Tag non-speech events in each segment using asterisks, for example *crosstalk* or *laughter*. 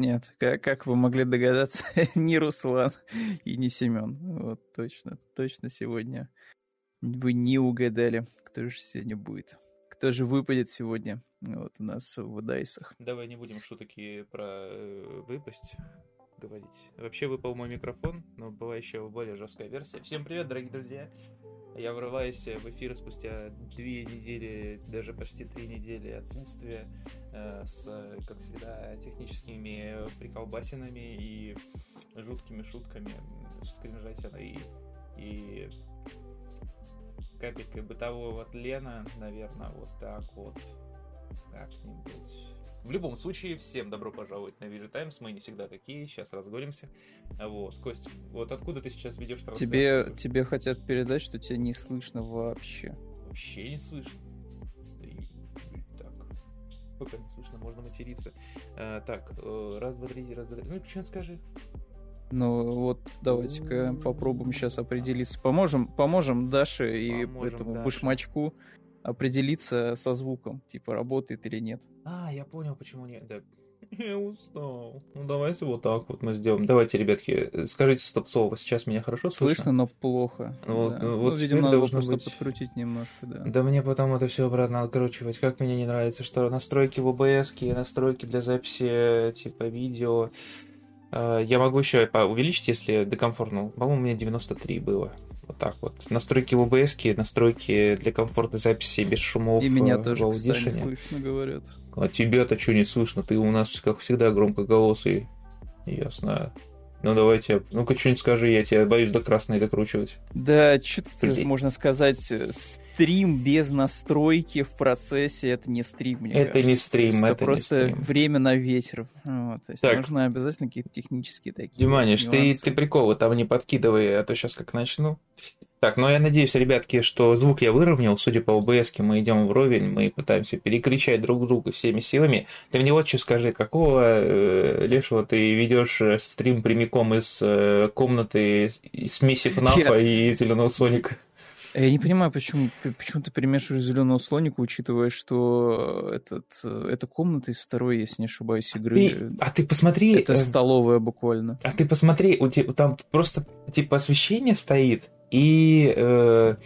Нет, как, как вы могли догадаться, *laughs* не Руслан и не Семен. Вот точно, точно сегодня вы не угадали, кто же сегодня будет. Кто же выпадет сегодня вот у нас в дайсах. Давай не будем шутки про э, выпасть говорить. Вообще выпал мой микрофон, но была еще более жесткая версия. Всем привет, дорогие друзья! Я врываюсь в эфир спустя две недели, даже почти три недели отсутствия, э, с, как всегда, техническими приколбасинами и жуткими шутками с кринжатиной и капелькой бытового тлена, наверное, вот так вот как-нибудь. В любом случае, всем добро пожаловать на Visual Times. Мы не всегда такие, сейчас разгонимся. Вот, Кость, вот откуда ты сейчас ведешь? Тебе, тебе хотят передать, что тебя не слышно вообще. Вообще не слышно. Так, пока не слышно, можно материться. А, так, э, раз, два, три, раз, два, три. Ну, что скажи. Ну вот давайте-ка попробуем сейчас определиться. Поможем, поможем Даше и поможем этому Даше. башмачку определиться со звуком, типа работает или нет. А, я понял, почему нет. Да. *laughs* Я устал. Ну давайте вот так вот мы сделаем. Давайте, ребятки, скажите стоп-слово. Сейчас меня хорошо слышно? Слышно, но плохо. Ну, да. ну, вот ну, видимо, надо просто быть... подкрутить немножко, да. Да мне потом это все обратно откручивать. Как мне не нравится, что настройки в OBS, настройки для записи типа видео. Э, я могу еще увеличить, если декомфортно. По-моему, у меня 93 было. Вот так вот. Настройки в OBS, настройки для комфортной записи без шумов. И меня э, тоже, кстати, не слышно, говорят. А тебя-то что не слышно? Ты у нас, как всегда, громкоголосый. Ясно. Ну давайте, ну-ка что-нибудь скажи, я тебя боюсь до красной докручивать. Да, что тут можно сказать? Стрим без настройки в процессе это не стрим, мне Это кажется. не стрим, это, это просто не стрим. время на ветер. Вот, то есть так. нужно обязательно какие-то технические такие. Диманиш, ты, ты приколы там не подкидывай, а то сейчас как начну. Так, ну я надеюсь, ребятки, что звук я выровнял. Судя по ОБС, мы идем вровень, мы пытаемся перекричать друг друга всеми силами. Ты мне вот что скажи, какого э, лешего ты ведешь э, стрим прямиком из э, комнаты из смеси ФНАФа и Зеленого Соника? Я не понимаю, почему, почему ты перемешиваешь зеленого слоника, учитывая, что этот, эта комната из второй, если не ошибаюсь, игры. Ты, а ты посмотри. Это столовая буквально. А ты посмотри, у тебя, там просто типа освещение стоит, и... Э,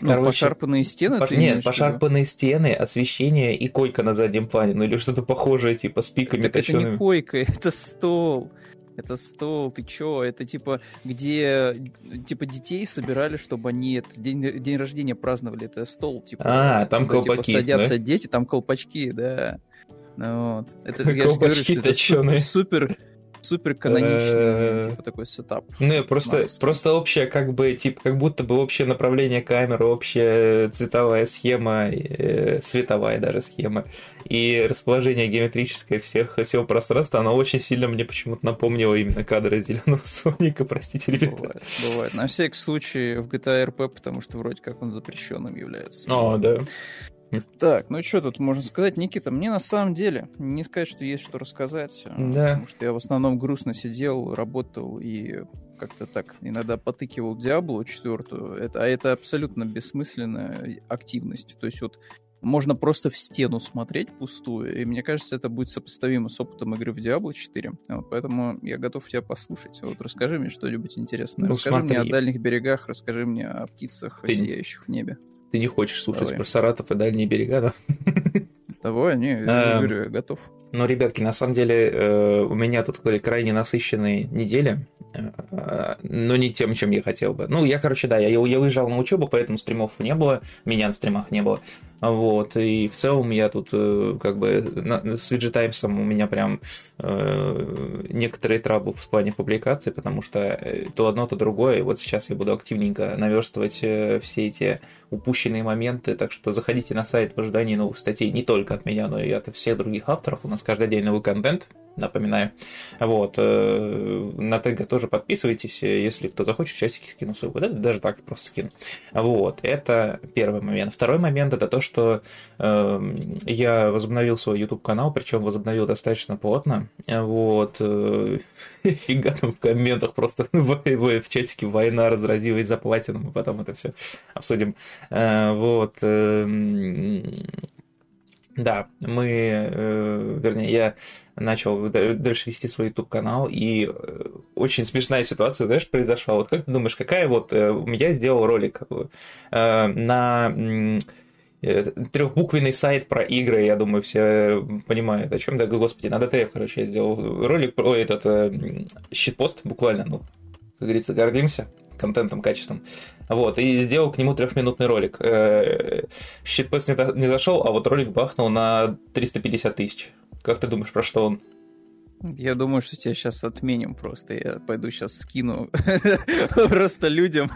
ну, короче, пошарпанные стены? Пош... Нет, пошарпанные стены, освещение и койка на заднем плане, ну или что-то похожее, типа с пиками так точеными. Это не койка, *laughs* это стол. Это стол, ты чё? Это типа, где типа детей собирали, чтобы они это, день, день рождения праздновали. Это стол, типа. А, там колпаки. Типа, садятся да? дети, там колпачки, да. Ну, вот. Это, я же говорю, что это супер, супер каноничный, типа такой сетап. Ну, просто, просто общая, как бы, типа, как будто бы общее направление камеры, общая цветовая схема, э, световая даже схема, и расположение геометрическое всех, всего пространства, оно очень сильно мне почему-то напомнило именно кадры зеленого Соника, простите, ребята. Бывает, бывает. На всякий случай в GTA RP, потому что вроде как он запрещенным является. О, да. Так, ну что тут можно сказать, Никита? Мне на самом деле не сказать, что есть что рассказать. А, да. Потому что я в основном грустно сидел, работал и как-то так иногда потыкивал Диаблу четвертую. Это, а это абсолютно бессмысленная активность. То есть вот можно просто в стену смотреть пустую, и мне кажется, это будет сопоставимо с опытом игры в Diablo 4. Вот, поэтому я готов тебя послушать. Вот расскажи мне что-нибудь интересное. Ну, расскажи смотри. мне о дальних берегах, расскажи мне о птицах, Ты... сияющих в небе. Ты не хочешь слушать Давай. про Саратов и дальние берега, да? Давай, не, я говорю, я готов. Ну, ребятки, на самом деле э, у меня тут были крайне насыщенные недели, э, но не тем, чем я хотел бы. Ну, я, короче, да, я, я уезжал на учебу, поэтому стримов не было, меня на стримах не было. Вот, и в целом я тут э, как бы с VG Times у меня прям э, некоторые траблы в плане публикации, потому что э, то одно, то другое. И вот сейчас я буду активненько наверстывать э, все эти упущенные моменты, так что заходите на сайт в ожидании новых статей не только от меня, но и от всех других авторов. У нас каждый день новый контент, напоминаю. Вот. На ТГ тоже подписывайтесь, если кто захочет, часики скину ссылку. Да, даже так просто скину. Вот. Это первый момент. Второй момент это то, что что э, я возобновил свой YouTube-канал, причем возобновил достаточно плотно. Вот. Э, *laughs* фига там в комментах просто *laughs* в, чатике война разразилась за платину, мы потом это все обсудим. Э, вот. Э, Да, мы, э, вернее, я начал дальше вести свой YouTube-канал, и э, очень смешная ситуация, знаешь, произошла. Вот как ты думаешь, какая вот... Э, я сделал ролик э, на трехбуквенный сайт про игры, я думаю, все понимают, о чем. Да, господи, на ДТФ, короче, я сделал ролик, про этот э, щитпост, буквально, ну, как говорится, гордимся контентом, качеством. Вот, и сделал к нему трехминутный ролик. Щитпост не, не зашел, а вот ролик бахнул на 350 тысяч. Как ты думаешь, про что он? Я думаю, что тебя сейчас отменим просто. Я пойду сейчас скину *laughs* просто людям,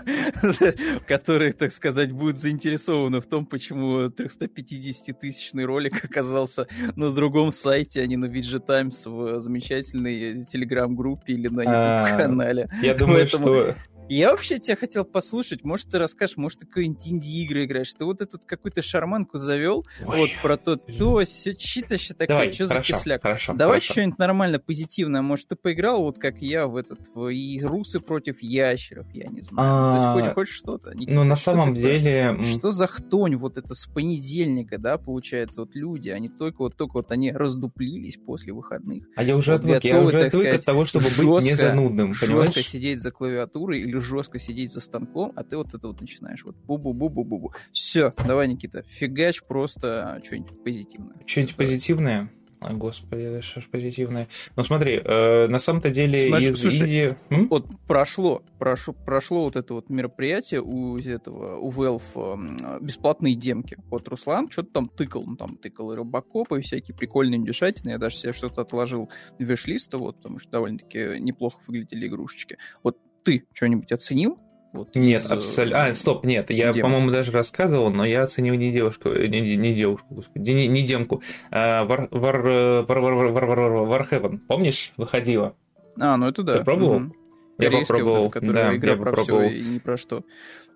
*laughs* которые, так сказать, будут заинтересованы в том, почему 350-тысячный ролик *laughs* оказался на другом сайте, а не на VG Times в замечательной телеграм-группе или на YouTube-канале. Я думаю, что я вообще тебя хотел послушать, может, ты расскажешь, может, ты какие-нибудь инди-игры играешь, ты вот эту какую-то шарманку завел, Ой, вот про то, то, чьи-то такое, что за кисляк. Хорошо, Давай что-нибудь нормально позитивное, может, ты поиграл, вот как я, в этот, в русы против ящеров, я не знаю. А... То есть, хоть, хоть что-то. Ну, на самом деле... Что за хтонь вот это с понедельника, да, получается, вот люди, они только вот, только вот они раздуплились после выходных. А я уже отвык, я уже отвык от того, чтобы быть не занудным, понимаешь? Жестко сидеть за клавиатурой или жестко сидеть за станком, а ты вот это вот начинаешь. Вот бу-бу-бу-бу-бу-бу. Все, давай, Никита, фигач просто что-нибудь позитивное. Что-нибудь позитивное? О, господи, что ж позитивное. Ну смотри, э, на самом-то деле Смотри, из слушай, Индии... М? Вот прошло, прошло, прошло вот это вот мероприятие у этого, у Valve э, бесплатные демки. Вот Руслан что-то там тыкал, ну там тыкал и Робокопы, и всякие прикольные индюшатины. Я даже себе что-то отложил в виш вот, потому что довольно-таки неплохо выглядели игрушечки. Вот ты что-нибудь оценил? Вот, нет, из... Э, абсолютно. А, стоп, нет, я, Дем. по-моему, даже рассказывал, но я оценил не девушку, э, не, не девушку, господи, не, не демку. А, war, war, war, Warhaven, помнишь, выходила? А, ну это да. Ты пробовал? Mm-hmm. Я Корейская попробовал, вот эта, да, игра я про все и не про что.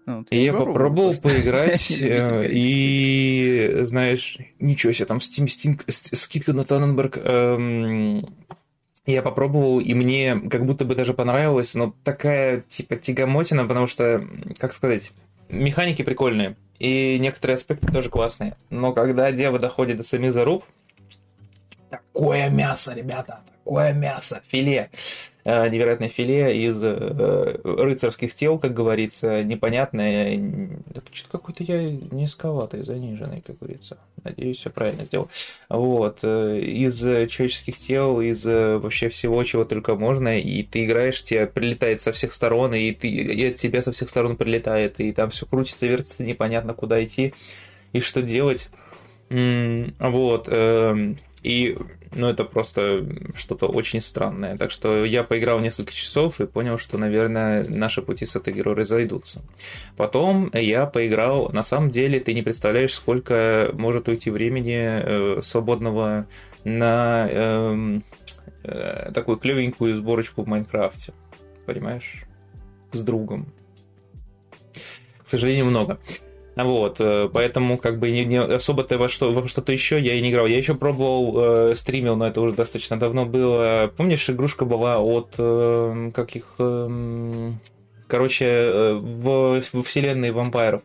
Ну, я попробовал поиграть, *laughs* э, и, знаешь, ничего себе, там Steam, Steam, скидка на Таненберг, эм, я попробовал, и мне как будто бы даже понравилось, но такая, типа, тягомотина, потому что, как сказать, механики прикольные, и некоторые аспекты тоже классные. Но когда дело доходит до самих заруб, такое мясо, ребята, такое мясо, филе. Э, невероятное филе из э, рыцарских тел, как говорится, непонятное. Что-то какой-то я низковатый, заниженный, как говорится. Надеюсь, все правильно сделал. Вот. Э, из человеческих тел, из вообще всего, чего только можно, и ты играешь, тебе прилетает со всех сторон, и, ты, и от тебя со всех сторон прилетает, и там все крутится, вертится, непонятно, куда идти и что делать. Вот. И, ну, это просто что-то очень странное. Так что я поиграл несколько часов и понял, что, наверное, наши пути с этой игрой разойдутся. Потом я поиграл, на самом деле, ты не представляешь, сколько может уйти времени э, свободного на э, э, такую клевенькую сборочку в Майнкрафте. Понимаешь? С другом. К сожалению, много. Вот, э, поэтому как бы не, не особо-то во, что, во что-то еще я и не играл. Я еще пробовал, э, стримил, но это уже достаточно давно было. Помнишь, игрушка была от э, каких... Э, короче, э, в, в вселенной вампиров.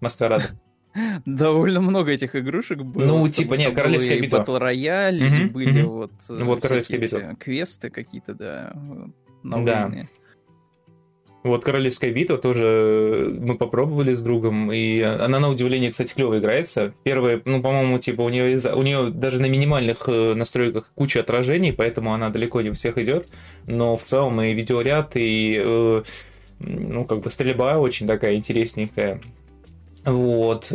Маскарад. *laughs* Довольно много этих игрушек было. Ну, типа, нет, Королевская битва. Батл Рояль, угу, были угу. вот, вот Королевская битва. квесты какие-то, да, новые. Да. Вот Королевская битва тоже мы попробовали с другом, и она на удивление, кстати, клево играется. Первая, ну, по-моему, типа у нее, у нее даже на минимальных э, настройках куча отражений, поэтому она далеко не у всех идет. Но в целом и видеоряд, и э, ну, как бы стрельба очень такая интересненькая. Вот.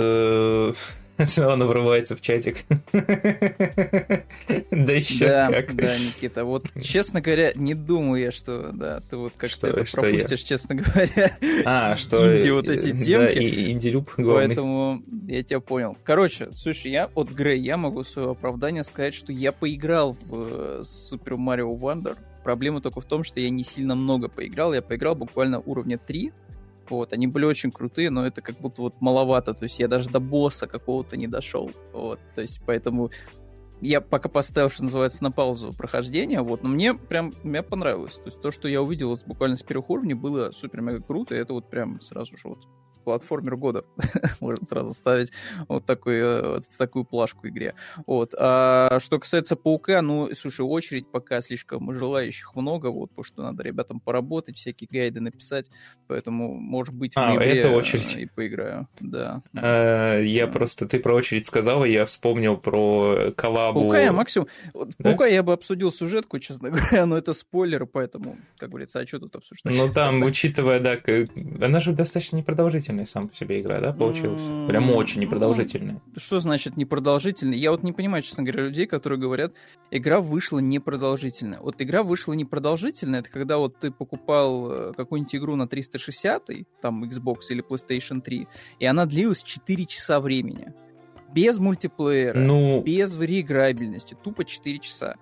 *laughs* Э, Она врывается в чатик. *laughs* Да еще как. Да, Никита, вот, честно говоря, не думаю я, что, да, ты вот как-то это пропустишь, честно говоря. *laughs* А, что... Инди вот эти темки. Да, инди-люб Поэтому я тебя понял. Короче, слушай, я от Грей, я могу свое оправдание сказать, что я поиграл в Super Mario Wonder. Проблема только в том, что я не сильно много поиграл. Я поиграл буквально уровня 3, вот, они были очень крутые, но это как будто вот маловато. То есть я даже до босса какого-то не дошел. Вот, то есть поэтому я пока поставил, что называется, на паузу прохождение, вот, но мне прям, мне понравилось. То есть то, что я увидел вот, буквально с первых уровней, было супер-мега круто, и это вот прям сразу же вот платформер года. *laughs* Можно сразу ставить вот, такой, э, вот такую плашку игре. Вот. А что касается Паука, ну, слушай, очередь пока слишком желающих много, вот, потому что надо ребятам поработать, всякие гайды написать, поэтому, может быть, в а, это очередь. и поиграю. Да. А, я просто, ты про очередь сказал, и я вспомнил про коллабу. Паука я максимум... Да? Паука я бы обсудил сюжетку, *laughs* честно говоря, но это спойлер, поэтому, как говорится, а что тут обсуждать? Ну там, *laughs* учитывая, да, она же достаточно непродолжительная сам по себе игра, да, получилась? Прям очень непродолжительная. Что значит непродолжительная? Я вот не понимаю, честно говоря, людей, которые говорят, игра вышла непродолжительная. Вот игра вышла непродолжительная, это когда вот ты покупал э, какую-нибудь игру на 360, там Xbox или PlayStation 3, и она длилась 4 часа времени. Без мультиплеера, ну... без реиграбельности, тупо 4 часа.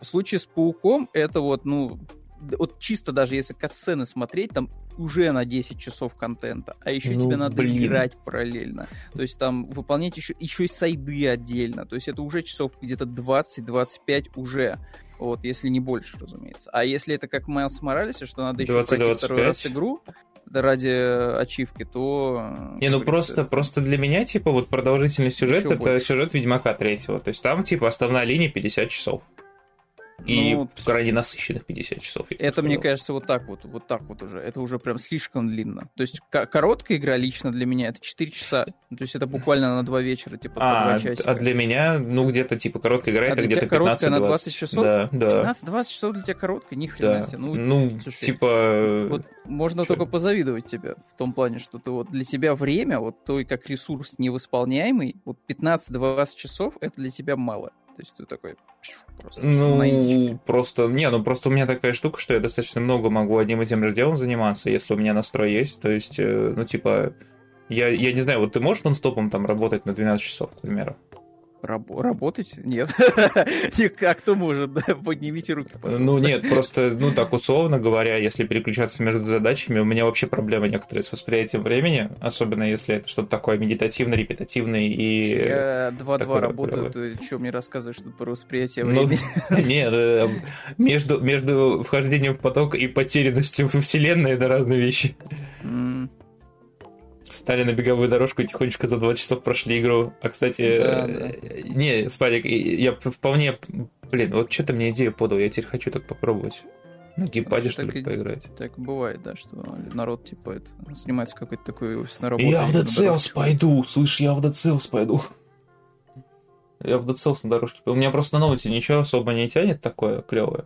В случае с Пауком это вот, ну, вот чисто даже если катсцены смотреть, там уже на 10 часов контента, а еще ну, тебе надо блин. играть параллельно. То есть там выполнять еще, еще и сайды отдельно. То есть это уже часов где-то 20-25 уже. Вот, если не больше, разумеется. А если это как Майлз Моралеса, что надо еще пройти второй раз игру, ради ачивки, то... Не, ну просто, просто для меня, типа, вот продолжительный сюжет, это больше. сюжет Ведьмака третьего. То есть там, типа, основная линия 50 часов. И ну, крайне насыщенных 50 часов. Это, мне кажется, вот так вот, вот так вот уже. Это уже прям слишком длинно. То есть короткая игра лично для меня это 4 часа. То есть это буквально на два вечера, типа а, по 2 часика. А для меня, ну, где-то типа короткая игра, а это где-то 15-20. короткая на 20 часов? Да, да. 15-20 часов для тебя короткая? Ни хрена да. себе. Ну, ну слушай, типа... Вот можно Что? только позавидовать тебе в том плане, что ты вот для тебя время, вот той как ресурс невосполняемый, вот 15-20 часов это для тебя мало. То есть ты такой просто Ну, просто, не, ну просто у меня такая штука, что я достаточно много могу одним и тем же делом заниматься, если у меня настрой есть. То есть, э, ну, типа, я, я не знаю, вот ты можешь нон-стопом там работать на 12 часов, к примеру? Раб- работать? Нет. *laughs* а кто может? Да? Поднимите руки, пожалуйста. Ну нет, просто, ну так условно говоря, если переключаться между задачами, у меня вообще проблемы некоторые с восприятием времени, особенно если это что-то такое медитативно-репетативное и... Я 2-2 работаю, ты что мне рассказываешь тут про восприятие ну, времени? Ну, *laughs* нет, э, между, между вхождением в поток и потерянностью в вселенной это разные вещи. Mm встали на беговую дорожку и тихонечко за два часов прошли игру. А, кстати, да, да. не, Спарик, я вполне... Блин, вот что-то мне идею подал, я теперь хочу так попробовать. На геймпаде, что ли, и, поиграть. Так бывает, да, что народ, типа, это, снимается какой-то такой офисной работой. Я в Cells пойду, слышь, я в Cells пойду. Я в Cells на дорожке. У меня просто на ноуте ничего особо не тянет такое клевое.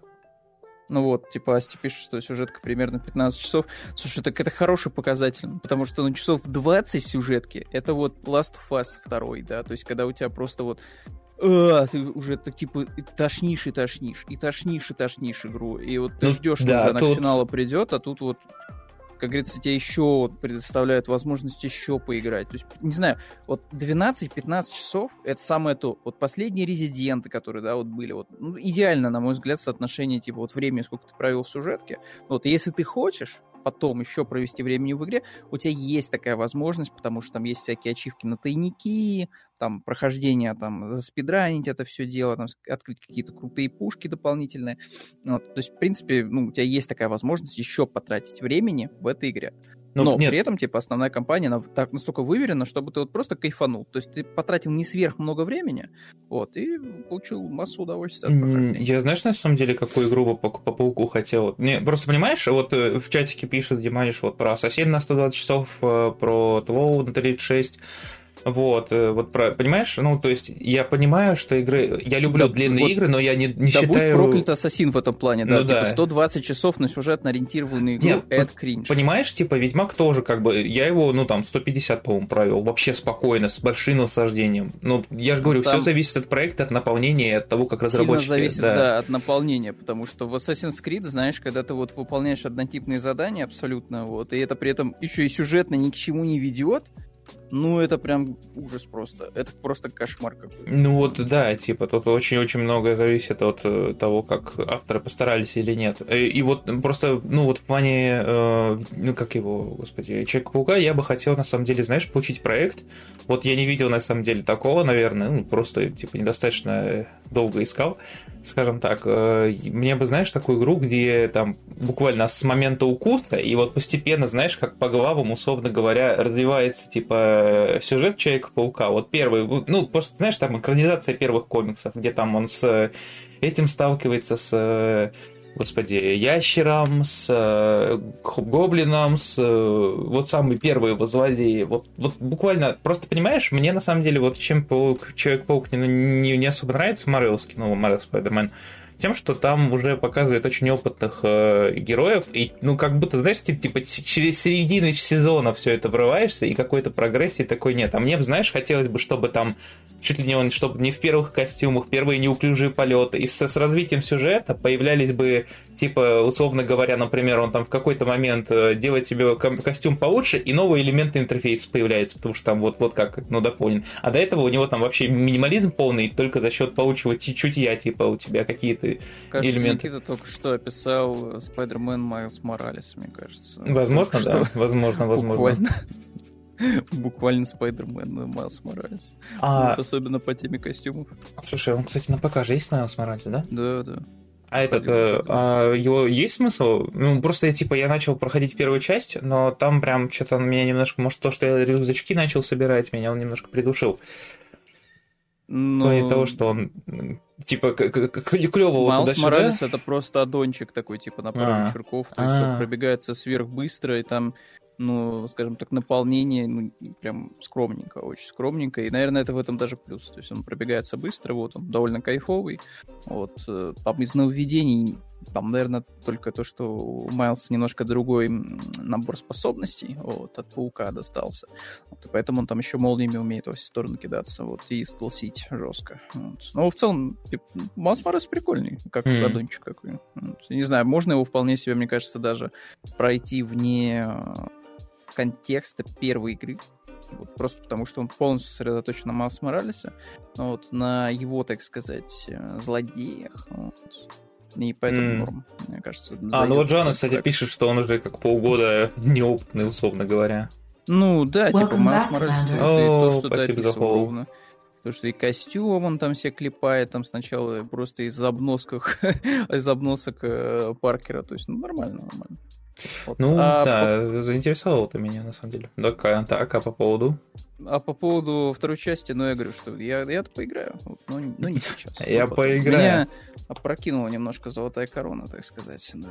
Ну вот, типа Асти пишет, что сюжетка примерно 15 часов. Слушай, так это хороший показатель, потому что ну часов 20 сюжетки, это вот Last of Us 2, да, то есть когда у тебя просто вот а, ты уже так типа тошнишь и тошнишь, и тошнишь и тошнишь игру, и вот ты ну, ждешь, что да, уже она тут... к финалу придет, а тут вот как говорится, тебе еще предоставляют возможность еще поиграть. То есть, не знаю, вот 12-15 часов — это самое то. Вот последние резиденты, которые, да, вот были, вот, ну, идеально, на мой взгляд, соотношение, типа, вот времени, сколько ты провел в сюжетке. Вот, если ты хочешь, потом еще провести времени в игре, у тебя есть такая возможность, потому что там есть всякие ачивки на тайники, там прохождение, там заспидранить это все дело, там открыть какие-то крутые пушки дополнительные. Вот. То есть, в принципе, ну, у тебя есть такая возможность еще потратить времени в этой игре. Ну, Но нет. при этом, типа, основная компания она так настолько выверена, чтобы ты вот просто кайфанул. То есть ты потратил не сверх много времени, вот, и получил массу удовольствия от прохождения. Я знаешь, на самом деле, какую игру по, по пауку хотел? Не, просто понимаешь, вот э, в чатике пишет Диманиш вот про Ассасин на 120 часов, э, про Твоу на 36, вот, э, вот про, понимаешь, ну, то есть я понимаю, что игры, я люблю да, длинные вот, игры, но я не, не да считаю... Да проклят Ассасин в этом плане, да, ну, типа да. 120 часов на сюжетно ориентированную игру, Нет, это кринж. Понимаешь, типа Ведьмак тоже как бы, я его, ну, там, 150, по-моему, провел, вообще спокойно, с большим наслаждением. Ну, я же говорю, там все зависит от проекта, от наполнения, от того, как разработчики... Сильно зависит, да. да, от наполнения, потому что в Assassin's Creed, знаешь, когда ты вот выполняешь однотипные задания абсолютно, вот, и это при этом еще и сюжетно ни к чему не ведет, ну, это прям ужас просто. Это просто кошмар какой-то. Ну вот, да, типа, тут очень-очень многое зависит от э, того, как авторы постарались или нет. И, и вот просто, ну вот в плане, э, ну как его, господи, Человека-паука, я бы хотел, на самом деле, знаешь, получить проект. Вот я не видел, на самом деле, такого, наверное, ну просто, типа, недостаточно долго искал скажем так, э, мне бы, знаешь, такую игру, где там буквально с момента укуса, и вот постепенно, знаешь, как по главам, условно говоря, развивается, типа, сюжет Человека-паука. Вот первый, ну, просто, знаешь, там экранизация первых комиксов, где там он с этим сталкивается, с господи, ящером, с э, гоблином, с э, вот самые первые его злодеи. Вот, вот буквально, просто понимаешь, мне на самом деле вот чем паук, Человек-паук не, не, не особо нравится Марвелский, ну, Марвел Спайдермен, тем, что там уже показывают очень опытных э, героев, и, ну, как будто, знаешь, типа, типа через середину сезона все это врываешься, и какой-то прогрессии такой нет. А мне бы, знаешь, хотелось бы, чтобы там чуть ли не он, чтобы не в первых костюмах, первые неуклюжие полеты, и с, с развитием сюжета появлялись бы, типа, условно говоря, например, он там в какой-то момент э, делает себе костюм получше, и новые элементы интерфейса появляются, потому что там вот, вот как, ну, дополнен. А до этого у него там вообще минимализм полный, только за счет получего чутья, типа, у тебя какие-то кажется, элементы. Никита только что описал Спайдермен Майлз Моралес, мне кажется. Возможно, Только да, что. возможно, возможно. Буквально. *laughs* Буквально Спайдермен Майлз Моралес. А, Вот особенно по теме костюмов. слушай, он, кстати, на ПК же есть Майлз Моралес, да? Да, да. А этот, э, а его есть смысл? Ну, просто я, типа, я начал проходить первую часть, но там прям что-то он меня немножко, может, то, что я рюкзачки начал собирать, меня он немножко придушил. Ну, В плане того, что он, типа, клево Майлз туда-сюда. Моралес это просто аддончик такой, типа на пару А. вечерков. То есть он А. пробегается сверхбыстро, и там, ну, скажем так, наполнение, ну, прям скромненько, очень скромненько. И, наверное, это в этом даже плюс. То есть он пробегается быстро, вот он довольно кайфовый. Вот, э, там из нововведений, там, наверное, только то, что у Майлса немножко другой набор способностей, вот, от Паука достался. Вот, и поэтому он там еще молниями умеет во все стороны кидаться, вот, и столсить жестко. Вот. Но в целом, Майлз Моралес прикольный, как Мгм. аддончик какой. Вот. Не знаю, можно его вполне себе, мне кажется, даже пройти вне э, контекста первой игры. Вот, просто потому, что он полностью сосредоточен на Майлз Моралесе, ну вот, на его, так сказать, э, злодеях. Вот. И поэтому М. норм, мне кажется. А, ну вот Джона, как- кстати, как- пишет, что он уже как полгода неопытный, условно говоря. Ну, да, типа Welcome Майлз back, Моралес, то, что спасибо за ровно. То, что и костюм он там все клепает, там сначала просто из обносках, *laughs* из обносок э, Паркера, то есть, ну, нормально, нормально. Вот. Ну, а, да, заинтересовал ты меня, на самом деле. Так, а, так, а по поводу? по, а по поводу второй части, ну, я говорю, что я, я-то поиграю, вот, но, не- но не сейчас. *laughs* Я Ну, потом. поиграю. Меня опрокинула немножко золотая корона, так сказать, да.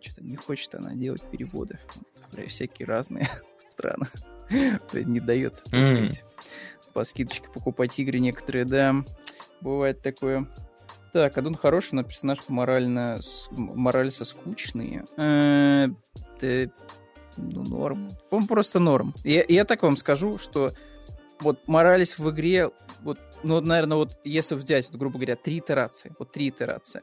Что-то не хочет она делать переводы. Вот, всякие разные *laughs* страны. *laughs* Не дает, так М. сказать, по скидочке покупать игры некоторые, да. Бывает такое. Так, Адун хороший, но персонаж морально, с- м- морально скучный. Э, да, ну, норм. Он просто норм. Я, я так вам скажу, что вот Моралес в игре, вот, ну, наверное, вот если взять, вот, грубо говоря, три итерации, вот три итерации.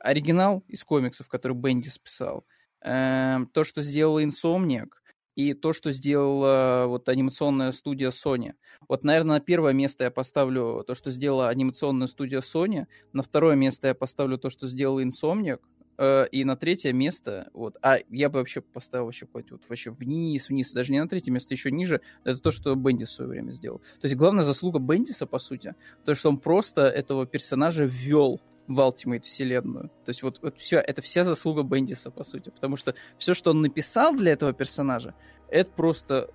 Оригинал из комиксов, который Бендис писал, эм, то, что сделал Insomniac, и то, что сделала вот анимационная студия Sony. Вот, наверное, на первое место я поставлю то, что сделала анимационная студия Sony, на второе место я поставлю то, что сделал Insomniac, э, и на третье место, вот, а я бы вообще поставил вообще хоть вот вообще вниз, вниз, даже не на третье место, еще ниже, это то, что Бендис в свое время сделал. То есть главная заслуга Бендиса, по сути, то, что он просто этого персонажа ввел в Ultimate вселенную. То есть вот, вот все, это вся заслуга Бендиса, по сути, потому что все, что он написал для этого персонажа, это просто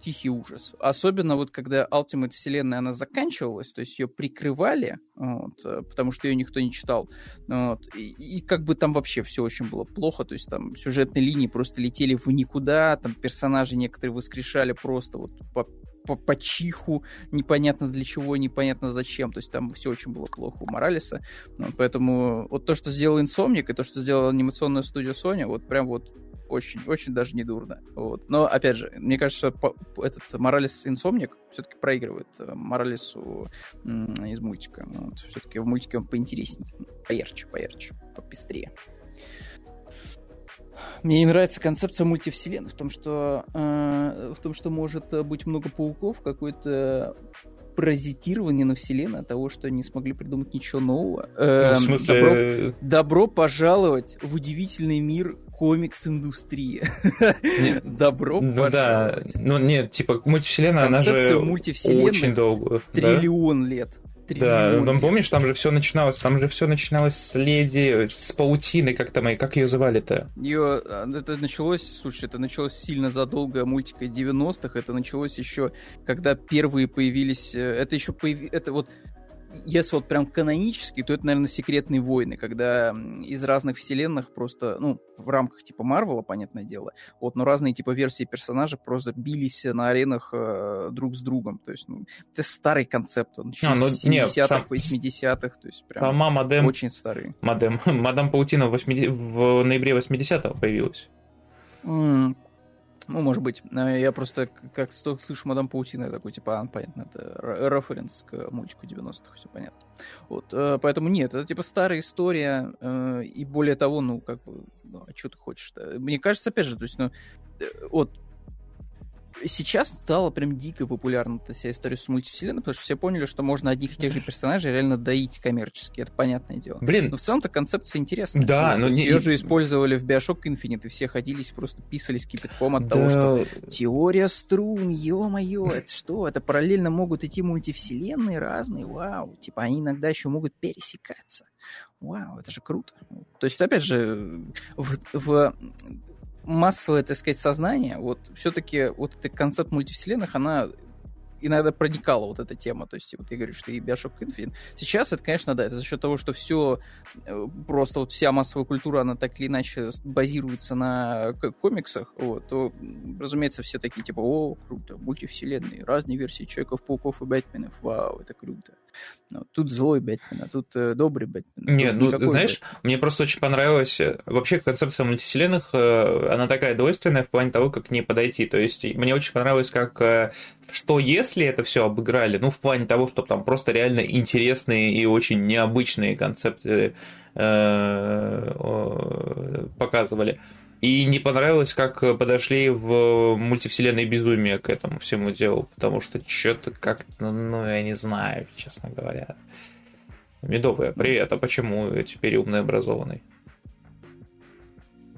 тихий ужас. Особенно вот когда Ultimate вселенная, она заканчивалась, то есть ее прикрывали, вот, э, потому что ее никто не читал. Вот, и, и как бы там вообще все очень было плохо, то есть там сюжетные линии просто летели в никуда, там персонажи некоторые воскрешали просто вот по, по, по чиху, непонятно для чего, непонятно зачем, то есть там все очень было плохо у Моралеса. Вот, поэтому вот то, что сделал Insomniac и то, что сделала анимационная студия Sony, вот прям вот очень, очень даже не дурно. Вот. Но, опять же, мне кажется, по- этот Моралес Инсомник все-таки проигрывает э, Моралесу м, из мультика. Вот. Все-таки в мультике он поинтереснее, поярче, поярче, попестрее. Мне не нравится концепция мультивселенной в том, что э, в том, что может э, быть много пауков, какое-то паразитирование на вселенной от того, что не смогли придумать ничего нового. Ну, Эм, в смысле, добро- э, Добро пожаловать в удивительный мир комикс-индустрии. *laughs* Добро ну да, пожаловать. ну нет, типа мультивселенная, она Концепция же мультивселенных очень долго. да? Триллион лет. Да, ну, помнишь, там же все начиналось, там же все начиналось с леди, с паутиной, как там, как ее звали-то? Ее, а, это началось, слушай, это началось сильно задолго мультика 90-х, это началось еще, когда первые появились, э, это еще появ... это вот если вот прям канонически, то это, наверное, секретные войны, когда из разных вселенных просто, ну, в рамках типа Марвела, понятное дело, вот, но разные типа версии персонажей просто бились на аренах э, друг с другом. То есть, ну, это старый концепт, он еще а, ну, 70-х, 80-х, то есть прям Сама модем, очень старый. Модем, *laughs* мадам Паутина в, 80, в ноябре 80-го появилась. Mm, ну, может быть. Э, я просто, как слышу Мадам Паутина, я такой, типа, а, понятно, это референс к мультику 90-х, все понятно. Вот, э, поэтому нет, это, типа, старая история, э, и более того, ну, как бы, ну, а что ты хочешь-то? Мне кажется, опять же, то есть, ну, вот, сейчас стала прям дико популярна эта вся история с мультивселенной, потому что все поняли, что можно одних и тех же персонажей реально доить коммерчески, это понятное дело. Блин. Но в целом-то концепция интересная. Да, но не... Ее же использовали в Bioshock Infinite, и все ходились, просто писались кипятком от да. того, что теория струн, ё-моё, это что? Это параллельно могут идти мультивселенные разные, вау, типа они иногда еще могут пересекаться. Вау, это же круто. То есть, опять же, в, в массовое, так сказать, сознание, вот все-таки вот этот концепт мультивселенных, она иногда проникала вот эта тема. То есть, вот я говорю, что и Bioshock Infinite. Сейчас это, конечно, да, это за счет того, что все, э, просто вот вся массовая культура, она так или иначе базируется на комиксах, вот, то, разумеется, все такие, типа, о, круто, мультивселенные, разные версии Человеков-пауков и Бэтменов, вау, это круто. Ну, тут злой Бэтмен, а тут э, добрый Бэтмен. Нет, ну, знаешь, Бэтмен. мне просто очень понравилось, э, вообще концепция мультивселенных, э, она такая двойственная в плане того, как к ней подойти. То есть, мне очень понравилось, как э, что если это все обыграли, ну, в плане того, что там просто реально интересные и очень необычные концепты э, показывали. И не понравилось, как подошли в мультивселенной безумие к этому всему делу, потому что что-то как-то, ну, я не знаю, честно говоря. Медовая, привет, а почему теперь умный образованный?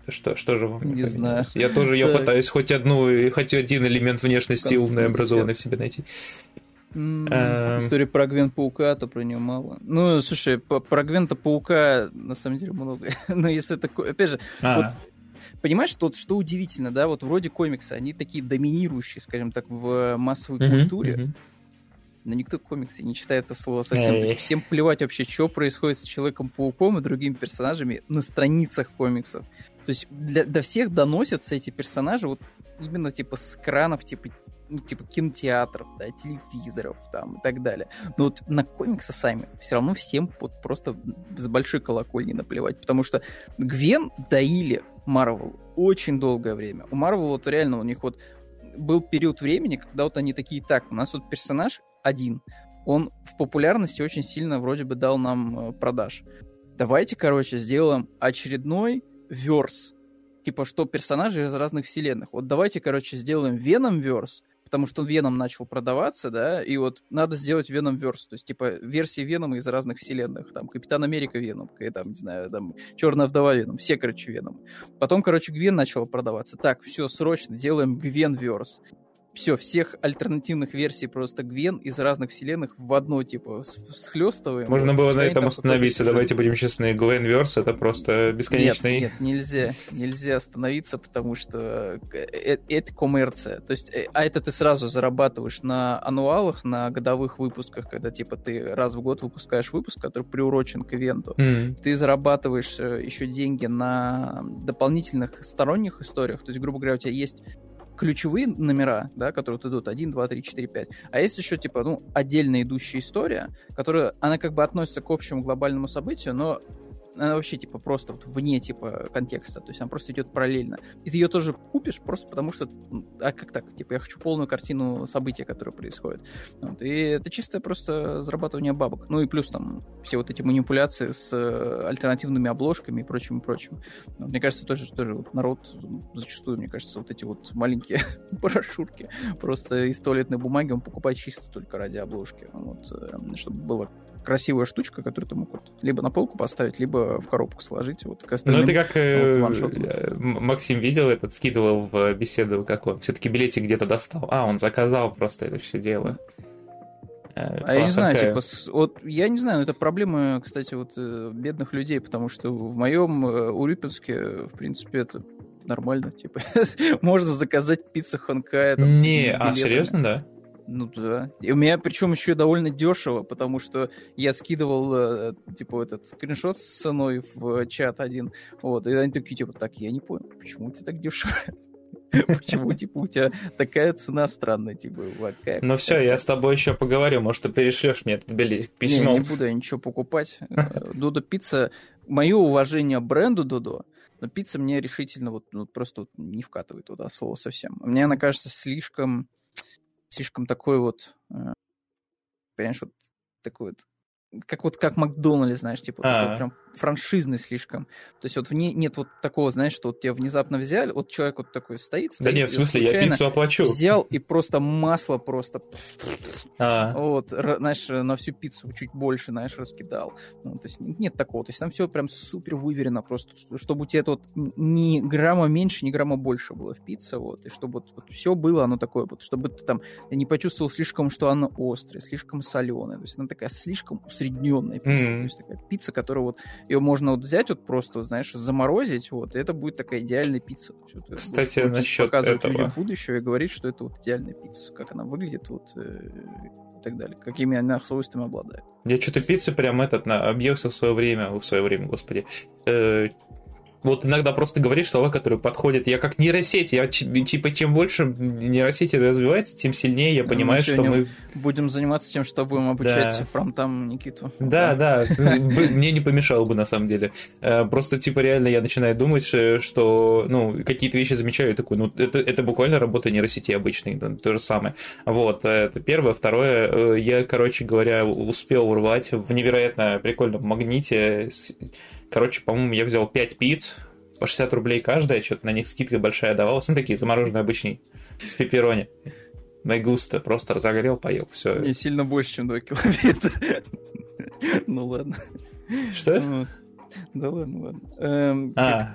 Что, что же вам не, знаю. Я тоже я пытаюсь хоть одну, хоть один элемент внешности умной образованной в себе найти. Эм. История про Гвен Паука, то про нее мало. Ну, слушай, про Гвента Паука на самом деле много. *laughs* Но если такое, опять же, а. вот понимаешь, тут что удивительно, да, вот вроде комиксы, они такие доминирующие, скажем так, в массовой культуре. Но никто комиксы не читает это слово совсем. То есть всем плевать вообще, что происходит с Человеком-пауком и другими персонажами на страницах комиксов. То есть для, до всех доносятся эти персонажи вот именно типа с экранов, типа ну, типа кинотеатров, да, телевизоров там и так далее. Но вот на комиксы сами все равно всем вот просто с большой колокольни наплевать, потому что Гвен доили Марвел очень долгое время. У Марвел вот реально у них вот был период времени, когда вот они такие, так, у нас вот персонаж один, он в популярности очень сильно вроде бы дал нам э, продаж. Давайте, короче, сделаем очередной верс. Типа, что персонажи из разных вселенных. Вот давайте, короче, сделаем Веном верс, потому что Веном начал продаваться, да, и вот надо сделать Веном верс, то есть, типа, версии Венома из разных вселенных, там, Капитан Америка Веном, и там, не знаю, там, Черная вдова Веном, все, короче, Веном. Потом, короче, Гвен начал продаваться. Так, все, срочно, делаем Гвен верс все, всех альтернативных версий просто Гвен из разных вселенных в одно, типа, схлестываем. Можно было на этом остановиться, давайте будем честны, Гвен Верс это просто бесконечный... Нет, нет, нельзя, нельзя остановиться, потому что э, э, это коммерция. То есть, э, а это ты сразу зарабатываешь на ануалах, на годовых выпусках, когда, типа, ты раз в год выпускаешь выпуск, который приурочен к ивенту. Mm-hmm. Ты зарабатываешь еще деньги на дополнительных сторонних историях. То есть, грубо говоря, у тебя есть ключевые номера, да, которые идут 1, 2, 3, 4, 5. А есть еще, типа, ну, отдельная идущая история, которая, она как бы относится к общему глобальному событию, но она вообще, типа, просто вот вне, типа, контекста, то есть она просто идет параллельно. И ты ее тоже купишь просто потому, что, а как так, типа, я хочу полную картину события, которое происходит. Вот. И это чистое просто зарабатывание бабок. Ну и плюс там все вот эти манипуляции с э, альтернативными обложками и прочим, и прочим. Мне кажется, тоже, тоже вот народ зачастую, мне кажется, вот эти вот маленькие *laughs* брошюрки просто из туалетной бумаги он покупает чисто только ради обложки, вот, э, чтобы было красивая штучка, которую ты мог вот либо на полку поставить, либо в коробку сложить. Вот к Ну, это как э, вот, э, Максим видел этот, скидывал в беседу, как он все-таки билетик где-то достал. А, он заказал просто это все дело. Э, а я не знаю, типа, вот я не знаю, это проблема, кстати, вот э, бедных людей, потому что в моем э, Урюпинске, в принципе, это нормально, типа, *laughs* можно заказать пиццу Ханкая. Не, а серьезно, да? Ну да. И у меня причем еще довольно дешево, потому что я скидывал, типа, этот скриншот с ценой в чат один. Вот, и они такие, типа, так, я не понял, почему у тебя так дешево? *laughs* Почему, типа, у тебя такая цена странная, типа, какая? Ну все, я с тобой еще поговорю, может, ты перешлешь мне это письмо. Не, не буду я ничего покупать. *laughs* Додо пицца, мое уважение бренду Додо, но пицца мне решительно вот ну, просто вот не вкатывает от слова совсем. Мне она кажется слишком, слишком такой вот, э, понимаешь, вот такой вот как вот как Макдональдс, знаешь, типа такой прям франшизный слишком. То есть вот в ней нет вот такого, знаешь, что вот тебя внезапно взяли, вот человек вот такой стоит, стоит Да нет, в смысле, я пиццу оплачу. Взял и просто масло просто а. вот, знаешь, на всю пиццу чуть больше, знаешь, раскидал. Ну, то есть нет такого. То есть там все прям супер выверено просто, чтобы у тебя это вот ни грамма меньше, ни грамма больше было в пицце, вот, и чтобы вот, вот все было оно такое, вот, чтобы ты там не почувствовал слишком, что оно острое, слишком соленое. То есть она такая слишком усредненная пицца. Mm-hmm. То есть такая пицца, которая вот ее можно вот взять вот просто, знаешь, заморозить, вот, и это будет такая идеальная пицца. Вот, Кстати, насчет показывать этого. людям будущего и говорить, что это вот идеальная пицца, как она выглядит, вот, э, и так далее, какими она свойствами обладает. Я что-то пиццы прям этот на объелся в свое время, в свое время, господи, э, вот иногда просто говоришь слова, которые подходят. Я как нейросеть, я типа чем больше нейросети развивается, тем сильнее я понимаю, мы что мы... Будем заниматься тем, что будем обучать да. прям там Никиту. Да, да, мне не помешало бы на самом деле. Э, просто типа реально я начинаю думать, э, что ну какие-то вещи замечаю, такой, ну это, это буквально работа нейросети обычной, то же самое. Вот, э, это первое. Второе, я, короче говоря, успел урвать в невероятно прикольном магните Короче, по-моему, я взял 5 пиц, по 60 рублей каждая, что-то на них скидка большая давалась. Ну, такие замороженные обычные, с пепперони. Майгуста просто разогрел, поел, все. Не сильно больше, чем 2 километра. Ну ладно. Что? Да ладно, ладно. Эм, а,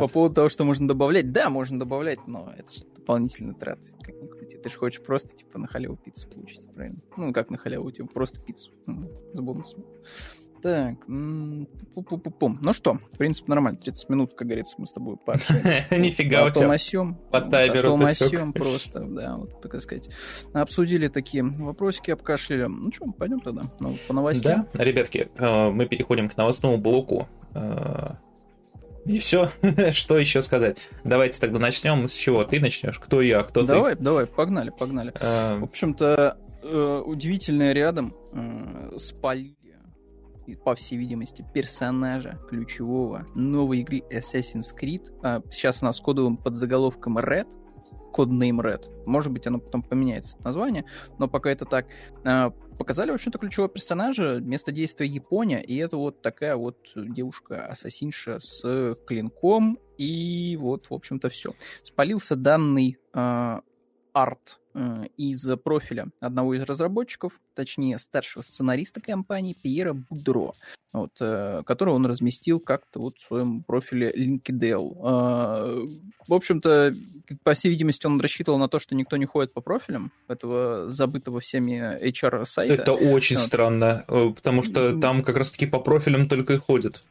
по поводу того, что можно добавлять. Да, можно добавлять, но это же дополнительные траты. Как ни крути. Ты же хочешь просто, типа, на халяву пиццу получить, правильно? Ну, как на халяву, типа, просто пиццу. Ну, с бонусом. Так, пу-пу-пу-пум. Ну что, в принципе, нормально. 30 минут, как говорится, мы с тобой пообщаемся. *laughs* Нифига у тебя. Осем, по таймеру осем просто, да, вот, так сказать. Обсудили такие вопросики, обкашляли. Ну что, пойдем тогда ну, по новостям. Да, ребятки, э, мы переходим к новостному блоку. Э, и все. *laughs* что еще сказать? Давайте тогда начнем. С чего ты начнешь? Кто я, кто давай, ты? Давай, давай, погнали, погнали. А... В общем-то, э, удивительное рядом спалили по всей видимости, персонажа ключевого новой игры Assassin's Creed. А, сейчас она с кодовым подзаголовком Red, коднейм Red. Может быть, оно потом поменяется название, но пока это так. А, показали, в общем-то, ключевого персонажа, место действия Япония, и это вот такая вот девушка-ассасинша с клинком, и вот, в общем-то, все. Спалился данный э, арт Э, из профиля одного из разработчиков, точнее старшего сценариста компании Пьера Будро, вот, э, которого он разместил как-то вот в своем профиле LinkedIn. Э, в общем-то, по всей видимости, он рассчитывал на то, что никто не ходит по профилям этого забытого всеми HR-сайта. Это очень вот. странно, потому что там как раз-таки по профилям только и ходят.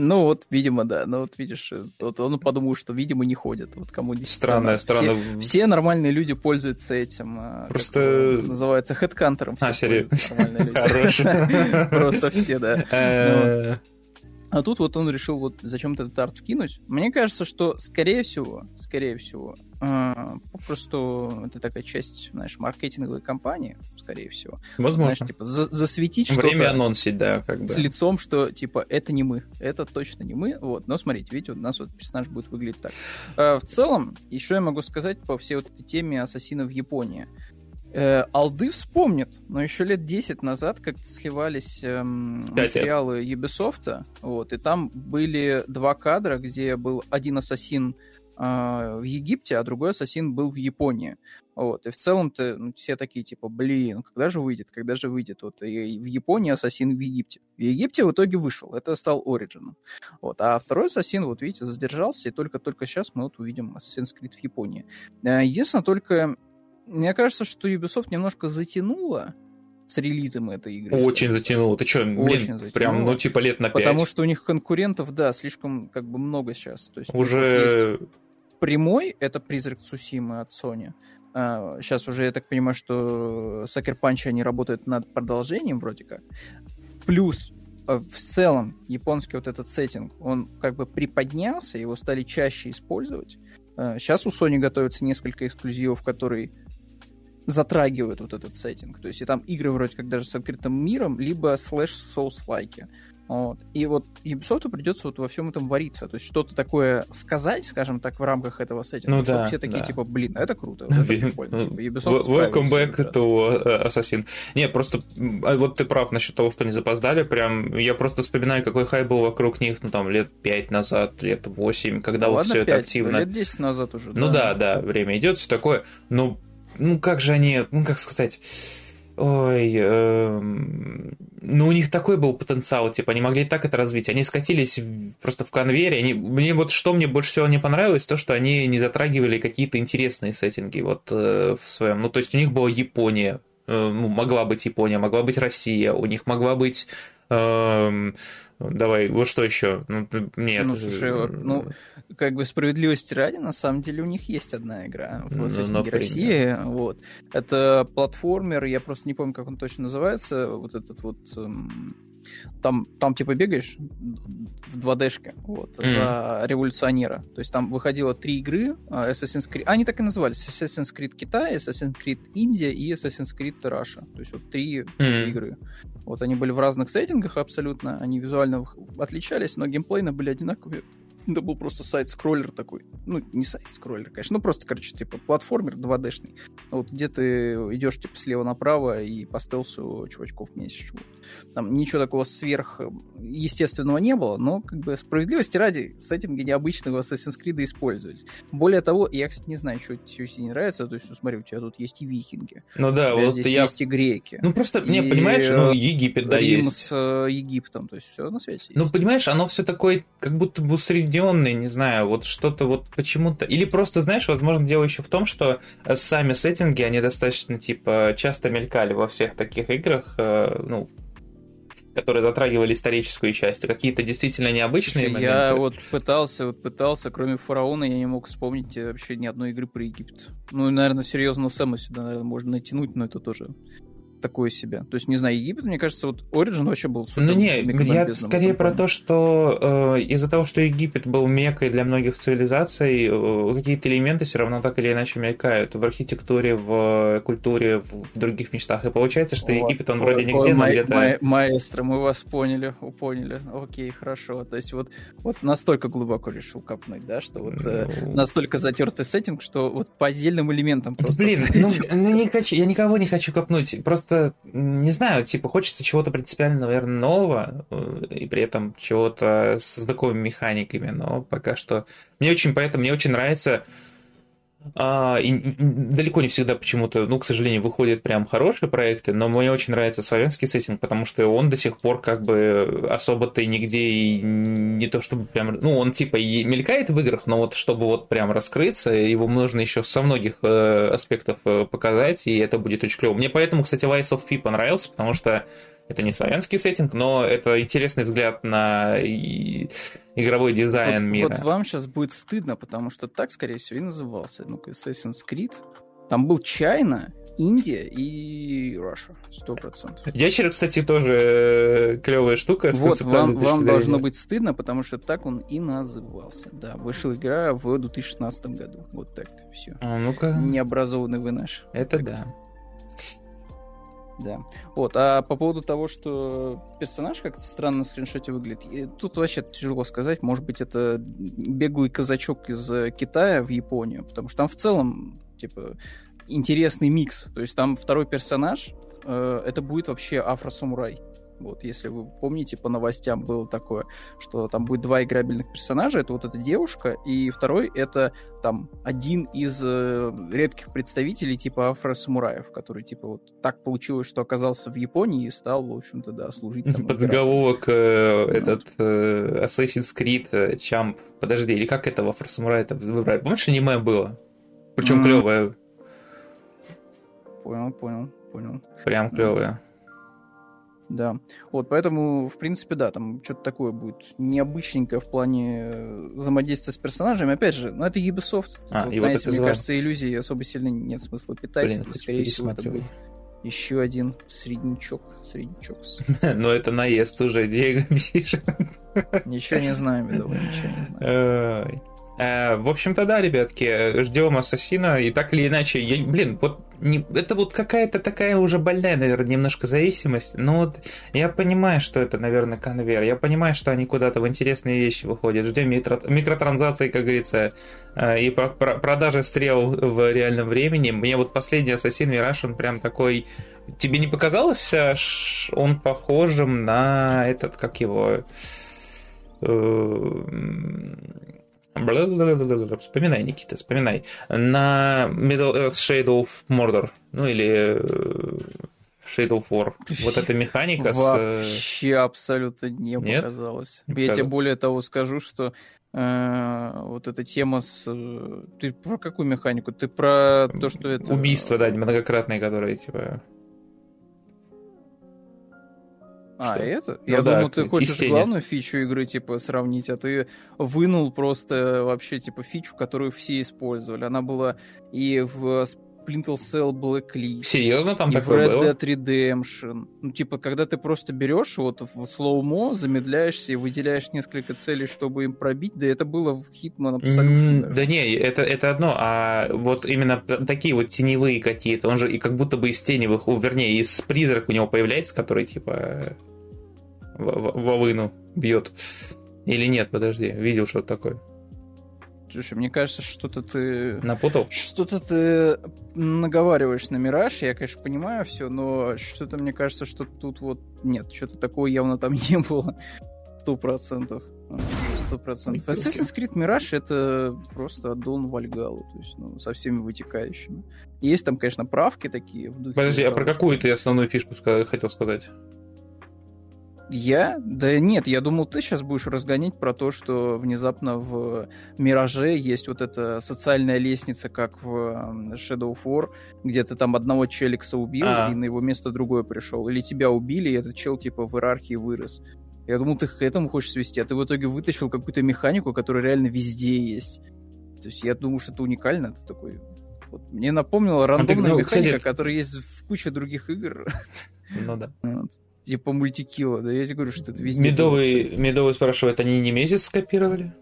Ну вот, видимо, да. Ну вот видишь, э, вот он подумал, что, видимо, не ходят. Вот кому Странно, странно. Все, все нормальные люди пользуются этим. А, Просто... называется хедкантером. А, серьезно? Хорошо. *laughs* Просто все, да. Э, а тут вот он решил вот зачем-то этот арт вкинуть. Мне кажется, что скорее всего, скорее всего, э, попросту это такая часть, знаешь, маркетинговой кампании, скорее всего. Возможно. Знаешь, типа за засветить что-то. Время анонсить, да, как бы. С лицом, что типа это не мы, это точно не мы. Вот, но смотрите, видите, у нас вот персонаж будет выглядеть так. Э, в целом, еще я могу сказать по всей вот этой теме ассасина в Японии. Э, Алды вспомнит, но еще лет 10 назад как сливались эм, материалы Ubisoft, вот, и там были два кадра, где был один ассасин в Египте, а другой ассасин был в Японии. Вот, и в целом-то ну, все такие, типа, блин, когда же выйдет, когда же выйдет? Вот, и в Японии ассасин в Египте. В Египте в итоге вышел, это стал Origin. Вот, а второй ассасин, вот видите, задержался, и только-только сейчас мы вот увидим Assassin's Creed в Японии. Э, единственное, только мне кажется, что Ubisoft немножко затянула с релизом этой игры. Очень затянуло. Ты что, блин, затянуло, прям, ну, типа лет на 5. Потому что у них конкурентов, да, слишком как бы много сейчас. То есть уже... Прямой, это призрак Цусимы от Sony. А, сейчас уже, я так понимаю, что Sucker Punch, они работают над продолжением вроде как. Плюс э, в целом японский вот этот сеттинг, он как бы приподнялся, его стали чаще использовать. Сейчас а, у Sony готовится несколько эксклюзивов, которые затрагивают вот этот сеттинг. То есть и там игры вроде как даже с открытым миром, либо слэш соус лайки. Вот. И вот Ubisoft придется вот во всем этом вариться. То есть что-то такое сказать, скажем так, в рамках этого сеттинга, ну, чтобы да, все такие, да. типа, блин, это круто. Это прикольно. Типа, Ubisoft Welcome back to uh, Assassin. Не, просто а вот ты прав насчет того, что они запоздали. Прям я просто вспоминаю, какой хай был вокруг них, ну там лет 5 назад, лет 8, когда ну, вот ладно, все 5, это активно. Лет 10 назад уже. Ну да, да, да время идет, все такое. Ну, ну как же они, ну как сказать Ой, э, ну у них такой был потенциал, типа, они могли так это развить. Они скатились просто в конвейере. Они, мне вот что мне больше всего не понравилось, то, что они не затрагивали какие-то интересные сеттинги вот э, в своем. Ну, то есть у них была Япония, э, ну, могла быть Япония, могла быть Россия, у них могла быть э, Давай, вот что еще? Ну, нет. Ну, слушай, ну, как бы справедливости ради, на самом деле у них есть одна игра в ну, России. Вот. Это платформер, я просто не помню, как он точно называется. Вот этот вот... Эм, там, там типа бегаешь в 2D-шке вот, mm. за революционера. То есть там выходило три игры а, Assassin's Creed... Они так и назывались. Assassin's Creed Китай, Assassin's Creed Индия и Assassin's Creed Russia. То есть вот три mm. игры. Вот они были в разных сеттингах абсолютно, они визуально отличались, но геймплейно были одинаковые. Это был просто сайт-скроллер такой. Ну, не сайт-скроллер, конечно, ну просто, короче, типа платформер 2D-шный. Вот где ты идешь типа слева направо и по стелсу чувачков месишь. Вот. Там ничего такого сверх естественного не было, но как бы справедливости ради сеттинги необычного Assassin's Creed использовались. Более того, я, кстати, не знаю, что, что тебе не нравится, то есть, ну, смотри, у тебя тут есть и викинги. Ну да, вот здесь я... есть и греки. Ну просто, не, понимаешь, ну Египет, да, Рим есть. с э, Египтом, то есть все на свете ну, есть. Понимаешь, оно все такое, как будто бы усредненное, не знаю, вот что-то вот почему-то... Или просто, знаешь, возможно, дело еще в том, что сами сеттинги, они достаточно, типа, часто мелькали во всех таких играх, э, ну, которые затрагивали историческую часть, а какие-то действительно необычные Слушай, моменты. Я вот пытался, вот пытался, кроме фараона, я не мог вспомнить вообще ни одной игры про Египет. Ну, наверное, серьезного Сэма сюда, наверное, можно натянуть, но это тоже такое себе. То есть, не знаю, Египет, мне кажется, вот Origin вообще был супер. Ну не, я скорее про то, что э, из-за того, что Египет был мекой для многих цивилизаций, э, какие-то элементы все равно так или иначе мелькают в архитектуре, в культуре, в других местах. И получается, что вот, Египет, он вроде нигде, но где-то... Ма- маэстро, мы вас поняли, поняли. Окей, хорошо. То есть вот, вот настолько глубоко решил копнуть, да, что вот э, ну... настолько затертый сеттинг, что вот по отдельным элементам просто... Блин, *laughs* ну, ну не хочу, я никого не хочу копнуть. Просто просто, не знаю, типа хочется чего-то принципиально, наверное, нового, э, и при этом чего-то с знакомыми механиками, но пока что... Мне очень, поэтому мне очень нравится а, и, далеко не всегда почему-то, ну, к сожалению, выходят прям хорошие проекты, но мне очень нравится славянский сеттинг, потому что он до сих пор как бы особо-то нигде и не то чтобы прям, ну, он типа и мелькает в играх, но вот чтобы вот прям раскрыться, его нужно еще со многих э, аспектов э, показать, и это будет очень клево. Мне поэтому, кстати, Lies of P понравился, потому что это не славянский сеттинг, но это интересный взгляд на игровой дизайн вот, мира. Вот вам сейчас будет стыдно, потому что так, скорее всего, и назывался. Ну-ка, Assassin's Creed. Там был Чайна, Индия и Russia. Сто процентов. Ящер, кстати, тоже э, клевая штука. Вот, вам, вам должно быть стыдно, потому что так он и назывался. Да, вышла игра в 2016 году. Вот так-то все. А, ну-ка. Необразованный вы наш. Это так да. Да. Вот, а по поводу того, что персонаж как-то странно на скриншоте выглядит, тут вообще тяжело сказать. Может быть, это беглый казачок из э, Китая в Японию, потому что там в целом, типа, интересный микс. То есть там второй персонаж, э, это будет вообще афросамурай. Вот, если вы помните, по новостям было такое, что там будет два играбельных персонажа. Это вот эта девушка, и второй это там один из э, редких представителей типа афросамураев, который типа вот так получилось, что оказался в Японии и стал, в общем-то, да, служить там. Подзаголовок э, этот э, Assassin's Creed э, Champ. Подожди, или как это в афросамурае выбрать? Помнишь, аниме было? Причем mm. клевое. Понял, понял, понял. Прям клевое. Да. Вот, поэтому, в принципе, да, там что-то такое будет необычненькое в плане э, взаимодействия с персонажами. Опять же, ну это Ubisoft. А, Тут, и вот знаете, это мне звал. кажется, иллюзий особо сильно нет смысла питать. Блин, хоть скорее всего, это будет еще один среднячок. Среднячок. *laughs* Но это наезд уже, Диего. *laughs* Ничего не знаем, Медовый, ничего не знаем. Э, В общем-то, да, ребятки, ждем Ассасина, и так или иначе, я- блин, вот не- это вот какая-то такая уже больная, наверное, немножко зависимость, но вот я понимаю, что это, наверное, конвейер, я понимаю, что они куда-то в интересные вещи выходят, ждем микро- микротранзакции, как говорится, э, и про- про- продажи стрел в реальном времени. Мне вот последний Ассасин Мираж, он прям такой... Тебе не показалось, э, он похожим на этот, как его... э. Вспоминай, Никита, вспоминай. На Middle Earth Shadow of Mordor. Ну или э, Shadow of War. Вот эта механика с... э, Вообще абсолютно не Нет? показалось. Не Я тебе показалось? более того скажу, что э, вот эта тема с... э, Ты про какую механику? Ты про то, что это... Убийства, да, многократные, которые, типа... А, Что? это? Ну Я да, думал, ты хочешь тени. главную фичу игры, типа, сравнить, а ты вынул просто вообще, типа, фичу, которую все использовали. Она была и в Splinter Cell Blacklist, Серьезно там и в такое Red было? Dead Redemption. Ну, типа, когда ты просто берешь вот в слоумо, замедляешься и выделяешь несколько целей, чтобы им пробить, да это было в Hitman Absolution. даже. Да не, это, это одно, а вот именно такие вот теневые какие-то, он же и как будто бы из тени выходит, вернее, из призрак у него появляется, который типа в- в- волыну бьет. Или нет, подожди, видел что-то такое. Слушай, мне кажется, что-то ты... Напутал? Что-то ты наговариваешь на Мираж, я, конечно, понимаю все, но что-то мне кажется, что тут вот нет, что-то такого явно там *laughs* не было. Сто процентов. Сто процентов. Assassin's Creed Mirage это просто аддон Вальгалу, то есть, ну, со всеми вытекающими. Есть там, конечно, правки такие в духе... Подожди, а про какую ты основную фишку хотел сказать? Я? Да нет, я думал, ты сейчас будешь разгонять про то, что внезапно в Мираже есть вот эта социальная лестница, как в Shadow of War, где ты там одного челикса убил, А. и на его место другой пришел. Или тебя убили, и этот чел типа в иерархии вырос. Я думал, ты к этому хочешь свести, а ты в итоге вытащил какую-то механику, которая реально везде есть. То есть я думаю, что это уникально. Ты такой... Вот, мне напомнила рандомная ну, механика, кстати- которая есть в куче других игр. Ну да. *laughs* Вот. Типа мультикила. Да я тебе говорю, что это везде. Медовый. Медовый спрашивает, они не Мезис скопировали?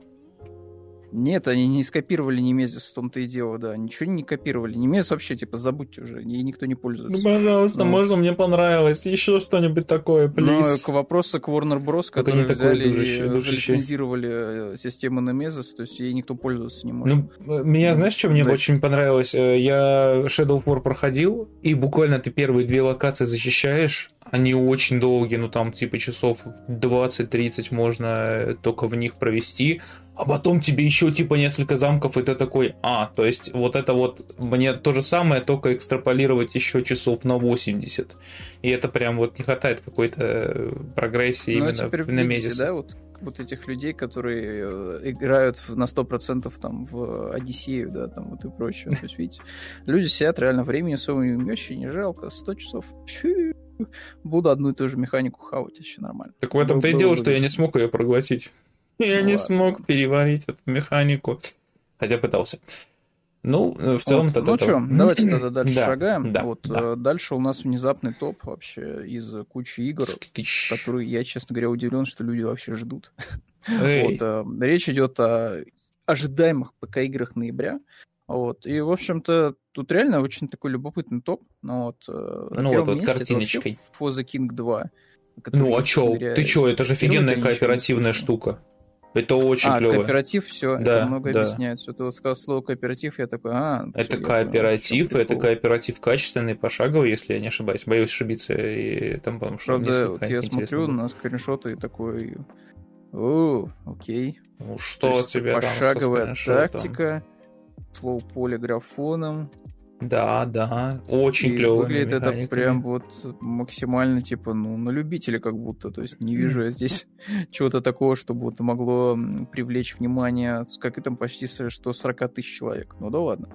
Нет, они не скопировали Немезис, в том-то и дело, да. Ничего не копировали. Немезис вообще, типа, забудьте уже, ей никто не пользуется. пожалуйста, Ну. можно, мне понравилось. Еще что-нибудь такое, Но к вопросу к Warner Bros., которые взяли душище- и душище. залицензировали э, систему Немезис, то есть ей никто пользоваться не может. Ну, меня, знаешь, что мне Да. очень понравилось? Э, Я Shadow of War проходил, и буквально ты первые две локации защищаешь, они очень долгие, ну там типа часов 20-30 можно э, только в них провести, а потом тебе еще типа несколько замков, и ты такой, а, то есть вот это вот мне то же самое, только экстраполировать еще часов на 80. И это прям вот не хватает какой-то э, прогрессии Ну, а именно теперь в Немезисе. да, вот, вот этих людей, которые э, играют на 100% там в Одиссею, да, там вот и прочее. То есть, видите, люди сидят, реально времени своего им вообще не жалко, 100 часов. Фью. Буду одну и ту же механику хавать, еще нормально. Так в этом-то и дело, что я не смог ее проглотить. Я Ну не смог переварить эту механику. Хотя пытался. Ну, э, в целом Вот. Ну что, давайте тогда дальше Да, шагаем. да, вот да. э, дальше у нас внезапный топ вообще из кучи игр, которые я, честно говоря, удивлен, что люди вообще ждут. Эй, Вот, э, речь идет о ожидаемых ПК-играх ноября. Вот. И, в общем-то, тут реально очень такой любопытный топ. Ну, вот, э, на Ну, первом вот, вот месте это картиночкой. вообще For the King 2. который, Ну, а чё? говоря, Ты чё? Это же офигенная кооперативная штука. Это очень а, клево. кооператив, все, Да, это много да. объясняет. Всё, Ты вот сказал слово кооператив, я такой, а, Это я понял, в чём кооператив, это кооператив качественный, пошаговый, если я не ошибаюсь. Боюсь ошибиться, и там, потому что Правда, вот я смотрю было. на скриншоты и такой, о, окей. Ну, То что есть тебе там со Пошаговая тактика, слоу поле графоном. Да, да, очень клево. выглядит это прям вот максимально типа, ну, на любителя как будто. То есть не вижу я здесь *laughs* чего-то такого, чтобы вот могло привлечь внимание, как и там почти что 40 тысяч человек. Ну да ладно.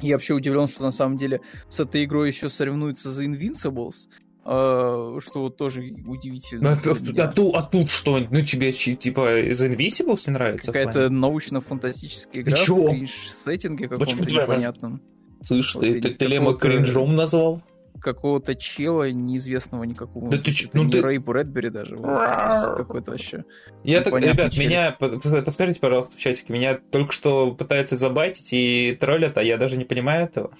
Я вообще удивлен, что на самом деле с этой игрой еще соревнуются за Invincibles. а, что вот тоже удивительно. А, а, тут, а тут что? Ну, тебе типа из Invisibles не нравится? Какая-то научно-фантастическая игра ты в кринж-сеттинге каком-то непонятном. Слышь, вот, ты, ты, ты Лема кринжом назвал? какого-то чела неизвестного никакого. Да ты ч... ну, не ты... Рэй Брэдбери даже. какой-то вообще. Я так, ребят, челик. меня, подскажите, пожалуйста, в чатике, меня только что пытаются забайтить и троллят, а я даже не понимаю этого.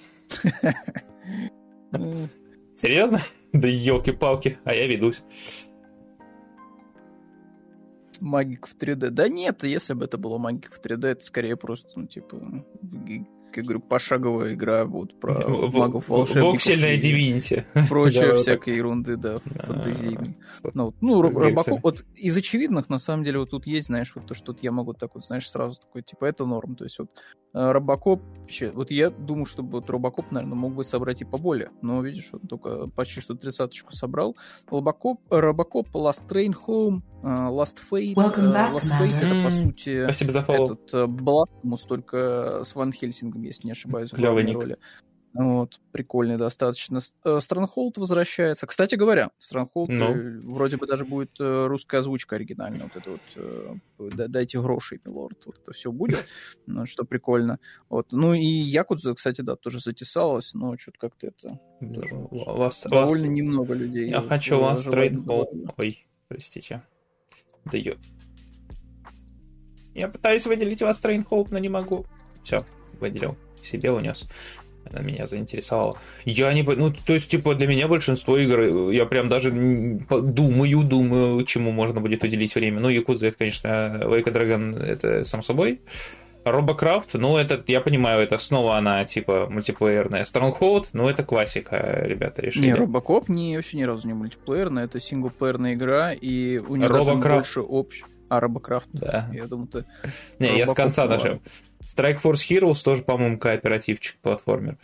*laughs* Серьезно? Да елки-палки, а я ведусь. Магик в 3D. Да нет, если бы это было магик в 3D, это скорее просто, ну, типа, я говорю, пошаговая игра вот про *laughs* магов волшебников. Воксельная Дивинити. *laughs* Прочая всякой ерунды, да, *laughs* фантазийной. Ну, ну Робокоп, вот из очевидных, на самом деле, вот тут есть, знаешь, вот то, что я могу так вот, знаешь, сразу такой, типа, это норм. То есть вот э, Робокоп, вот я думаю, что вот Робокоп, наверное, мог бы собрать и поболее, но, видишь, он только почти что тридцаточку собрал. Робокоп, Робокоп, Last Train Home, э, Last Fate. Last Fate это, по сути, Спасибо за этот Бластмус, только с Ван Хельсингом если не ошибаюсь, в главной роли. Вот, прикольный достаточно. Странхолд возвращается. Кстати говоря, Странхолд. Ну. вроде бы даже будет э, русская озвучка оригинальная. Вот это вот э, «Дайте гроши, милорд». Вот это все будет, *laughs* ну, что прикольно. Вот. Ну и Якудза, кстати, да, тоже затесалась, но что-то как-то это... Тоже, вас, довольно вас... немного людей. Я хочу Last Train Home... Ой, простите. Да ё... Я пытаюсь выделить Last Train Home, но не могу. Все выделил, себе унес. Она меня заинтересовала. Я не... Ну, то есть, типа, для меня большинство игр, я прям даже думаю, думаю, чему можно будет уделить время. Ну, Якудза, это, конечно, Wake Dragon, это сам собой. Робокрафт, ну, это, я понимаю, это снова она, типа, мультиплеерная. Stronghold, ну, это классика, ребята решили. Не, Робокоп не, вообще ни разу не мультиплеерная, это синглплеерная игра, и у нее даже больше общего. А, Робокрафт? Да. Я думаю, ты... Не, Робокоп, я с конца даже... Strike Force Heroes тоже, по-моему, кооперативчик, платформер.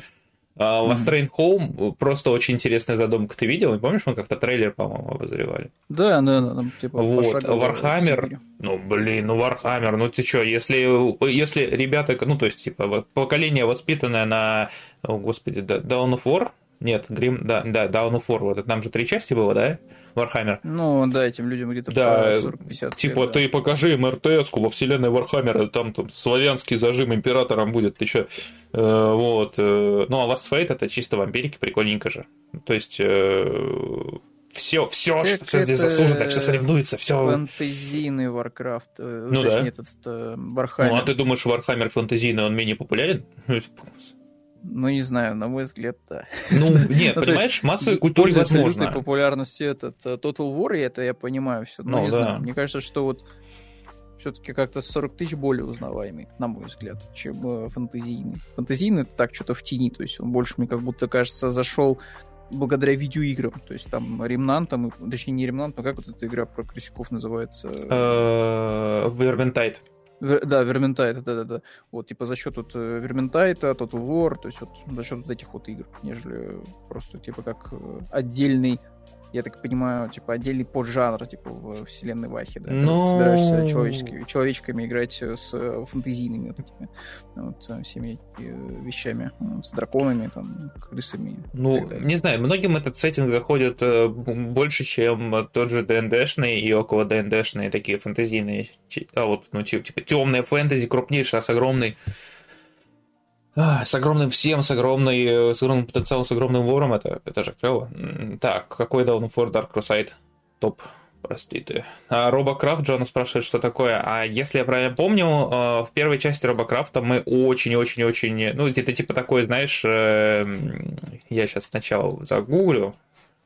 А Last Train Home просто очень интересная задумка. Ты видел? Помнишь, мы как-то трейлер, по-моему, обозревали? Да, да, да. Там, типа, вот, Warhammer. Ну, блин, ну Warhammer, ну ты что, если, если ребята, ну, то есть, типа, поколение воспитанное на, о, господи, Dawn of War, нет, Грим, да, да, Dawn of War, вот, там же три части было, да? Warhammer. Ну, да, этим людям где-то да, 40-50 Типа, лет, ты да. покажи им РТС во вселенной Warhammer, там, там славянский зажим императором будет, ты что? Э, вот. Э, ну, а Last Fate это чисто вампирики, прикольненько же. То есть... Э, все, все, что все здесь засужено, все соревнуется, все. Фэнтезийный Warcraft. Э, ну точнее, да. Этот, э, Warhammer. Ну, а ты думаешь, Warhammer фэнтезийный, он менее популярен? *laughs* *laughs* Ну, не знаю, на мой взгляд, да. Ну, *laughs* нет, ну, понимаешь, массовой культуре возможно. популярностью этот э, Total War, и это я понимаю все. Но ну, не да. знаю, мне кажется, что вот все-таки как-то 40 тысяч более узнаваемый, на мой взгляд, чем э, фэнтезийный. Фэнтезийный это так что-то в тени, то есть он больше мне как будто, кажется, зашел благодаря видеоиграм. То есть там Ремнантом, точнее не Ремнант, но как вот эта игра про крысяков называется? Vermintide. Вер, да, Верментайт, да-да-да. Вот, типа за счет вот э, Верментайта, Total War, то есть вот за счет вот этих вот игр, нежели просто типа как э, отдельный я так понимаю, типа отдельный поджанр, типа в вселенной Вахи, да? Но... ты собираешься человеческими, человечками играть с э, фантазийными вот этими вот, э, всеми э, вещами, с драконами, там, крысами. Ну, не знаю, многим этот сеттинг заходит больше, чем тот же ДНДшный и около ДНДшные такие фантазийные, а вот, ну, типа, типа темная фэнтези, крупнейшая, с огромной а, с огромным всем, с, огромной, э, с огромным потенциалом, с огромным вором, это, это же клево. Так, какой War Dark Crusade? Топ, прости ты. А, Робокрафт, Джона спрашивает, что такое. А если я правильно помню, э, в первой части Робокрафта мы очень-очень-очень... Ну, это типа такой, знаешь, э, я сейчас сначала загуглю,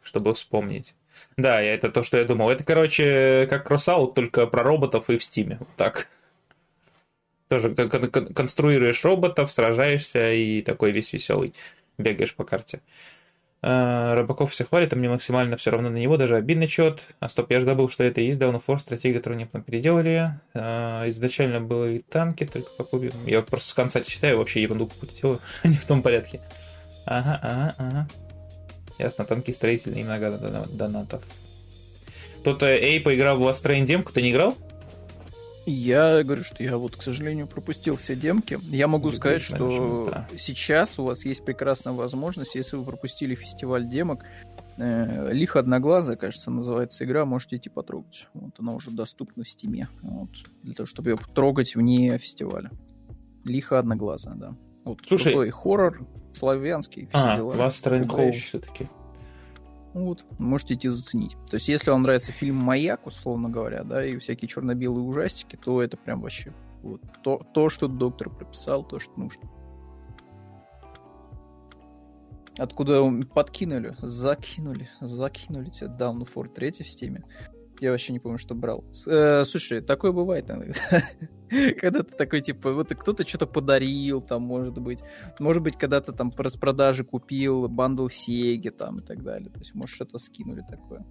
чтобы вспомнить. Да, это то, что я думал. Это, короче, как Crossout, только про роботов и в Стиме. Вот так тоже конструируешь роботов, сражаешься и такой весь веселый бегаешь по карте. А, Рыбаков все хвалит, а мне максимально все равно на него, даже обидный счет. А стоп, я же забыл, что это и есть Dawn of War, стратегия, которую они потом переделали. А, изначально были танки, только по клубе. Я просто с конца читаю, вообще ерунду какую-то делаю, *laughs* не в том порядке. Ага, ага, ага. Ясно, танки строительные, много донатов. Кто-то Эй поиграл в Last Train демку, ты не играл? Я говорю, что я вот, к сожалению, пропустил все демки. Я могу Люблю, сказать, что да. сейчас у вас есть прекрасная возможность, если вы пропустили фестиваль демок, Э, Лихо одноглазая, кажется, называется игра, можете идти потрогать. Вот она уже доступна в стиме. Вот, для того, чтобы ее трогать вне фестиваля. Лихо одноглазая, да. Вот Слушай, крутой хоррор, славянский, А. Last Пугающий. все-таки. Вот, можете идти заценить. То есть, если вам нравится фильм «Маяк», условно говоря, да, и всякие черно-белые ужастики, то это прям вообще вот то, то, что доктор прописал, то, что нужно. Откуда подкинули, закинули, закинули тебе Down for 3 в стиме. Я вообще не помню, что брал. Э, слушай, такое бывает иногда. *laughs* Когда ты такой, типа, вот кто-то что-то подарил, там, может быть. Может быть, когда-то там по распродаже купил бандл Сеги, там, и так далее. То есть, может, что-то скинули такое.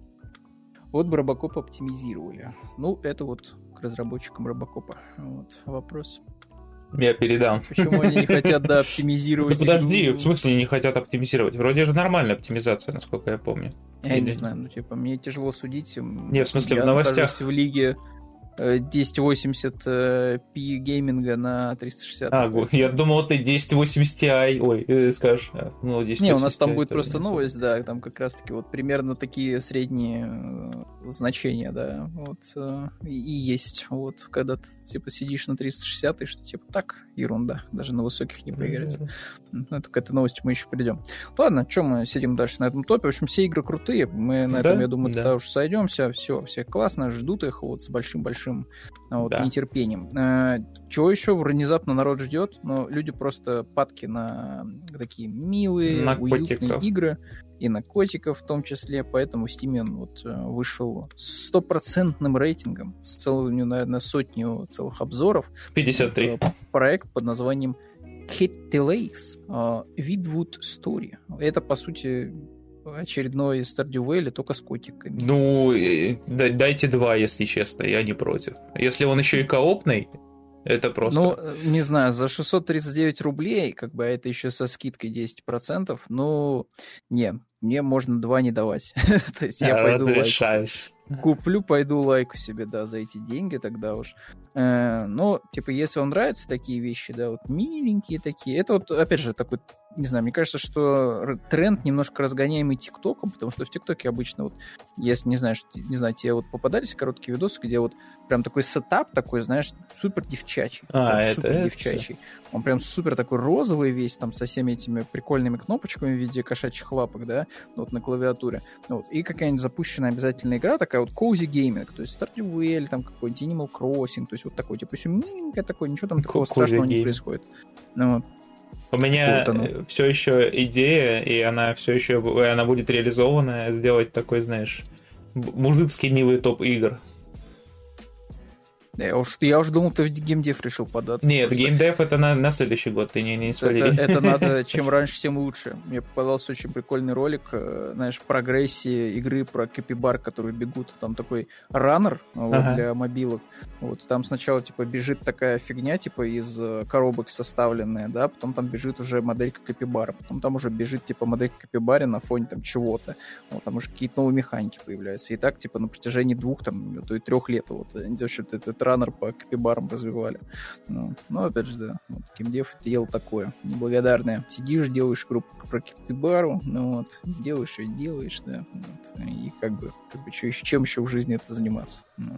Вот Робокоп оптимизировали. Ну, это вот к разработчикам Робокопа. Вот вопрос. Я передам. Почему они не хотят, да, Да оптимизировать подожди, в смысле не хотят оптимизировать? Вроде же нормальная оптимизация, насколько я помню. Я не знаю, ну, типа, мне тяжело судить. Не, в смысле, в новостях. в лиге э, 1080 э, p гейминга на 360. А, я думал, ты 1080 Ti, ой, э, скажешь. Ну, 1080 Не, у нас там будет просто новость, да, там как раз-таки вот примерно такие средние э, значения, да, вот, э, и, есть, вот, когда ты, типа, сидишь на 360, и что, типа, так, ерунда, даже на высоких не поиграть. Ну, это к этой новости мы еще придем. Ладно, что мы сидим дальше на этом топе? В общем, все игры крутые. Мы на Да, этом, я думаю, да. тогда уж сойдемся. Все, все классно, ждут их вот с большим-большим а, вот, Да. нетерпением. Э, чего еще внезапно народ ждет? Но люди просто падки на такие милые, На уютные котиков. игры. И на котиков в том числе. Поэтому Steam он вот э, вышел с стопроцентным рейтингом, с целую, наверное, сотню целых обзоров 53. э, проект под названием Lace э, Видвуд Story. Это, по сути, очередной Valley, только с котиками. Ну, да- дайте два, если честно, я не против. Если он еще и коопный, это просто... Ну, не знаю, за 639 рублей, как бы, а это еще со скидкой 10%, ну, не, мне можно два не давать. *laughs* То есть я А, пойду. Куплю, пойду лайку себе, да, за эти деньги тогда уж. Э, но, типа, если вам нравятся такие вещи, да, вот миленькие такие, это вот, опять же, такой, не знаю, мне кажется, что тренд немножко разгоняемый ТикТоком, потому что в ТикТоке обычно вот, если, не знаешь, не знаю, тебе вот попадались короткие видосы, где вот прям такой сетап такой, знаешь, супер девчачий. А, это- супер девчачий. Он прям супер такой розовый весь, там, со всеми этими прикольными кнопочками в виде кошачьих лапок, да, вот на клавиатуре. Вот. И какая-нибудь запущенная обязательная игра, такая вот cozy gaming, то есть Stardew Valley, там какой-нибудь Animal Crossing, то есть вот такой, типа, все миленькое такое, ничего там такого Cozy страшного не gaming. происходит. Ну, вот. У меня Вот оно. все еще идея, и она все еще она будет реализована, сделать такой, знаешь, мужицкий милый топ игр. Я уж, я уж думал, ты в геймдев решил податься. Нет, Просто геймдев это на, на следующий год, ты не, не это, спойлери. это *laughs* надо, чем раньше, тем лучше. Мне попадался очень прикольный ролик, э, знаешь, прогрессии игры про капибар, которые бегут. Там такой раннер вот, Ага. для мобилок. Вот, там сначала, типа, бежит такая фигня, типа, из э, коробок составленная, да, потом там бежит уже моделька капибара, потом там уже бежит, типа, моделька капибари на фоне там чего-то. Вот, там уже какие-то новые механики появляются. И так, типа, на протяжении двух, там, а то и трех лет вот, что-то этот раннер по капибарам развивали. Ну, ну, опять же, да, вот, геймдев дело такое, неблагодарное. Сидишь, делаешь группу про капибару, ну вот, делаешь и делаешь, да, вот, и как бы, как бы чё чем еще в жизни это заниматься? Ну.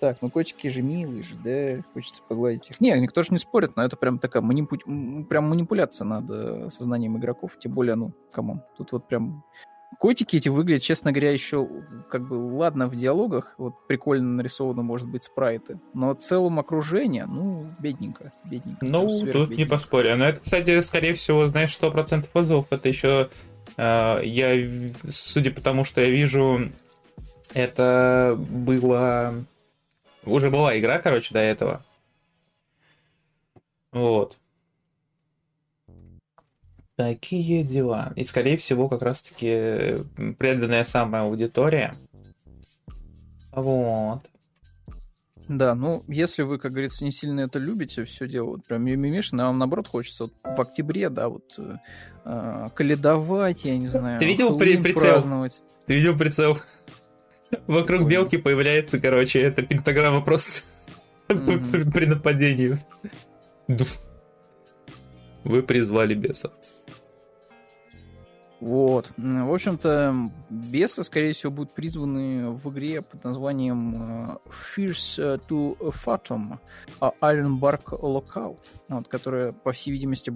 Так, ну котики же милые же, да, хочется погладить их. Не, никто же не спорит, но это прям такая манипу... прям манипуляция над э, сознанием игроков, тем более, ну, come on, тут вот прям Котики эти выглядят, честно говоря, еще как бы ладно в диалогах, вот прикольно нарисованы, может быть, спрайты, но в целом окружение, ну, бедненько, бедненько. Ну, тут не поспорю. Но это, кстати, скорее всего, знаешь, 100% отзывов. Это еще, э, я, судя по тому, что я вижу, это было... Уже была игра, короче, до этого. Вот. Такие дела. И, скорее всего, как раз-таки преданная самая аудитория. Вот. Да, ну, если вы, как говорится, не сильно это любите, все дело, вот прям мимимишно, а вам, наоборот, хочется вот в октябре, да, вот э, э, каледовать, я не знаю, Ты видел при- прицел? праздновать. Ты видел прицел? Вокруг Ой. белки появляется, короче, эта пентаграмма просто *laughs* при нападении. Вы призвали бесов. Вот. В общем-то, бесы, скорее всего, будут призваны в игре под названием Fierce to Fathom Ironbark Lockout, вот, которая, по всей видимости,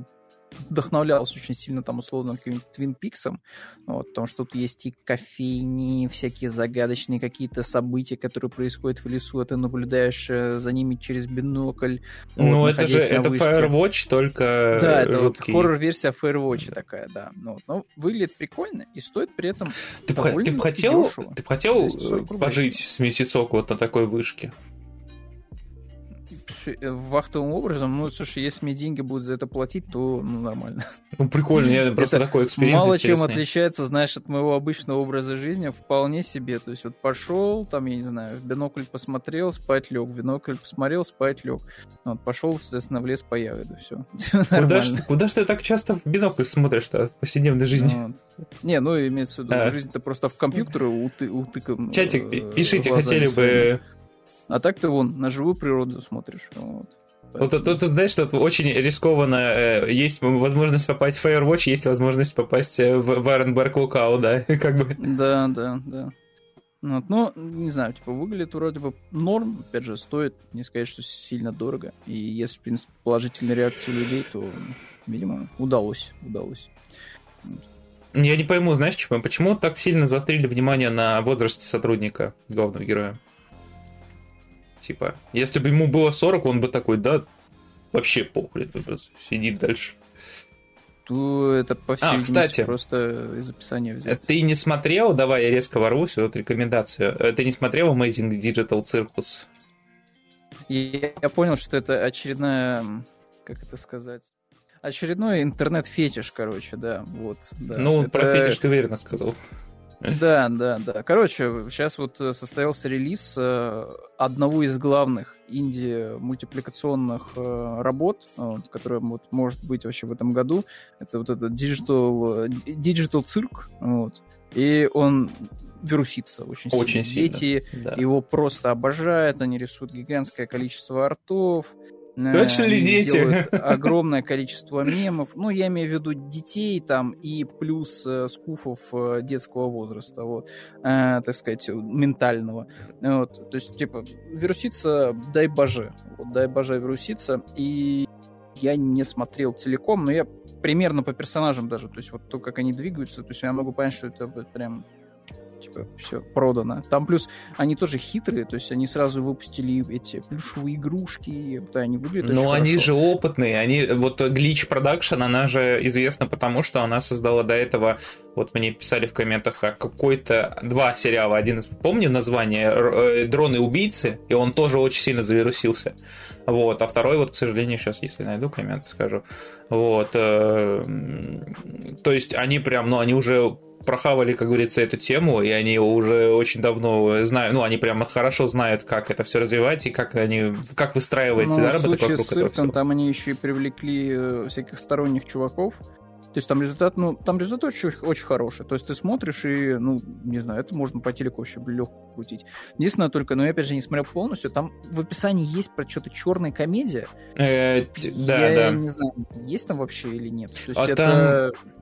вдохновлялся очень сильно там условно каким-нибудь Твин Пиксом, вот, потому что тут есть и кофейни, всякие загадочные какие-то события, которые происходят в лесу, а ты наблюдаешь э, за ними через бинокль. Ну, вот, это же это вышке. Firewatch, только Да, это жуткий. вот хоррор-версия Firewatch такая, да. Ну, но выглядит прикольно и стоит при этом Ты, ты бы хотел, ты бы хотел пожить с месяцок вот на такой вышке? Э, вахтовым образом, ну, слушай, если мне деньги будут за это платить, то ну, нормально. *laughs* Ну, прикольно, я просто это такой эксперимент Мало интересный. чем отличается, знаешь, от моего обычного образа жизни, вполне себе. То есть вот пошел, там, я не знаю, в бинокль посмотрел, спать лег, в бинокль посмотрел, спать лег. Вот, пошел, соответственно, в лес по ягоду, все. *laughs* Куда ж, куда ж ты так часто в бинокль смотришь-то в повседневной жизни? Вот. Не, ну, имеется в виду, а. жизнь-то просто в компьютере уты, утыком. Чатик, э, пишите, хотели бы а так ты вон на живую природу смотришь. Вот. Вот тут, тут, знаешь, что очень рискованно. Э, есть возможность попасть в Firewatch, есть возможность попасть э, в Варенберг Лукау, да, *laughs* как бы. Да, да, да. Вот. Ну, не знаю, типа, выглядит вроде бы норм, опять же, стоит, не сказать, что сильно дорого. И если, в принципе, положительная реакция людей, то, видимо, удалось, удалось. Я не пойму, знаешь, почему, почему так сильно заострили внимание на возрасте сотрудника главного героя? Типа, если бы ему было 40, он бы такой, да, вообще похуй, сидит дальше. То это по всей а, кстати, просто из описания взять. Ты не смотрел, давай я резко ворвусь, вот рекомендацию. Э, ты не смотрел Amazing Digital Circus? Я, я понял, что это очередная, как это сказать, очередной интернет-фетиш, короче, да, вот. Да. Ну, это... про фетиш ты верно сказал. Да, да, да. Короче, сейчас вот э, состоялся релиз э, одного из главных инди-мультипликационных э, работ, вот, которая вот, может быть вообще в этом году. Это вот этот Digital, Digital Circ. Вот. И он вирусится очень, очень сильно. Дети да. его просто обожают, они рисуют гигантское количество артов, Точно ли дети? *laughs* огромное количество мемов. Ну, я имею в виду детей там и плюс э, скуфов э, детского возраста, вот, э, так сказать, ментального. Вот, то есть, типа, вируситься, дай боже. Вот, дай боже вируситься. И я не смотрел целиком, но я примерно по персонажам даже, то есть вот то, как они двигаются, то есть я могу понять, что это прям типа, все, продано. Там плюс они тоже хитрые, то есть они сразу выпустили эти плюшевые игрушки, да, они выглядят Ну, они хорошо. же опытные, они, вот Glitch Production, она же известна потому, что она создала до этого, вот мне писали в комментах, а какой-то, два сериала, один, помню название, э, Дроны-убийцы, и он тоже очень сильно завирусился. Вот, а второй, вот, к сожалению, сейчас, если найду коммент, скажу. Вот, э, то есть они прям, ну, они уже прохавали, как говорится, эту тему, и они уже очень давно знают, ну, они прямо хорошо знают, как это все развивать и как они, как выстраивать ну, заработок в случае с Цирком, там они еще и привлекли э, всяких сторонних чуваков, то есть там результат, ну, там результат очень, очень хороший. То есть ты смотришь и, ну, не знаю, это можно по телеку вообще легко крутить. Единственное только, ну, я опять же не смотрел полностью, там в описании есть про что-то черная комедия. Э, да, я да. не знаю, есть там вообще или нет. То есть а это... Там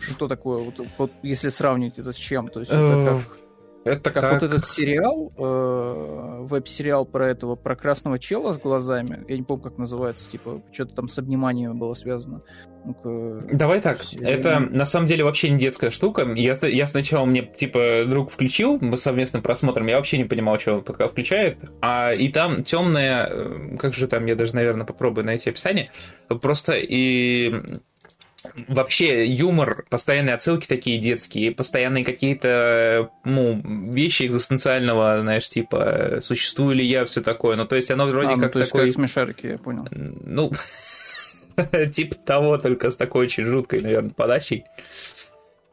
что такое, вот, вот если сравнивать это с чем? То есть это как это как, как вот этот сериал, э, веб-сериал про этого, про красного чела с глазами. Я не помню, как называется, типа, что-то там с обниманием было связано. ну Давай так, сериал. это на самом деле вообще не детская штука. Я, я сначала мне, типа, друг включил, совместным просмотром, я вообще не понимал, что он пока включает. А и там темная, э, как же там, я даже, наверное, попробую найти описание. Просто и вообще юмор, постоянные отсылки такие детские, постоянные какие-то ну, вещи экзистенциального, знаешь, типа, существую ли я, все такое. Ну, то есть оно вроде а, ну, как то есть такой... как смешарики, я понял. Ну, *laughs* типа того, только с такой очень жуткой, наверное, подачей.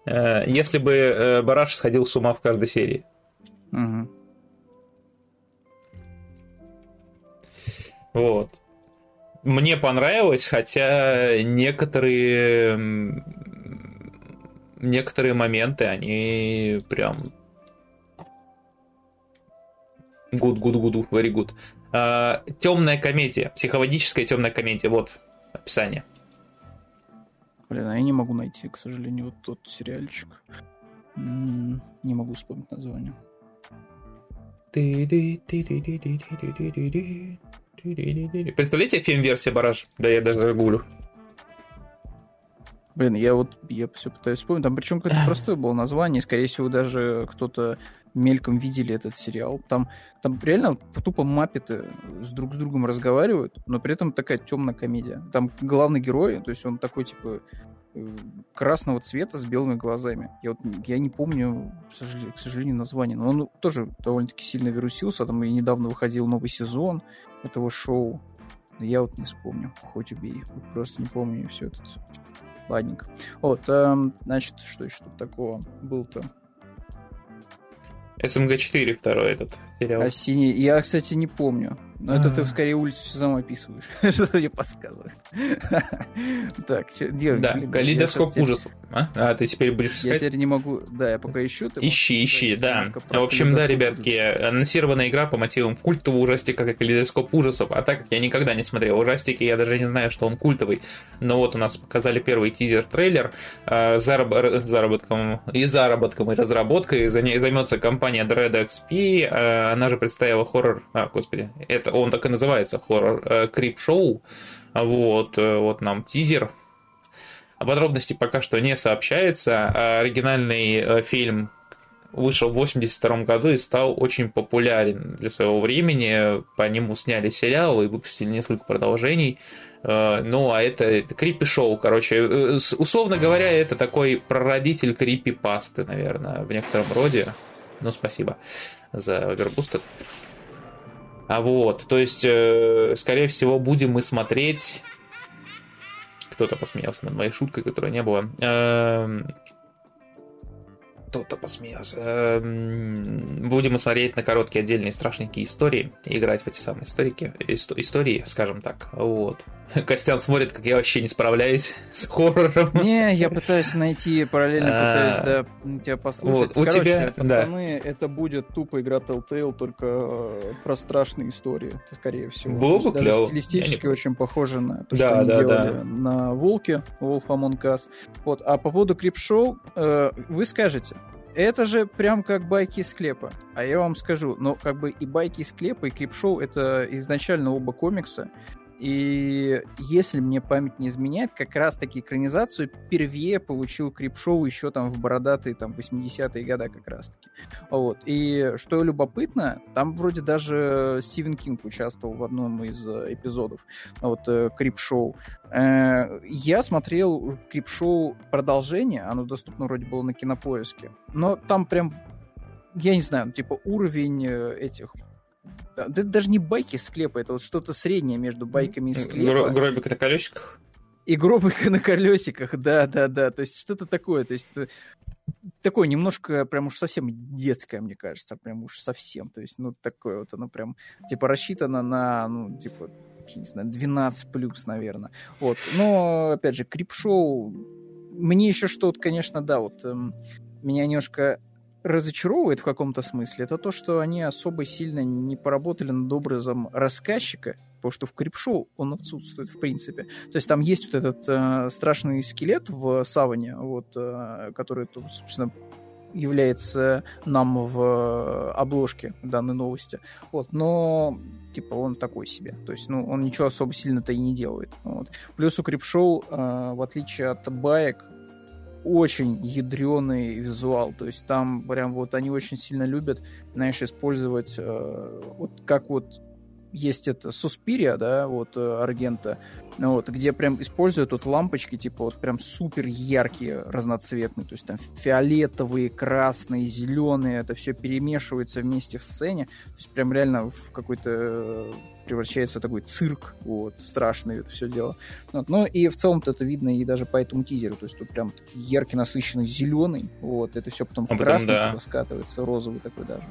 Э, если бы э, Бараш сходил с ума в каждой серии. Угу. Вот мне понравилось, хотя некоторые некоторые моменты, они прям good, good, good, very good. А, темная комедия, психологическая темная комедия, вот описание. Блин, а я не могу найти, к сожалению, вот тот сериальчик. Не могу вспомнить название. Представляете фильм-версия Бараж? Да я даже гуглю. Блин, я вот я все пытаюсь вспомнить. Там причем какое-то *clears throat* простое было название. Скорее всего, даже кто-то мельком видели этот сериал. Там, там реально тупо маппеты с друг с другом разговаривают, но при этом такая темная комедия. Там главный герой, то есть он такой, типа, красного цвета с белыми глазами. Я вот я не помню, к сожалению, название, но он тоже довольно-таки сильно вирусился. Там и недавно выходил новый сезон этого шоу. Я вот не вспомню, хоть убей. Просто не помню все это. Ладненько. Вот, эм, значит, что еще тут такого был-то? СМГ-4 второй этот сериал. А синий... Я, кстати, не помню. Но это ты А. скорее улицу Сезам описываешь. *laughs* Что мне подсказывает. *laughs* Так, где? Да, калейдоскоп ужасов. А? А, ты теперь будешь те- Я искать? теперь не могу... Да, я пока ищу. Ищи, ищи, да. В общем, да, ребятки, ужасов. анонсирована игра по мотивам культового ужастика, как калейдоскоп ужасов. А так как я никогда не смотрел ужастики, я даже не знаю, что он культовый. Но вот у нас показали первый тизер-трейлер. э, заработком и заработком, и разработкой займется компания Dread XP. Она же представила хоррор... А, господи, это он так и называется, хоррор э, Крип-шоу. Вот, э, вот нам тизер. А подробностей пока что не сообщается. А Оригинальный э, фильм вышел в 82 году и стал очень популярен для своего времени. По нему сняли сериал и выпустили несколько продолжений. Ну, а это, это крипи-шоу, короче. Условно говоря, это такой прародитель крипи-пасты, наверное, в некотором роде. Ну, спасибо за Overboosted. А вот, то есть, э, скорее всего, будем мы смотреть... Кто-то посмеялся над моей шуткой, которой не было. Эм, кто-то посмеялся. Эм, Будем мы смотреть на короткие отдельные страшненькие истории, играть в эти самые историки, исто- истории, скажем так. Вот. Костян смотрит, как я вообще не справляюсь с хоррором. Не, я пытаюсь найти, параллельно А. пытаюсь, да, тебя послушать. Вот, у Короче, тебя- да. пацаны, это будет тупо игра Telltale, только э, про страшные истории, скорее всего. Было бы даже клёво. стилистически не- очень похоже на то, Да, что они да, делали да. на Волке, Wolf Among Us. Вот. А по поводу Крипшоу, э, вы скажете, это же прям как байки из склепа. А я вам скажу, ну, как бы и байки из склепа, и Крипшоу — это изначально оба комикса. И если мне память не изменяет, как раз-таки экранизацию впервые получил Крипшоу еще там в бородатые там 80-е годы как раз-таки. Вот. И что любопытно, там вроде даже Стивен Кинг участвовал в одном из э, эпизодов вот, э, Крипшоу. Э, Я смотрел Крипшоу продолжение, оно доступно вроде было на Кинопоиске, но там прям, я не знаю, ну, типа уровень этих это даже не байки из склепа, это вот что-то среднее между байками из склепа Гро- Гробик на колесиках. и гробик на колесиках, да, да, да. То есть что-то такое. То есть такое немножко прям уж совсем детское, мне кажется, прям уж совсем. То есть, ну, такое вот оно прям, типа, рассчитано на, ну, типа, я не знаю, 12 плюс, наверное. Вот. Но, опять же, крипшоу, мне еще что-то, конечно, да, вот эм, меня немножко разочаровывает в каком-то смысле, это то, что они особо сильно не поработали над образом рассказчика, потому что в крипшоу он отсутствует в принципе. То есть там есть вот этот э, страшный скелет в саване, вот, э, который, то, собственно, является нам в обложке данной новости. Вот, но типа он такой себе. То есть, ну, он ничего особо сильно-то и не делает. Вот. Плюс у Крипшоу, э, в отличие от баек, очень ядреный визуал. То есть там прям вот они очень сильно любят, знаешь, использовать э, вот как вот есть это Суспирия, да, вот э, Аргента, вот, где прям используют вот лампочки, типа вот прям супер яркие, разноцветные, то есть там фиолетовые, красные, зеленые, это все перемешивается вместе в сцене, то есть прям реально в какой-то э, превращается в такой цирк, вот, страшный это все дело. Вот. Ну и в целом-то это видно и даже по этому тизеру, то есть тут прям яркий, насыщенный зеленый, вот, это все потом в А красный да. типа, скатывается, розовый такой даже.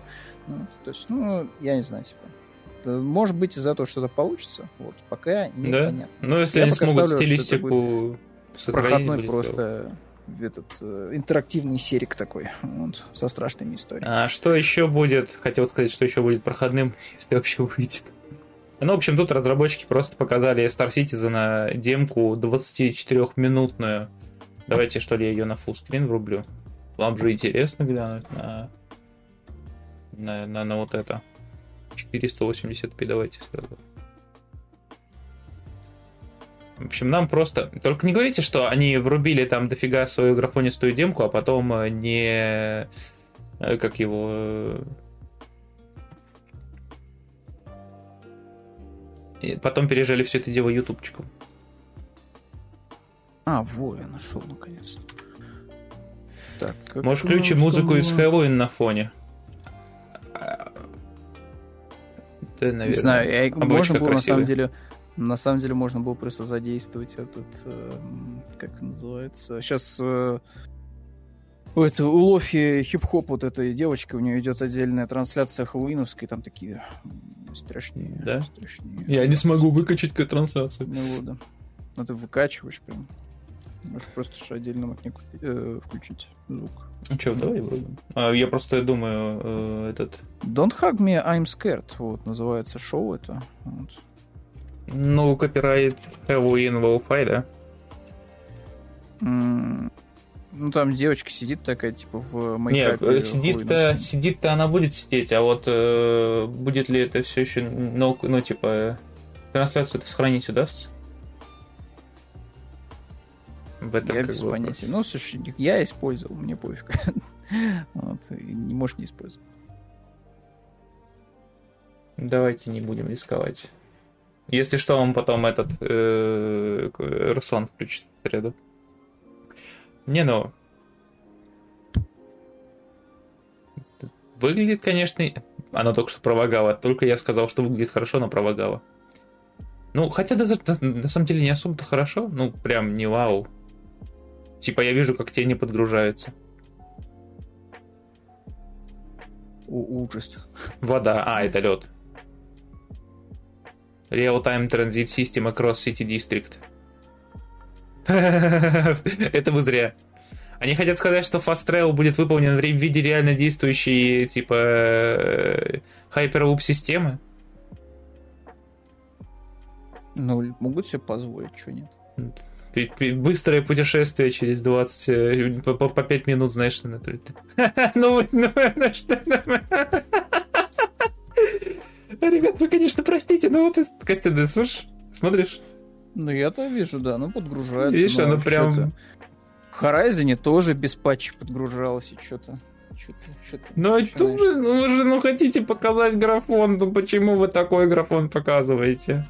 Вот, то есть, ну, я не знаю, типа, может быть, из-за этого что-то получится, вот, пока Да? непонятно. Ну, если Я они смогут ставлю, стилистику Проходной просто этот э, интерактивный серик такой, вот, со страшными историями. А что еще будет? Хотел сказать, что еще будет проходным, *laughs* если вообще выйдет. Ну, в общем, тут разработчики просто показали Star Citizen демку 24-минутную Давайте, что ли, я ее на фуллскрин врублю. Вам же интересно глянуть на, на, на, на вот это. 480p давайте сразу. В общем, нам просто... Только не говорите, что они врубили там дофига свою графонистую демку, а потом э, не... Э, как его... и потом пережили все это дело ютубчиком. А, во, я нашел наконец. Так, Можешь включить музыку из Хэллоуин на фоне. Это, наверное, не знаю, я, можно было красивая. на самом деле на самом деле можно было просто задействовать этот, э, как называется, сейчас э, это, у Лофи хип-хоп вот этой девочки, у нее идет отдельная трансляция хэллоуиновской, там такие страшнее. Да? Страшнее. Я не смогу выкачать к трансляцию. Ну вот, да. Ну ты выкачиваешь прям. Можешь просто же отдельно магнит э, включить звук. Ну что, давай вроде. А, я просто думаю, э, этот... Don't hug me, I'm scared. Вот, называется шоу это. Вот. Ну, копирайт Halloween Wolfy, да? Mm. Ну, там девочка сидит такая, типа, в Нет, сидит-то, сидит-то она будет сидеть, а вот э, будет ли это все еще, ну, ну типа, трансляцию это сохранить удастся? В этом я без вопрос. понятия. Ну, слушай, я использовал, мне пофиг. *laughs* вот, не можешь не использовать. Давайте не будем рисковать. Если что, он потом этот э, Руслан включит среду. Не, ну... Выглядит, конечно... Оно только что провагало. Только я сказал, что выглядит хорошо, но провагало. Ну, хотя даже, на самом деле не особо-то хорошо. Ну, прям не вау. Типа я вижу, как тени подгружаются. У ужас. Вода. А, это лед. Real-Time Transit System Across City District. *laughs* Это вы зря. Они хотят сказать, что Fast Travel будет выполнен в виде реально действующей, типа, э, Hyperloop системы? Ну, могут себе позволить, что нет. Быстрое путешествие через 20, э, по, по 5 минут, знаешь, на *laughs* Ну, ну, ну, что? *laughs* Ребят, вы, конечно, простите, но вот, Костя, ты слышишь? Смотришь? Ну, я-то вижу, да, ну, подгружается. Видишь, оно прям... В Horizon тоже без патча подгружалось и что-то. Что-то, что-то ну, а что вы, ну, вы же ну, хотите показать графон, ну почему вы такой графон показываете?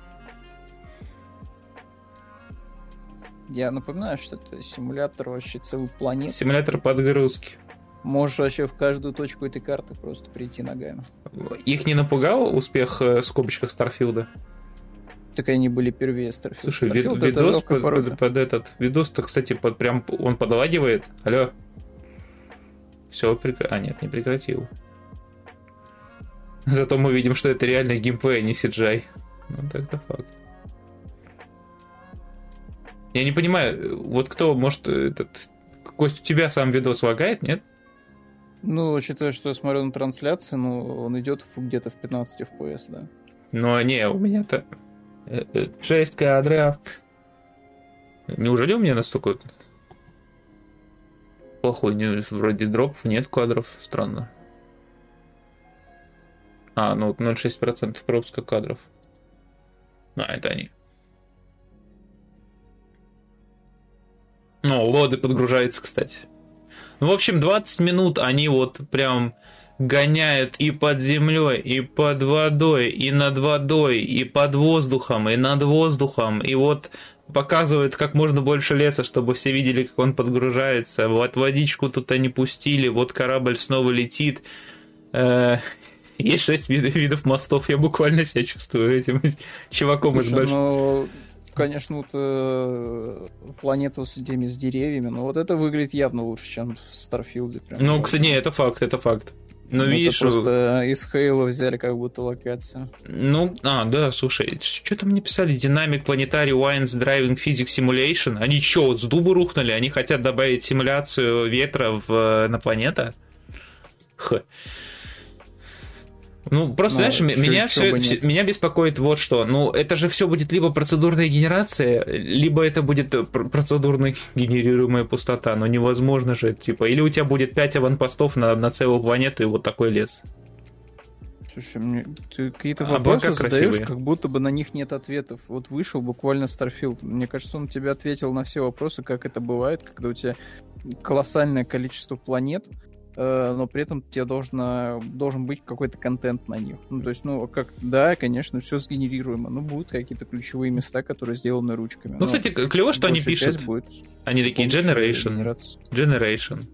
Я напоминаю, что это симулятор вообще целой планеты. Симулятор подгрузки. Можешь вообще в каждую точку этой карты просто прийти ногами. Их не напугал успех э, в скобочках Старфилда? Так они были первее Старфилда. Слушай, Starfield видос под, под, под этот... Видос-то, кстати, под, прям он подлагивает. Алло. Все, прекра... А, нет, не прекратил. *laughs* Зато мы видим, что это реально геймплей, а не CGI. Ну, так-то факт. Я не понимаю, вот кто, может, этот... Кость, у тебя сам видос лагает, нет? Ну, учитывая, что я смотрю на трансляции, ну, он идет где-то в 15 FPS, да. Ну, не, у меня-то 6 э, э, кадров. Неужели у меня настолько плохой? Не, вроде дропов нет кадров, странно. А, ну 0,6% пропуска кадров. А, это они. Ну, лоды подгружается, кстати. Ну, в общем, 20 минут они вот прям гоняют и под землей, и под водой, и над водой, и под воздухом, и над воздухом, и вот показывают как можно больше леса, чтобы все видели, как он подгружается. Вот водичку тут они пустили, вот корабль снова летит. Э, есть шесть видов, видов мостов, я буквально себя чувствую этим чуваком Слушай, из большого. Ну конечно, вот э, планету с этими с деревьями, но вот это выглядит явно лучше, чем в Старфилде. Прям, ну, кстати, не, это факт, это факт. Ну, это видишь... просто из Хейла взяли как будто локацию. Ну, а, да, слушай, что там мне писали? Dynamic Planetary Wines Driving Physics Simulation. Они что, вот с дуба рухнули? Они хотят добавить симуляцию ветра в, на планета? Х. Ну, просто, ну, знаешь, чё, меня, все, все, меня беспокоит вот что. Ну, это же все будет либо процедурная генерация, либо это будет процедурно генерируемая пустота. Но невозможно же, типа, или у тебя будет 5 аванпостов на, на целую планету и вот такой лес. Слушай, мне ты какие-то а вопросы задаешь, красивые. как будто бы на них нет ответов. Вот вышел буквально Starfield. Мне кажется, он тебе ответил на все вопросы, как это бывает, когда у тебя колоссальное количество планет, э, но при этом тебе должно, должен быть какой-то контент на них. Ну, то есть, ну, как, да, конечно, все сгенерируемо, но будут какие-то ключевые места, которые сделаны ручками. Ну, кстати, клево, что они пишут. Будет они такие Generation. Generation.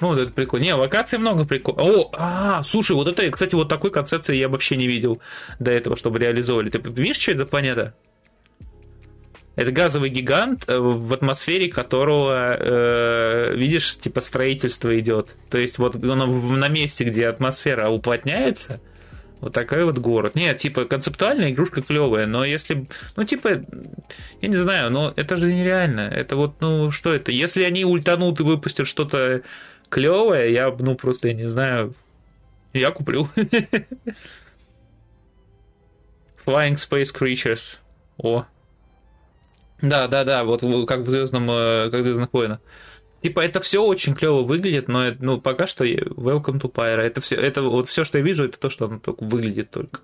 Ну, вот это прикольно. Не, локаций много прикольно. О, а, слушай, вот это, кстати, вот такой концепции я вообще не видел до этого, чтобы реализовали. Ты видишь, что это за планета? Это газовый гигант, э, в атмосфере которого, э, видишь, типа строительство идет. То есть вот он на месте, где атмосфера уплотняется, вот такой вот город. Нет, типа концептуальная игрушка клевая, но если, ну типа, я не знаю, но это же нереально. Это вот, ну что это? Если они ультанут и выпустят что-то клевая, я, ну, просто, я не знаю, я куплю. *laughs* Flying Space Creatures. О. Да, да, да, вот как в Звездном, э, как в Звездных войнах. Типа, это все очень клево выглядит, но ну, пока что Welcome to Pyro. Это все, это вот все, что я вижу, это то, что оно только выглядит только.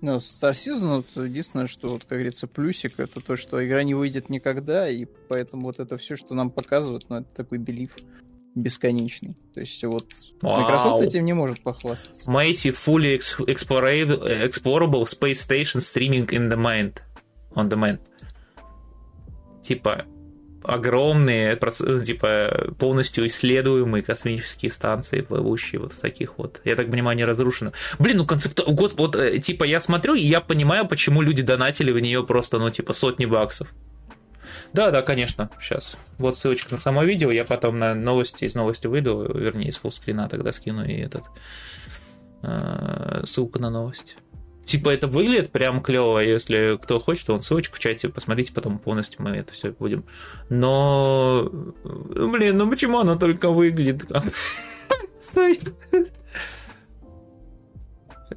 Ну, Star Citizen, вот, единственное, что, вот, как говорится, плюсик, это то, что игра не выйдет никогда, и поэтому вот это все, что нам показывают, ну, это такой белив бесконечный. То есть вот Вау. Microsoft этим не может похвастаться. Macy Fully explorable, explorable Space Station Streaming in the Mind. On demand. Типа, огромные, ну, типа, полностью исследуемые космические станции, плывущие вот в таких вот. Я так понимаю, они разрушены. Блин, ну концепт... Господи, вот, э, типа, я смотрю, и я понимаю, почему люди донатили в нее просто, ну, типа, сотни баксов. Да, да, конечно, сейчас. Вот ссылочка на само видео, я потом на новости, из новости выйду, вернее, из фуллскрина тогда скину и этот э, ссылку на новость. Типа это выглядит прям клево, если кто хочет, он ссылочку в чате, посмотрите потом полностью, мы это все будем. Но, блин, ну почему оно только выглядит? *laughs* Стой.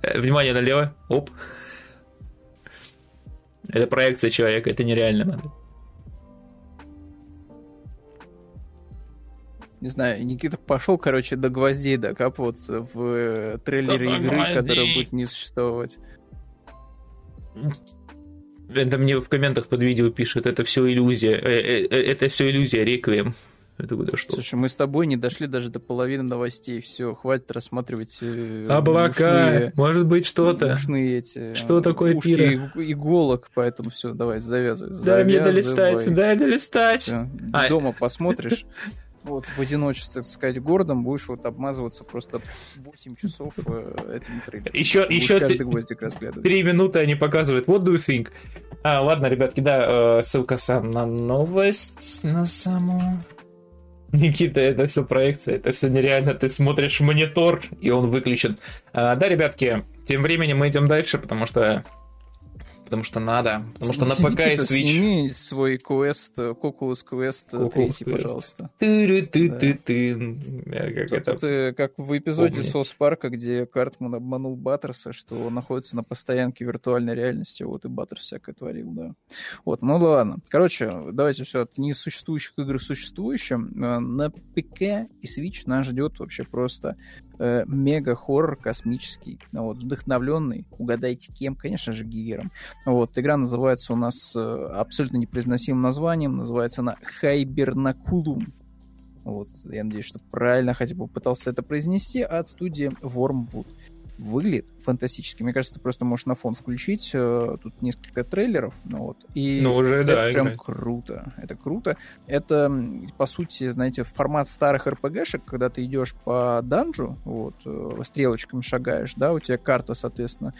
Э, внимание налево. Оп. Это проекция человека, это нереально надо. Не знаю, Никита пошел, короче, до гвоздей докапываться в э, трейлере игры, которая будет не существовать. Это мне в комментах под видео пишут, это все иллюзия, э, э, это все иллюзия, реквием. Это куда что? Слушай, мы с тобой не дошли даже до половины новостей. Все, хватит рассматривать облака. Ушные, может быть что-то. Ушные эти. Что такое пира? иголок, поэтому все, давай завязывай. Дай мне долистать, дай долистать. Все, а. Дома посмотришь. Вот в одиночестве, так сказать, городом будешь вот обмазываться просто 8 часов э, этим трейлером. Еще, еще каждый гвоздик разглядывать. Три минуты они показывают. What do you think? А, ладно, ребятки, да, э, ссылка сам на новость, на саму... Никита, это все проекция, это все нереально. Ты смотришь монитор, и он выключен. А, да, ребятки, тем временем мы идем дальше, потому что потому что надо. Потому что на ПК и Switch... Сними свой квест, Кокулус квест 3, пожалуйста. ты ты ты ты Как это? Как в эпизоде Сос Парка, где Картман обманул Баттерса, что он находится на постоянке виртуальной реальности, вот и Баттерс всякое творил, да. Вот, ну ладно. Короче, давайте все от несуществующих игр к существующим. Э, на ПК и Switch нас ждет вообще просто э, мега-хоррор космический, вот, вдохновленный, угадайте кем, конечно же, Гигером. Вот, игра называется у нас э, абсолютно непроизносимым названием, называется она Хайбернакулум. Вот, я надеюсь, что правильно хотя бы попытался это произнести, от студии Wormwood. Выглядит фантастически. Мне кажется, ты просто можешь на фон включить. Э, тут несколько трейлеров. Ну, вот, и ну, уже, это да, прям играть. круто. Это круто. Это, по сути, знаете, формат старых РПГшек, когда ты идешь по данжу, вот, э, стрелочками шагаешь, да, у тебя карта, соответственно,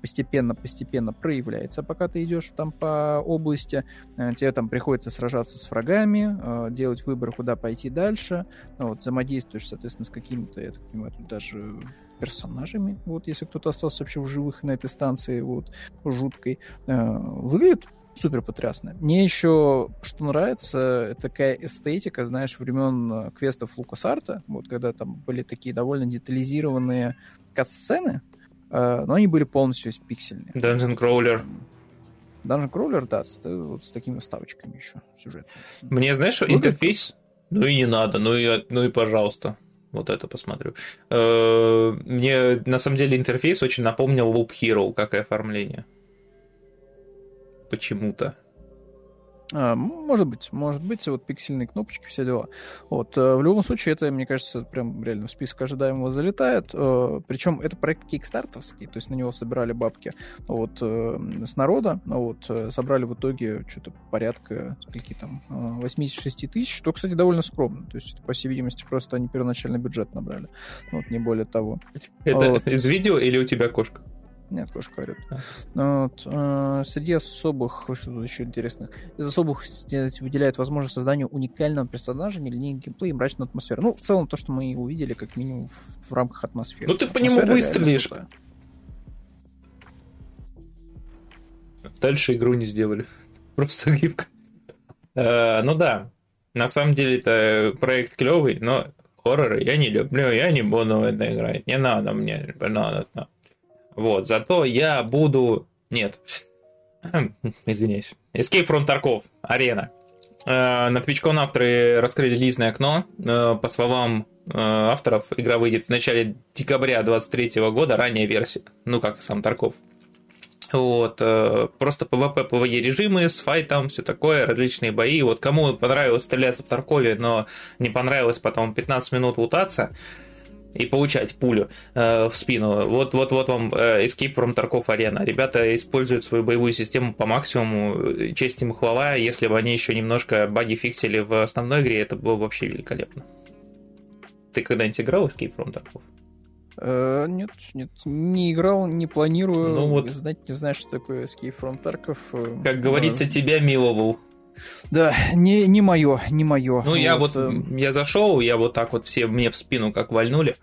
постепенно-постепенно э, проявляется, пока ты идешь там по области. Тебе там приходится сражаться с врагами, делать выбор, куда пойти дальше. Вот, взаимодействуешь, соответственно, с какими-то, я так понимаю, тут даже персонажами, вот, если кто-то остался вообще в живых на этой станции, вот, жуткой. Э, выглядит Супер потрясная. Мне еще, что нравится, такая эстетика, знаешь, времен э, квестов Лукас Арта, вот когда там были такие довольно детализированные катсцены, э, но они были полностью пиксельные. Dungeon Crawler. Dungeon Crawler, да, с, вот с такими вставочками еще сюжет. Мне, знаешь, ну, интерфейс, ну и не надо, ну и, ну и пожалуйста. Вот это посмотрю. Э, мне на самом деле интерфейс очень напомнил Loop Hero, как и оформление. Почему-то. А, может быть, может быть, вот пиксельные кнопочки, все дела. Вот, э, в любом случае, это, мне кажется, прям реально в список ожидаемого залетает. Э, Причем это проект кикстартовский, то есть на него собирали бабки вот, э, с народа, вот, собрали в итоге что-то порядка, скольки там, 86 тысяч, что, кстати, довольно скромно, то есть, по всей видимости, просто они первоначальный бюджет набрали, вот, не более того. Это вот. из видео или у тебя кошка? Нет, кошка орет. А. Вот, э, среди особых, что тут еще интересно, из особых выделяет возможность создания уникального персонажа, нелинейный геймплей и мрачную атмосферу. Ну, в целом, то, что мы увидели, как минимум, в, в рамках атмосферы. Ну, ты по нему выстрелишь. Дальше игру не сделали. *laughs* Просто гифка. Э, ну да, на самом деле это проект клевый, но хорроры я не люблю, я не буду в это играть. Не надо мне, не надо. Вот, зато я буду... Нет, *clears throat* извиняюсь. Escape from Tarkov, арена. Э, на TwitchCon авторы раскрыли лизное окно. Э, по словам э, авторов, игра выйдет в начале декабря 2023 года, ранняя версия. Ну, как сам Тарков. Вот, просто PvP, PvE режимы с файтом, все такое, различные бои. Вот кому понравилось стреляться в Таркове, но не понравилось потом 15 минут лутаться, и получать пулю э, в спину. Вот, вот, вот вам э, Escape from Tarkov Arena. Ребята используют свою боевую систему по максимуму. Честь им хвала. Если бы они еще немножко баги фиксили в основной игре, это было бы вообще великолепно. Ты когда-нибудь играл в Escape from Tarkov? Uh, нет, нет, не играл, не планирую. Ну вот. Знать не знаю, что такое Escape from Tarkov. Э, как говорится, тебя миловал. Да, не, не мое, не мое. Ну, я вот, вот э... я зашел, я вот так вот все мне в спину как вальнули.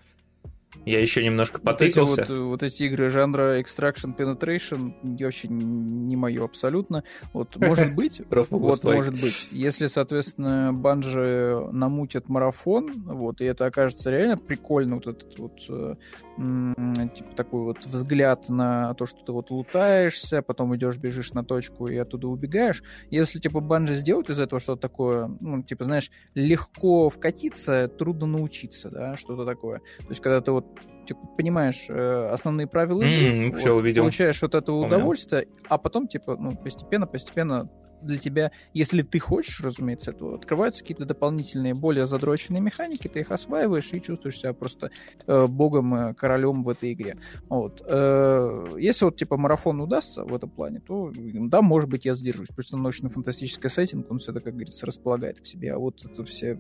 Я еще немножко потыкался. Вот эти, вот, вот эти игры жанра Extraction Penetration вообще не мое абсолютно. Вот, может быть, *laughs* вот, может быть, если, соответственно, банжи намутят марафон, вот, и это окажется реально прикольно, вот этот вот э, типа такой вот взгляд на то, что ты вот лутаешься, потом идешь, бежишь на точку и оттуда убегаешь. Если, типа, банжи сделают из этого что-то такое, ну, типа, знаешь, легко вкатиться, трудно научиться, да, что-то такое. То есть, когда ты вот типа, понимаешь э, основные правила игры, mm, вот, все увидел. получаешь от этого удовольствие, а потом, типа, ну, постепенно, постепенно для тебя, если ты хочешь, разумеется, то открываются какие-то дополнительные, более задроченные механики, ты их осваиваешь и чувствуешь себя просто э, богом, э, королем в этой игре. Вот. Э, если вот, типа, марафон удастся в этом плане, то, да, может быть, я сдержусь. Просто научно-фантастический сеттинг, он все это, как говорится, располагает к себе. А вот это все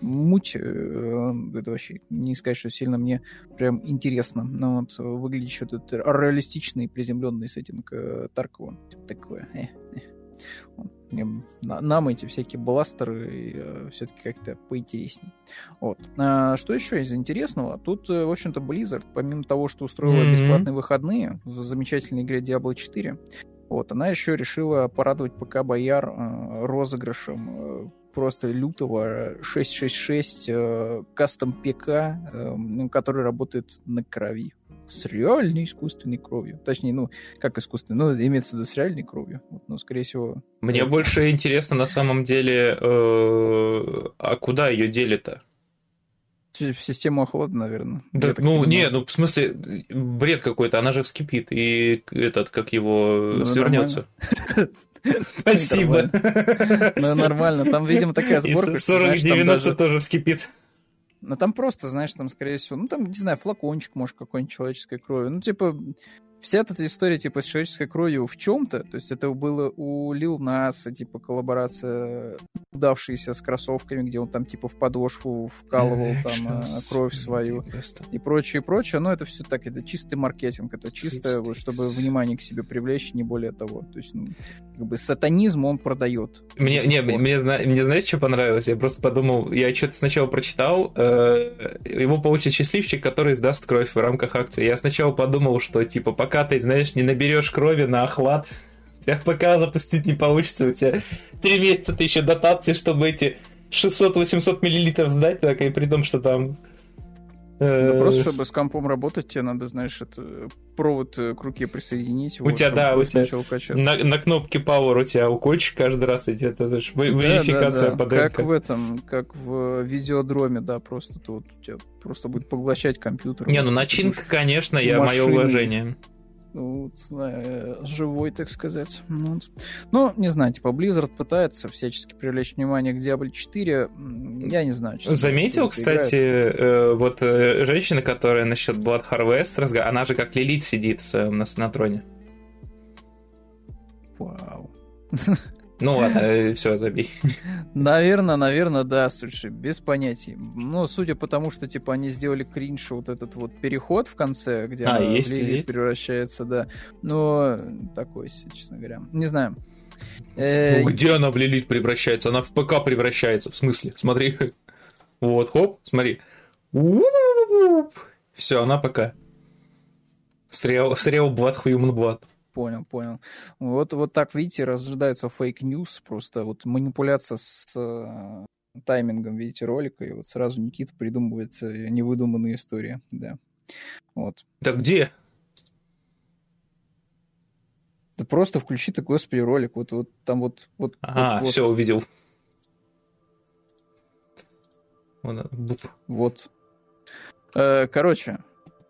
муть, э, это вообще не сказать, что сильно мне прям интересно. Но вот выглядит еще этот реалистичный приземленный сеттинг э, Таркова. Типа такое. Э, э. Нам эти всякие бластеры э, все-таки как-то поинтереснее. Вот. А, что еще из интересного? Тут, в общем-то, Blizzard, помимо того, что устроила mm-hmm. бесплатные выходные в замечательной игре Diablo 4, вот, она еще решила порадовать ПК Бояр э, розыгрышем э, просто лютого 666 э, кастом ПК, э, который работает на крови с реальной искусственной кровью. Точнее, ну, как искусственной, ну, имеется в виду с реальной кровью. Вот, ну, скорее всего... Мне это... больше интересно на самом деле, э, а куда ее делят-то? В систему охлада, наверное. Да, ну, не, ну, в смысле, бред какой-то, она же вскипит, и этот, как его, ну, свернется. *laughs* Спасибо. Ну, нормально. Там, видимо, такая сборка. 40-90 тоже вскипит. Но там просто, знаешь, там, скорее всего, ну, там, не знаю, флакончик, может, какой-нибудь человеческой крови. Ну, типа, вся эта история, типа, с человеческой кровью в чем-то, то есть это было у Лил Наса, типа, коллаборация удавшаяся с кроссовками, где он там, типа, в подошву вкалывал там а, кровь свою и прочее, прочее, но это все так, это чистый маркетинг, это чисто, вот, чтобы внимание к себе привлечь, не более того, то есть, ну, как бы сатанизм он продает. Мне, не, мне, мне, мне, знаешь, что понравилось? Я просто подумал, я что-то сначала прочитал, э, его получит счастливчик, который сдаст кровь в рамках акции. Я сначала подумал, что, типа, пока ты, знаешь, не наберешь крови на охват, тебя ПК запустить не получится, у тебя три месяца ты еще дотации, чтобы эти 600-800 миллилитров сдать, так и при том, что там да просто, чтобы с компом работать, тебе надо, знаешь, это, провод к руке присоединить. У вот, тебя, да, у тебя на, на кнопке Power у тебя укольчик каждый раз идет, это же верификация да, да, да. Как в этом, как в видеодроме, да, просто тут у тебя просто будет поглощать компьютер. Не, ну начинка, конечно, я мое уважение вот, э, живой, так сказать. Вот. Ну, не знаю, типа Blizzard пытается всячески привлечь внимание к Diablo 4. Я не знаю. Заметил, кстати, э, вот э, женщина, которая насчет Blood Harvest, разга... она же как Лилит сидит в своем на, на троне. Вау. *laughs* Ну ладно, э, все, забей. *laughs* Наверное, наверное, да, слушай, без понятий. Ну, судя по тому, что, типа, они сделали кринж, вот этот вот переход в конце, где а, она есть, в Лилит превращается, да. Но такой, честно говоря. Не знаю. Э, ну, где она в Лилит превращается? Она в ПК превращается, в смысле? *laughs* Смотри. Вот, хоп, смотри. Все, она ПК. Стрел, стрел блат хуюмн блат. Понял, понял. Вот, вот так, видите, рождается фейк-ньюс, просто вот манипуляция с э, таймингом, видите, ролика, и вот сразу Никита придумывает э, невыдуманные истории, да. Вот. Да где? Да просто включи ты, господи, ролик, вот, вот там вот... вот ага, вот, все, вот. увидел. Вот. Э, короче,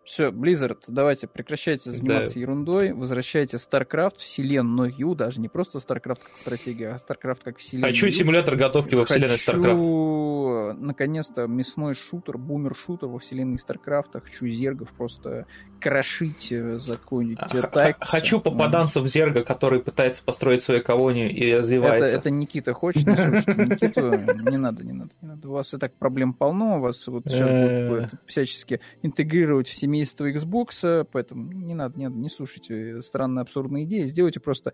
все, Blizzard, давайте прекращайте заниматься да. ерундой, возвращайте StarCraft вселенную, даже не просто StarCraft как стратегия, а StarCraft как вселенную. Хочу симулятор готовки во вселенной хочу, StarCraft. наконец-то, мясной шутер, бумер-шутер во вселенной StarCraft. Хочу зергов просто крошить э, за какую-нибудь тайку. Хочу попаданцев в зерга, который пытается построить свою колонию и развивается. Это, это Никита хочет, не слушайте, *laughs* Никиту не надо, не надо, не надо. У вас и так проблем полно, у вас вот сейчас будет всячески интегрировать в семье семейства Xbox, поэтому не надо, не надо, не слушайте странные абсурдные идеи, сделайте просто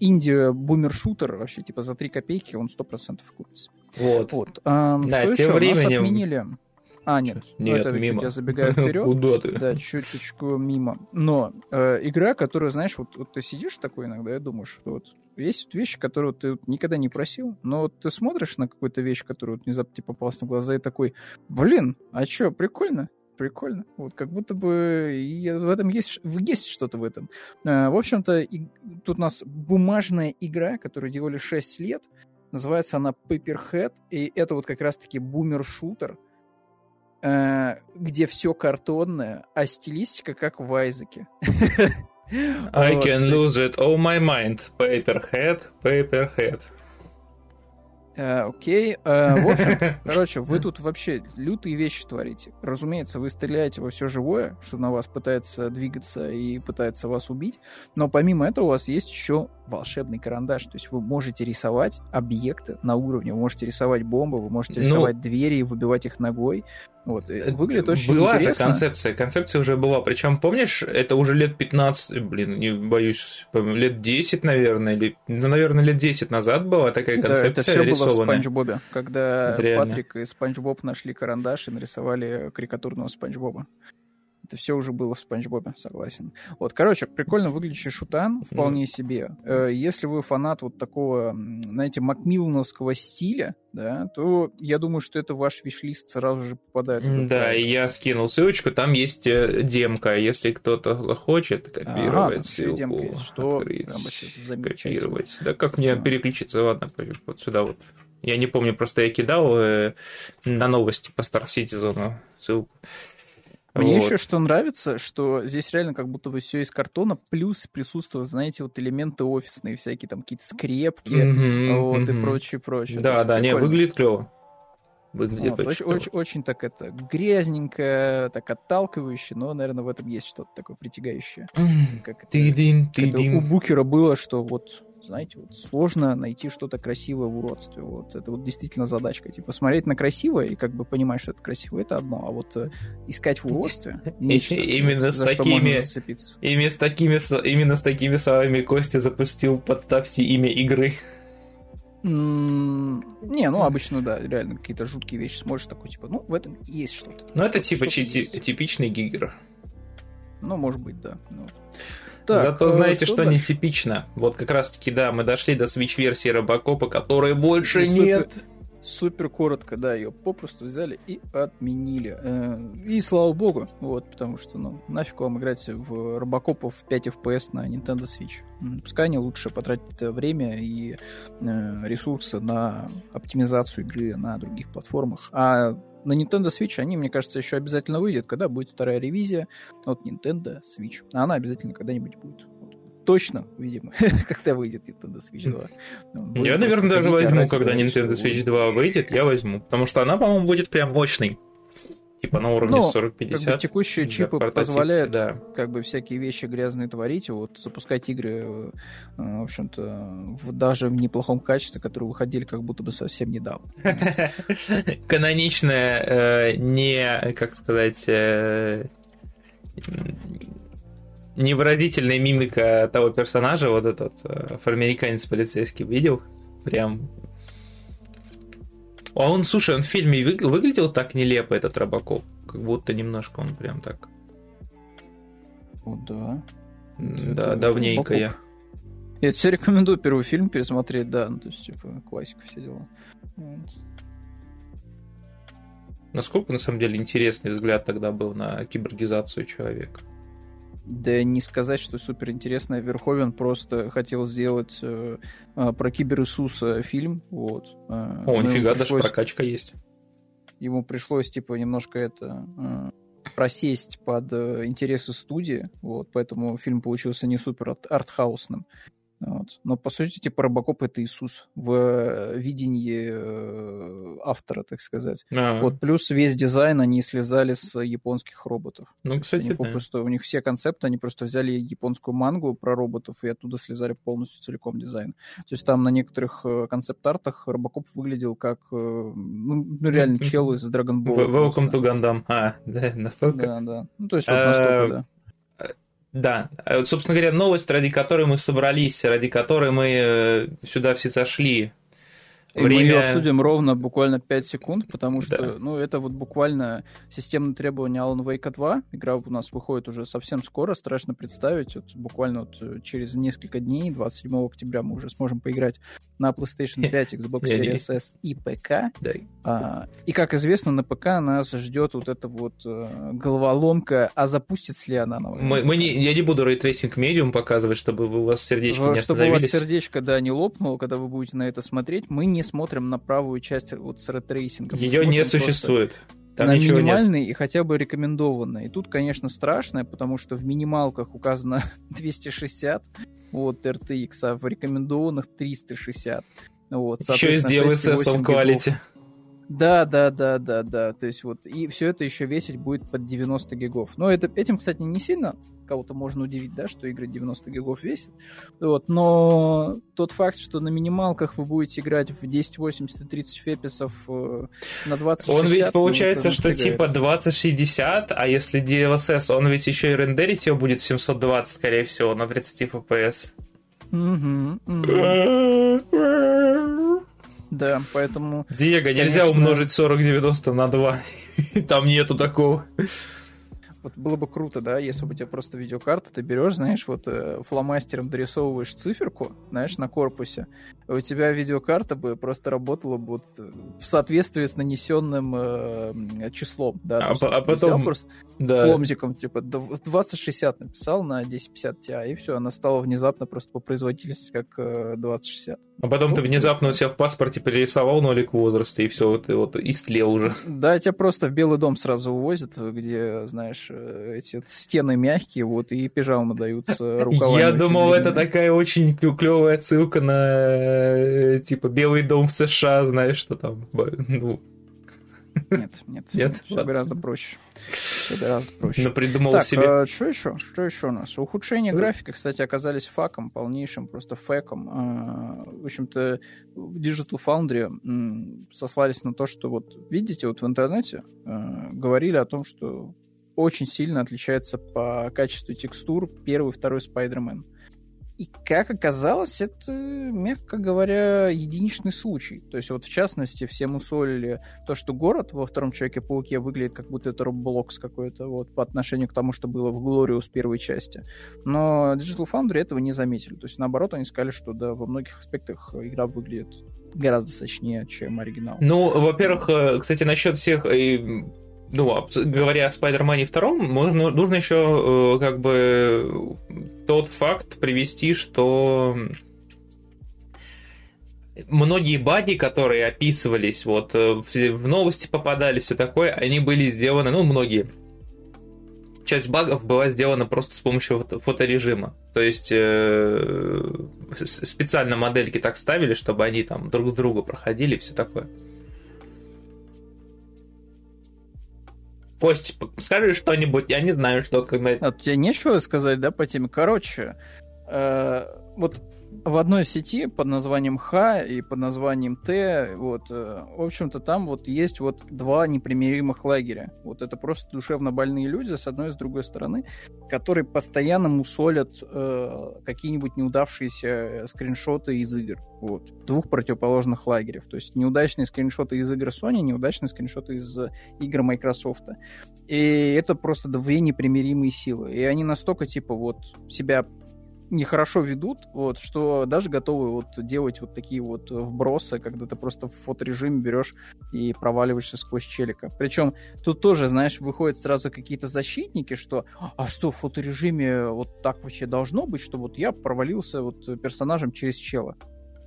Индия бумер-шутер вообще типа за 3 копейки, он 100% купится. Вот. вот. А, да, что тем еще? временем... Нас отменили... А, нет, нет это мимо. я забегаю *laughs* вперед. Куда ты? Да, чуточку мимо. Но э, игра, которая, знаешь, вот, вот ты сидишь такой иногда и думаешь, что вот есть вещи, которые ты вот никогда не просил, но вот ты смотришь на какую-то вещь, которая вот внезапно тебе попалась на глаза и такой, блин, а что, прикольно? Прикольно. Вот как будто бы и в этом есть, есть что-то в этом. А, в общем-то, и, тут у нас бумажная игра, которую делали 6 лет. Называется она Paperhead, и это вот как раз-таки бумер-шутер, а, где все картонное, а стилистика как в Айзеке. *laughs* I can lose it, oh my mind. Paperhead, Paperhead. Э, окей. Э, в общем, *laughs* короче, вы тут вообще лютые вещи творите. Разумеется, вы стреляете во все живое, что на вас пытается двигаться и пытается вас убить. Но помимо этого у вас есть еще волшебный карандаш. То есть вы можете рисовать объекты на уровне. Вы можете рисовать бомбы, вы можете ну, рисовать ну, двери и выбивать их ногой. Вот. Э, выглядит очень была интересно. Была же концепция. Концепция уже была. Причем, помнишь, это уже лет 15, блин, не боюсь, лет 10, наверное, или, ну, наверное, лет 10 назад была такая концепция Да, это все было в Спанч Бобе, когда Патрик и Спанч Боб нашли карандаш и нарисовали карикатурного Спанч Боба. Это все уже было в Спанч Бобе, согласен. Вот, короче, прикольно выглядящий шутан, вполне mm. себе. Э, если вы фанат вот такого, знаете, макмиллановского стиля, да, то я думаю, что это ваш виш-лист сразу же попадает. Да, и я скинул ссылочку, там есть э, демка, если кто-то хочет копировать ага, ссылку, демка есть. Что открыть, копировать. Да как мне переключиться, ладно, вот сюда вот. Я не помню, просто я кидал э, на новости по Star Citizen ссылку. Мне вот. еще что нравится, что здесь реально как будто бы все из картона, плюс присутствуют, знаете, вот элементы офисные, всякие там какие-то скрепки, mm-hmm, вот, mm-hmm. и прочее, прочее. Да, да, не, выглядит клево. Выглядит вот, очень, очень, очень так это грязненько, так отталкивающе, но, наверное, в этом есть что-то такое притягающее. Mm-hmm. Как это, ты-дин. это у Букера было, что вот знаете, вот сложно найти что-то красивое в уродстве. Вот это вот действительно задачка. Типа смотреть на красивое и как бы понимать, что это красиво, это одно, а вот э, искать в уродстве *laughs* нечто, именно с такими, именно с такими, именно с такими словами Костя запустил подставьте имя игры. Не, ну обычно, да, реально какие-то жуткие вещи смотришь, такой, типа, ну, в этом есть что-то. Ну, это типа типичный гигер. Ну, может быть, да. Ну, Так, Зато знаете, что, что нетипично? Вот как раз-таки, да, мы дошли до Switch-версии Робокопа, которой больше и нет. Супер супер коротко, да, ее попросту взяли и отменили. Э, и слава богу, вот, потому что, ну, нафиг вам играть в Робокопов в 5 FPS на Nintendo Switch. Пускай они лучше потратят время и э, ресурсы на оптимизацию игры на других платформах. А на Nintendo Switch они, мне кажется, еще обязательно выйдет, когда будет вторая ревизия от Nintendo Switch. А она обязательно когда-нибудь будет точно, видимо, *laughs* когда выйдет Nintendo Switch 2. Ну, я, наверное, даже возьму, когда Nintendo Switch 2 выйдет, я возьму. Потому что она, по-моему, будет прям мощной. Типа на уровне ну, 40-50. Как бы текущие чипы позволяют да. как бы всякие вещи грязные творить, вот запускать игры, э, в общем-то, даже в неплохом качестве, которые выходили как будто бы совсем недавно. *laughs* Каноничная, э, не, как сказать, э, невыразительная мимика того персонажа, вот этот э, афроамериканец полицейский, видел? Прям... А он, слушай, он в фильме вы, выглядел так нелепо, этот Робокоп. Как будто немножко он прям так... О, да. Да, это давненько Робокоп. я. Я тебе рекомендую первый фильм пересмотреть, да, ну, то есть, типа, классика, все дела. Вот. Насколько, на самом деле, интересный взгляд тогда был на киборгизацию человека. Да не сказать, что супер интересно. Верховен просто хотел сделать э, э, про Кибер Иисуса фильм. Вот. Э, О, нифига, пришлось... даже прокачка есть. Ему пришлось, типа, немножко это э, просесть под э, интересы студии. Вот, поэтому фильм получился не супер артхаусным. Вот. Но по сути, типа, Робокоп это Иисус в э, видении э, автора, так сказать. А-а-а. Вот плюс весь дизайн они слезали с японских роботов. Ну, кстати, да. Просто, у них все концепты, они просто взяли японскую мангу про роботов и оттуда слезали полностью целиком дизайн. То есть там на некоторых э, концепт-артах Робокоп выглядел как ну, ну реально чел из Dragon Ball. Welcome to Gundam. А, да, настолько? Да, да. Ну, то есть вот настолько, да. Да, а собственно говоря, новость, ради которой мы собрались, ради которой мы э, сюда все зашли, и Время... мы ее обсудим ровно буквально 5 секунд, потому что, да. ну, это вот буквально системное требование Alan Wake 2. Игра у нас выходит уже совсем скоро, страшно представить. Вот буквально вот э, через несколько дней, 27 октября, мы уже сможем поиграть на PlayStation *laughs* 5, Xbox Series S и ПК. Да. А, и, как известно, на ПК нас ждет вот эта вот э, головоломка, а запустится ли она? Мы, мы не, я не буду ray tracing medium показывать, чтобы у вас сердечко не Чтобы у вас сердечко, да, не лопнуло, когда вы будете на это смотреть. Мы не смотрим на правую часть вот с рейтрейсингом. Ее не существует. Там на минимальный нет. и хотя бы рекомендованный. И тут, конечно, страшно, потому что в минималках указано *laughs* 260 вот RTX, а в рекомендованных 360. Вот, Еще и с DLSS quality. Да, да, да, да, да. То есть вот, и все это еще весить будет под 90 гигов. Но это, этим, кстати, не сильно кого-то можно удивить, да, что игры 90 гигов весят. Вот, но тот факт, что на минималках вы будете играть в 1080 и 30 феписов э, на 20 Он ведь ну, получается, что типа 2060, а если DLSS, он ведь еще и рендерить его будет в 720, скорее всего, на 30 FPS. Угу, угу. Да, поэтому... Диего, нельзя конечно... умножить 4090 на 2. *laughs* Там нету такого. Вот было бы круто, да, если бы у тебя просто видеокарта, ты берешь, знаешь, вот э, фломастером дорисовываешь циферку, знаешь, на корпусе, у тебя видеокарта бы просто работала бы вот в соответствии с нанесенным э, числом, да. А, а потом... просто да. фломзиком, типа, 2060 написал на 1050 Ti, и все, она стала внезапно просто по производительности как э, 2060. А потом вот, ты внезапно у себя в паспорте перерисовал нолик возраста, и все, ты вот истлел уже. Да, тебя просто в Белый дом сразу увозят, где, знаешь, Э, эти стены мягкие, вот, и пижамы даются *laughs* рукавами. Я думал, это такая очень клевая ссылка на, э, типа, Белый дом в США, знаешь, что там, ну... Нет, *laughs* нет, нет все гораздо проще. Все гораздо проще. Но придумал так, себе. А, что еще? Что еще у нас? Ухудшение графики, кстати, оказались факом, полнейшим просто фэком. А, в общем-то, в Digital Foundry сослались на то, что вот, видите, вот в интернете а, говорили о том, что очень сильно отличается по качеству текстур первый и второй Spider-Man. И, как оказалось, это, мягко говоря, единичный случай. То есть, вот в частности, все усолили то, что город во втором Человеке-пауке выглядит как будто это Roblox какой-то, вот, по отношению к тому, что было в Glorious первой части. Но Digital Foundry этого не заметили. То есть, наоборот, они сказали, что, да, во многих аспектах игра выглядит гораздо сочнее, чем оригинал. Ну, во-первых, э, кстати, насчет всех ну, говоря о Спайдермане втором, нужно еще э, как бы тот факт привести, что многие баги, которые описывались, вот э, в, новости попадали, все такое, они были сделаны, ну, многие. Часть багов была сделана просто с помощью фото фоторежима. То есть э, специально модельки так ставили, чтобы они там друг друга проходили и все такое. Кость, скажи что-нибудь, я не знаю, что когда... А тебе нечего сказать, да, по теме? Короче, э, вот в одной сети под названием Х и под названием Т, вот, э, в общем-то, там вот есть вот два непримиримых лагеря. Вот это просто душевно больные люди, с одной и с другой стороны, которые постоянно мусолят э, какие-нибудь неудавшиеся скриншоты из игр. Вот. Двух противоположных лагерев. То есть неудачные скриншоты из игр Sony, неудачные скриншоты из игр Microsoft. И это просто две непримиримые силы. И они настолько, типа, вот себя нехорошо ведут, вот, что даже готовы вот делать вот такие вот вбросы, когда ты просто в фоторежиме берешь и проваливаешься сквозь челика. Причем тут тоже, знаешь, выходят сразу какие-то защитники, что а что, в фоторежиме вот так вообще должно быть, что вот я провалился вот персонажем через чела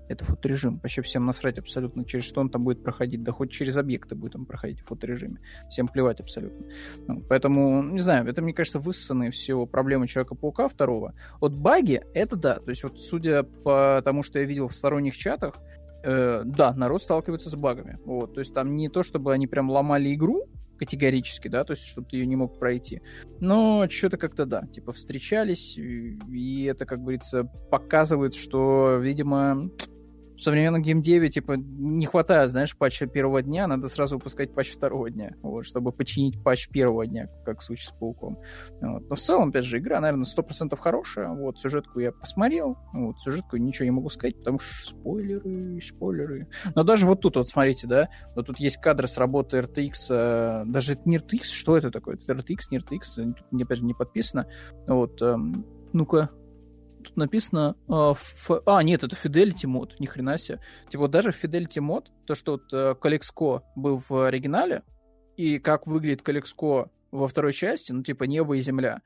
это фоторежим. Вообще всем насрать абсолютно, через что он там будет проходить. Да хоть через объекты будет он проходить в фоторежиме. Всем плевать абсолютно. Ну, поэтому, не знаю, это, мне кажется, высосанные все проблемы Человека-паука второго. Вот баги, это да. То есть вот судя по тому, что я видел в сторонних чатах, э, да, народ сталкивается с багами. Вот, то есть там не то, чтобы они прям ломали игру, категорически, да, то есть, чтобы ты ее не мог пройти. Но что-то как-то, да, типа встречались, и это, как говорится, показывает, что, видимо, в современном геймдеве, типа, не хватает, знаешь, патча первого дня, надо сразу выпускать патч второго дня, вот, чтобы починить патч первого дня, как в случае с Пауком. Вот. Но в целом, опять же, игра, наверное, 100% хорошая, вот, сюжетку я посмотрел, вот, сюжетку ничего не могу сказать, потому что спойлеры, спойлеры. Но даже вот тут, вот, смотрите, да, вот тут есть кадры с работы RTX, э, даже это не RTX, что это такое? Это RTX, не RTX, тут, опять же, не подписано, вот, э, ну-ка, тут написано... Э. А, нет, это Fidelity мод, ни хрена себе. Типа вот даже Fidelity мод, то, что вот э, был в оригинале, и как выглядит Калекско во второй части, ну, типа небо и земля.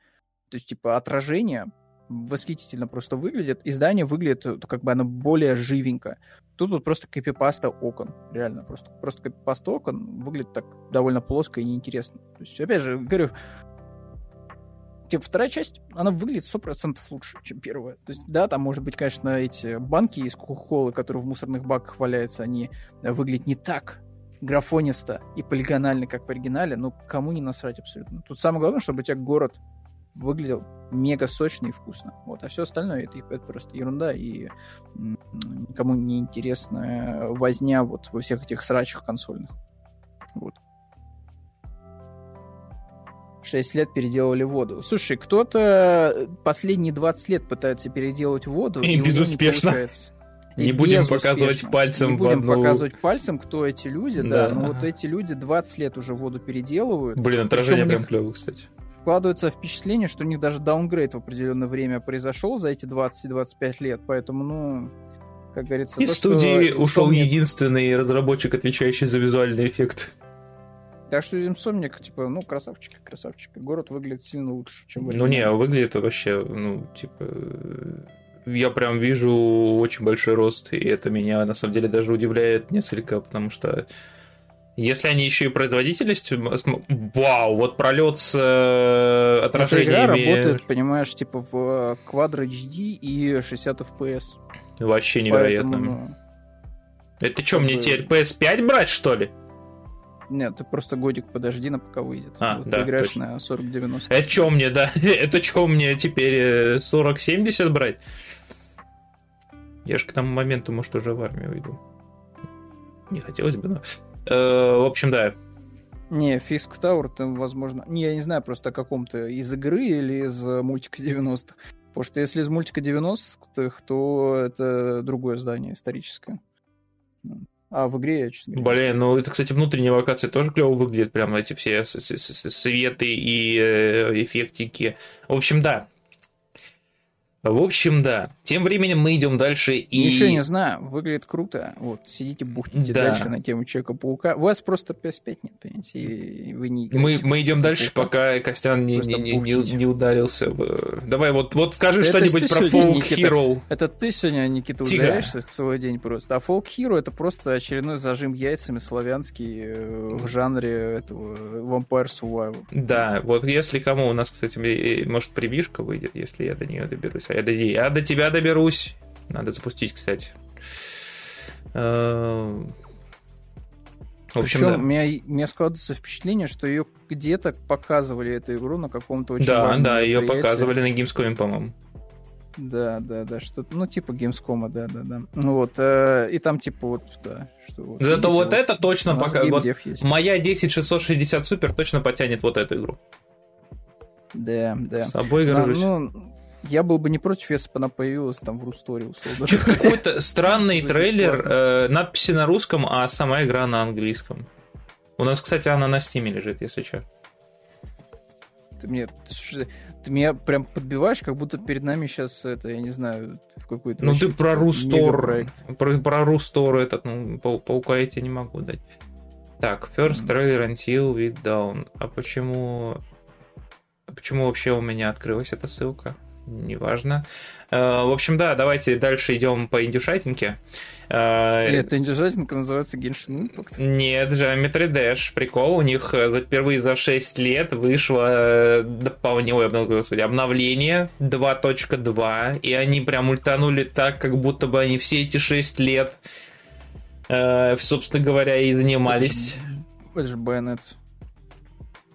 То есть, типа, отражение восхитительно просто выглядит. Издание выглядит э, как бы оно более живенько. Тут вот просто копипаста окон. Реально, просто, просто копипаста окон выглядит так довольно плоско и неинтересно. То есть, опять же, говорю, типа, вторая часть, она выглядит 100% лучше, чем первая. То есть, да, там, может быть, конечно, эти банки из кока-колы, которые в мусорных баках валяются, они выглядят не так графонисто и полигонально, как в оригинале, но кому не насрать абсолютно. Тут самое главное, чтобы у тебя город выглядел мега сочно и вкусно. Вот, а все остальное это, это просто ерунда и никому не интересная возня вот во всех этих срачах консольных. Вот. 6 лет переделывали воду. Слушай, кто-то последние 20 лет пытается переделать воду, и, и безуспешно. Не, *laughs* не будем показывать пальцем Не будем одну... показывать пальцем, кто эти люди, да. да. Но вот эти люди 20 лет уже воду переделывают. Блин, отражение прям клево, кстати. Складывается впечатление, что у них даже даунгрейд в определенное время произошел за эти 20-25 лет, поэтому, ну, как говорится... Из то, студии что ушел единственный разработчик, отвечающий за визуальный эффект. Так что Insomniac, типа, ну, красавчики, красавчики. Город выглядит сильно лучше, чем Ну, не, выглядит вообще, ну, типа... Э, я прям вижу очень большой рост, и это меня, на самом деле, даже удивляет несколько, потому что если они еще и производительность... Вау, вот пролет с э, отражениями... Эта игра работает, понимаешь, типа в э, Quadro HD и 60 FPS. Вообще невероятно. Поэтому, ну, это что, мне теперь PS5 брать, что ли? Нет, ты просто годик подожди, на пока выйдет. А, вот да, ты играешь точно. на 40-90. Это что мне, да? *laughs* Это что мне теперь 40-70 э, брать? Я же к тому моменту, может, уже в армию уйду. Не хотелось бы, но... Э, в общем, да. Не, Фиск Тауэр, там, возможно... Не, я не знаю просто о каком-то из игры или из мультика 90-х. Потому что если из мультика 90-х, то это другое здание историческое. А в игре я честно говоря, Блин, ну это, кстати, внутренние локации тоже клево выглядят, прям эти все светы и э, эффектики. В общем, да. В общем, да. Тем временем мы идем дальше и... Ничего не знаю, выглядит круто. Вот, сидите, бухтите Да. дальше на тему Человека-паука. У вас просто PS5 нет, понимаете, и вы не Мы, играете мы идем дальше, пока Костян не, не, не, не- не ударился. В... Давай, вот, вот скажи Это что-нибудь про Folk Никита. Hero. Это ты сегодня, Никита, Тихо. ударяешься целый день просто. А Folk Hero это просто очередной зажим яйцами славянский э, в жанре этого Vampire Survivor. Да, вот если кому, у нас, кстати, может, привишка выйдет, если я до нее доберусь. Я до, я до тебя доберусь. Надо запустить, кстати. Э, В общем, Причем да. у, меня, у меня складывается впечатление, что ее где-то показывали эту игру на каком-то очень Да, важном да, ее показывали на Gamescom, по-моему. Да, да, да, что-то, ну, типа Gamescom, да, да, да. Ну вот, э, и там, типа, вот, да, что вот. Зато видите, вот это у точно пока. Вот есть. моя 10660 Супер точно потянет вот эту игру. Да, да. С собой горжусь. ну, я был бы не против, если бы она появилась там в Русторе, условно. Что-то *laughs* какой-то странный трейлер, э, надписи на русском, а сама игра на английском. У нас, кстати, она на стиме лежит, если что. Ты, мне, ты, меня прям подбиваешь, как будто перед нами сейчас это, я не знаю, какой-то Ну ты про Рустор, про, про Рустор этот, ну, пау- паука я тебе не могу дать. Так, first trailer until we down. А почему... а почему вообще у меня открылась эта ссылка? Неважно. Э, В общем, да, давайте дальше идем по индюшатинке. Э, Эта индюшатинка называется Genshin Impact. Нет, Geometry Dash. Прикол, у них э, за- впервые за 6 лет вышло э, дополнение, господи, обновление 2.2, и они прям ультанули так, как будто бы они все эти 6 лет, собственно говоря, и занимались. Это же Bennett.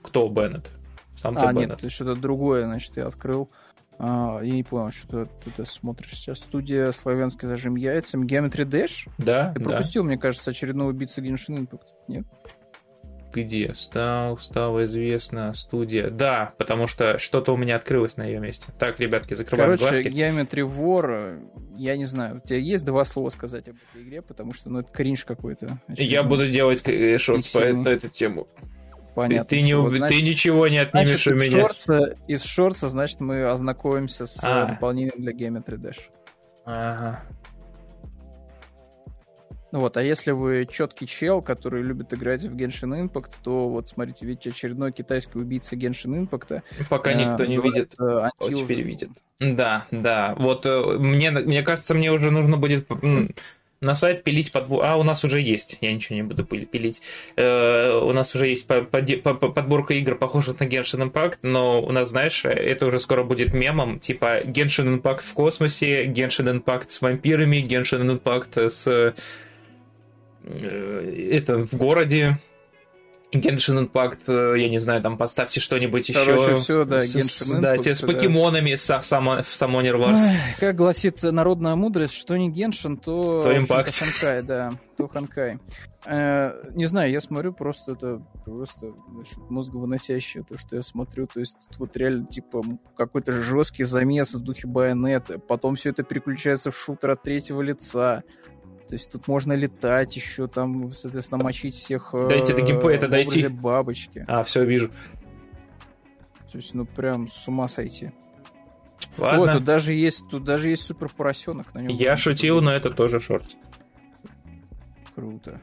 Кто Беннет? Сам А, нет, Беннет. это что-то другое, значит, я открыл. А, я не понял, что ты, ты смотришь сейчас. Студия славянский зажим яйцем. Geometry Dash? Да, Ты да. пропустил, мне кажется, очередного убийцы Genshin Impact. Нет? Где? Стал, стала известна студия. Да, потому что что-то у меня открылось на ее месте. Так, ребятки, закрываем Короче, глазки. Geometry War, э, я не знаю, у тебя есть два слова сказать об этой игре, потому что, ну, это кринж какой-то. Я буду делать э, шорт по на эту тему. Понятно. ты, ты, не. Вот, ты значит, ничего не отнимешь значит, у меня. шорца, из шорца, значит, мы ознакомимся с э, А. дополнением для Geometry Dash. Ага. Ну вот, а если вы четкий чел, который любит играть в Genshin Impact, то вот смотрите, видите, очередной китайский убийца Genshin Impact. Пока никто не видит. Антил. теперь видит. Да, да. Вот э, мне, мне кажется, мне уже нужно будет на сайт пилить подбор. А, у нас уже есть. Я ничего не буду пили- пилить. Э, у нас уже есть по- поде- по- по- подборка игр, похожих на Genshin Impact, но у нас, знаешь, это уже скоро будет мемом, типа Genshin Impact в космосе, Genshin Impact с вампирами, Genshin Impact с э, это в городе. Genshin Impact, э, я не знаю, там поставьте что-нибудь еще. Короче, всё, да, С- Genshin Да, те с да. покемонами со- само- в Summoner Wars. Ай, Как гласит народная мудрость, что не Геншин, то, То Impact. Ханкай, да, то Ханкай. Э, не знаю, я смотрю, просто это просто знаешь, мозговыносящее, то, что я смотрю. То есть тут вот реально, типа, какой-то жесткий замес в духе байонета. Потом все это переключается в шутер от третьего лица. То есть тут можно летать, еще там, соответственно, мочить всех э, Дайте до геймплея-то в образе дойти. бабочки. А, все, вижу. То есть, ну, прям с ума сойти. Ладно. Вот, тут даже есть, тут даже есть супер поросенок на нем. Я шутил, но это тоже шорт. Круто.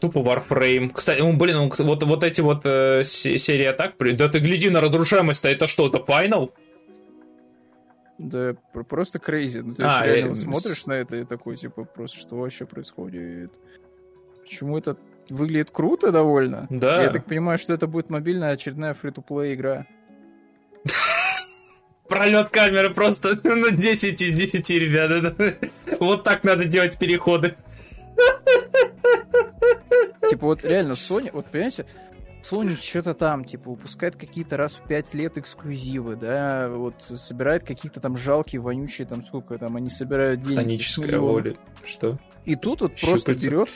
Тупо Warframe. Кстати, ну, блин, ну, вот, вот эти вот э, се- серии атак, блин, да ты гляди на разрушаемость-то, это что, это Final? Да, пр- просто крейзи. Ну, то есть А, реально э, смотришь на это и такой, типа, просто что вообще происходит? Почему это выглядит круто довольно? Да. Я так понимаю, что это будет мобильная очередная фри-то-плей игра. Пролет камеры просто *laughs* на 10 из 10, ребята. *laughs* Вот так надо делать переходы. *laughs* Типа вот реально Sony, вот понимаете, Sony что-то там, типа, выпускает какие-то раз в пять лет эксклюзивы, да, вот собирает какие-то там жалкие, вонючие, там сколько там, они собирают денег. Хтоническая воля. Что? И тут вот просто Щупальца. берет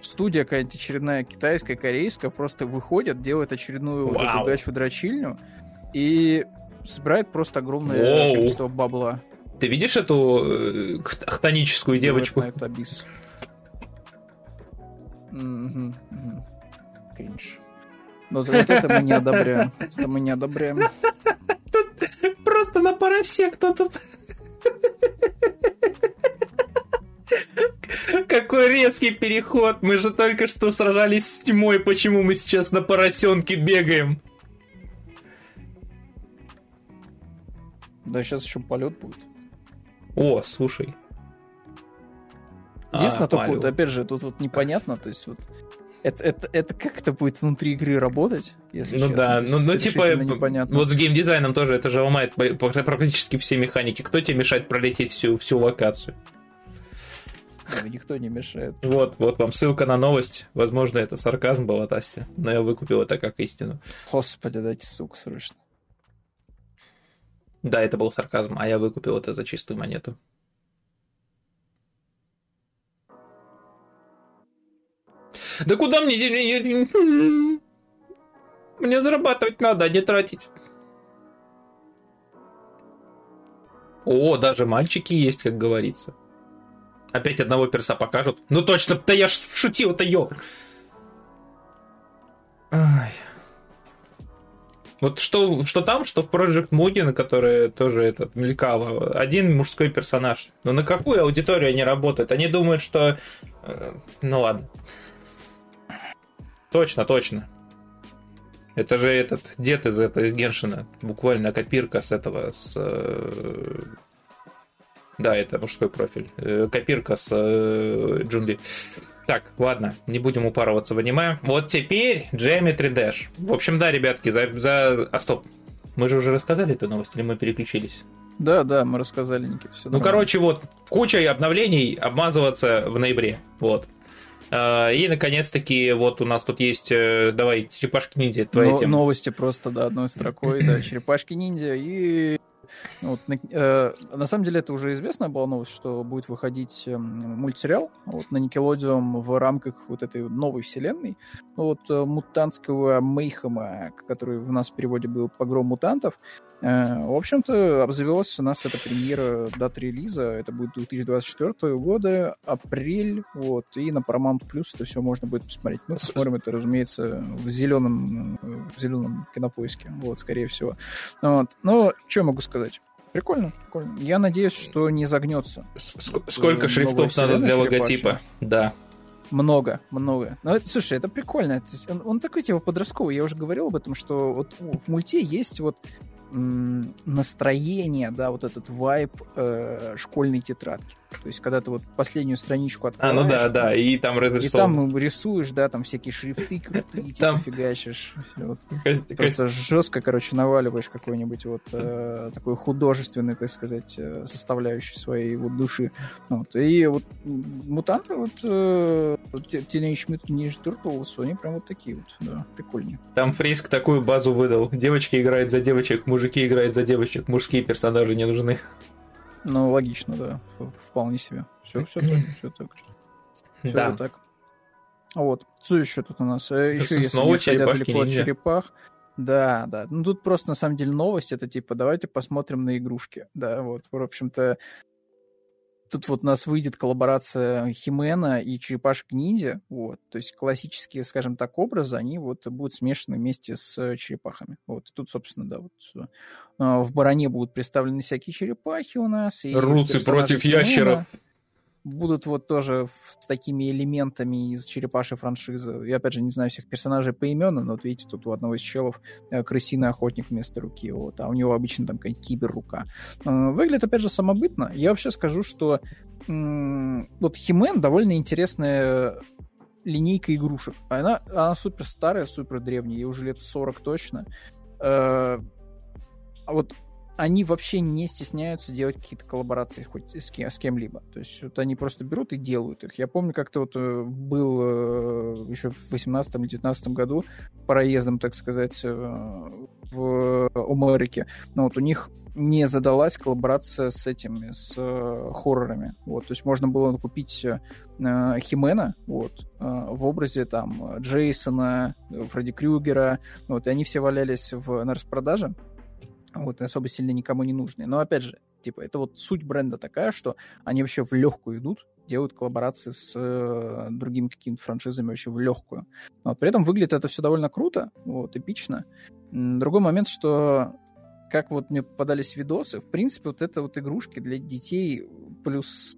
студия какая-нибудь очередная китайская, корейская, просто выходит, делает очередную вот Вау. эту гачу-дрочильню и собирает просто огромное Воу. количество бабла. Ты видишь эту э, хт- хтоническую девочку? Делает на Кринж. Вот, вот это мы не одобряем. Это мы не одобряем. Просто на поросе кто-то... Какой резкий переход! Мы же только что сражались с тьмой, почему мы сейчас на поросенке бегаем? Да, сейчас еще полет будет. О, слушай. Единственное, А, только вот, опять же, тут вот непонятно, то есть вот это, это, это как это будет внутри игры работать, если Ну честно? да, ну, ну типа, непонятно. вот с геймдизайном тоже это же ломает практически все механики. Кто тебе мешает пролететь всю, всю локацию? Ну, Никто не мешает. Вот, вот вам ссылка на новость. Возможно, это сарказм был от Асти, но я выкупил это как истину. Господи, дайте ссылку срочно. Да, это был сарказм, а я выкупил это за чистую монету. Да куда мне... деньги? Мне зарабатывать надо, а не тратить. О, даже мальчики есть, как говорится. Опять одного перса покажут. Ну точно, да я ж шутил, это ё. Ай. Вот что, что там, что в Project Mugen, которая тоже этот, мелькала, один мужской персонаж. Но на какую аудиторию они работают? Они думают, что... э, Ну ладно. Точно, точно. Это же этот дед из этого, из Геншина. Буквально копирка с этого, с... э, Да, это мужской профиль. Э, Копирка с э, Джунли. Так, ладно, не будем упарываться в аниме. Вот теперь Geometry Dash. В общем, да, ребятки, за... за... А, стоп. Мы же уже рассказали эту новость, или мы переключились? Да, да, мы рассказали, Никита. Ну, короче, вот, куча обновлений обмазываться в ноябре. Вот. А, И, наконец-таки, вот у нас тут есть... э, Давай, черепашки ниндзя, твоя Но- тема. новости просто, да, одной строкой, да, *clears throat* черепашки ниндзя и вот, на, э, на самом деле это уже известная была новость, что будет выходить эм, мультсериал вот, на Nickelodeon в рамках вот этой новой вселенной, ну, вот э, мутантского мейхема, который в нас в переводе был «Погром мутантов». Э, в общем-то, обзавелась у нас эта премьера дата релиза, это будет 2024 года, апрель, вот, и на Paramount Plus это все можно будет посмотреть. Мы посмотрим это, разумеется, в зеленом, в зеленом кинопоиске, вот, скорее всего. Вот. Но что могу сказать? Прикольно, прикольно. Я надеюсь, что не загнется. Ск- Сколько шрифтов надо для черепашья. логотипа? Да. Много, много. Но, это- слушай, это прикольно. Это- он, он такой типа подростковый. Я уже говорил об этом, что вот в мульте есть вот настроение, да, вот этот вайб э, школьной тетрадки. То есть, когда ты вот последнюю страничку А, открываешь, ну да, да, и там и разрисован. там рисуешь, да, там всякие шрифты крутые, типа Там- фигачишь. Вот. Просто жестко, короче, наваливаешь какой-нибудь вот э, такой художественный, так сказать, э, составляющий своей вот души. Вот. И вот мутанты, вот э, Teenage Mutant Ninja Turtles, они прям вот такие вот, да, прикольные. Там Фриск такую базу выдал. Девочки играют за девочек, мужики играют за девочек, мужские персонажи не нужны. Ну, логично, да, вполне себе. Все, все так, все так. Всё Да. вот так. Вот. Что еще тут у нас? Еще если Снова не черепашки далеко от черепах. Да, да. Ну тут просто на самом деле новость. Это типа давайте посмотрим на игрушки. Да, вот. В общем-то, тут вот у нас выйдет коллаборация Химена и черепашек ниндзя. Вот. То есть классические, скажем так, образы, они вот будут смешаны вместе с черепахами. Вот. И тут, собственно, да, вот э, в баране будут представлены всякие черепахи у нас. И персонажи против ящеров. Будут вот тоже с такими элементами из черепашей франшизы. Я, опять же, не знаю всех персонажей поименно, но вот видите, тут у одного из челов э, крысиный охотник вместо руки, вот, а у него обычно там какая-нибудь киберрука. Э, Выглядит, опять же, самобытно. Я вообще скажу, что вот Химен довольно интересная линейка игрушек. Она, она супер старая, супер древняя, ей уже лет 40 точно. Э, А вот они вообще не стесняются делать какие-то коллаборации хоть с, кем- с кем-либо. То есть вот они просто берут и делают их. Я помню, как-то вот э, был э, еще в 18 или 19 году проездом, так сказать, э, в Америке. Но вот у них не задалась коллаборация с этими, с э, хоррорами. Вот, то есть можно было купить э, Химена вот, э, в образе там Джейсона, Фредди Крюгера, вот, и они все валялись в, на распродаже. Вот, особо сильно никому не нужные. Но, опять же, типа, это вот суть бренда такая, что они вообще в легкую идут, делают коллаборации с э, другими какими-то франшизами вообще в легкую. Но при этом выглядит это все довольно круто, вот, эпично. Другой момент, что как вот мне попадались видосы, в принципе, вот это вот игрушки для детей плюс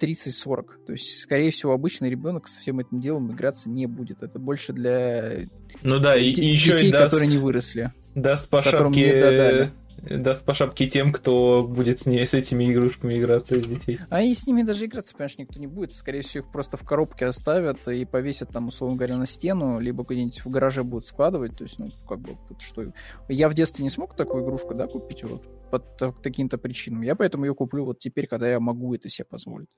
30-40. То есть, скорее всего, обычный ребенок со всем этим делом играться не будет. Это больше для ну да, и, детей, еще детей и даст, которые не выросли. Даст по шапке даст по шапке тем, кто будет с, ней, с этими игрушками играться из детей. А и с ними даже играться, конечно, никто не будет. Скорее всего, их просто в коробке оставят и повесят там, условно говоря, на стену, либо где-нибудь в гараже будут складывать. То есть, ну, как бы, что... Я в детстве не смог такую игрушку, да, купить вот по таким-то причинам. Я поэтому ее куплю вот теперь, когда я могу это себе позволить.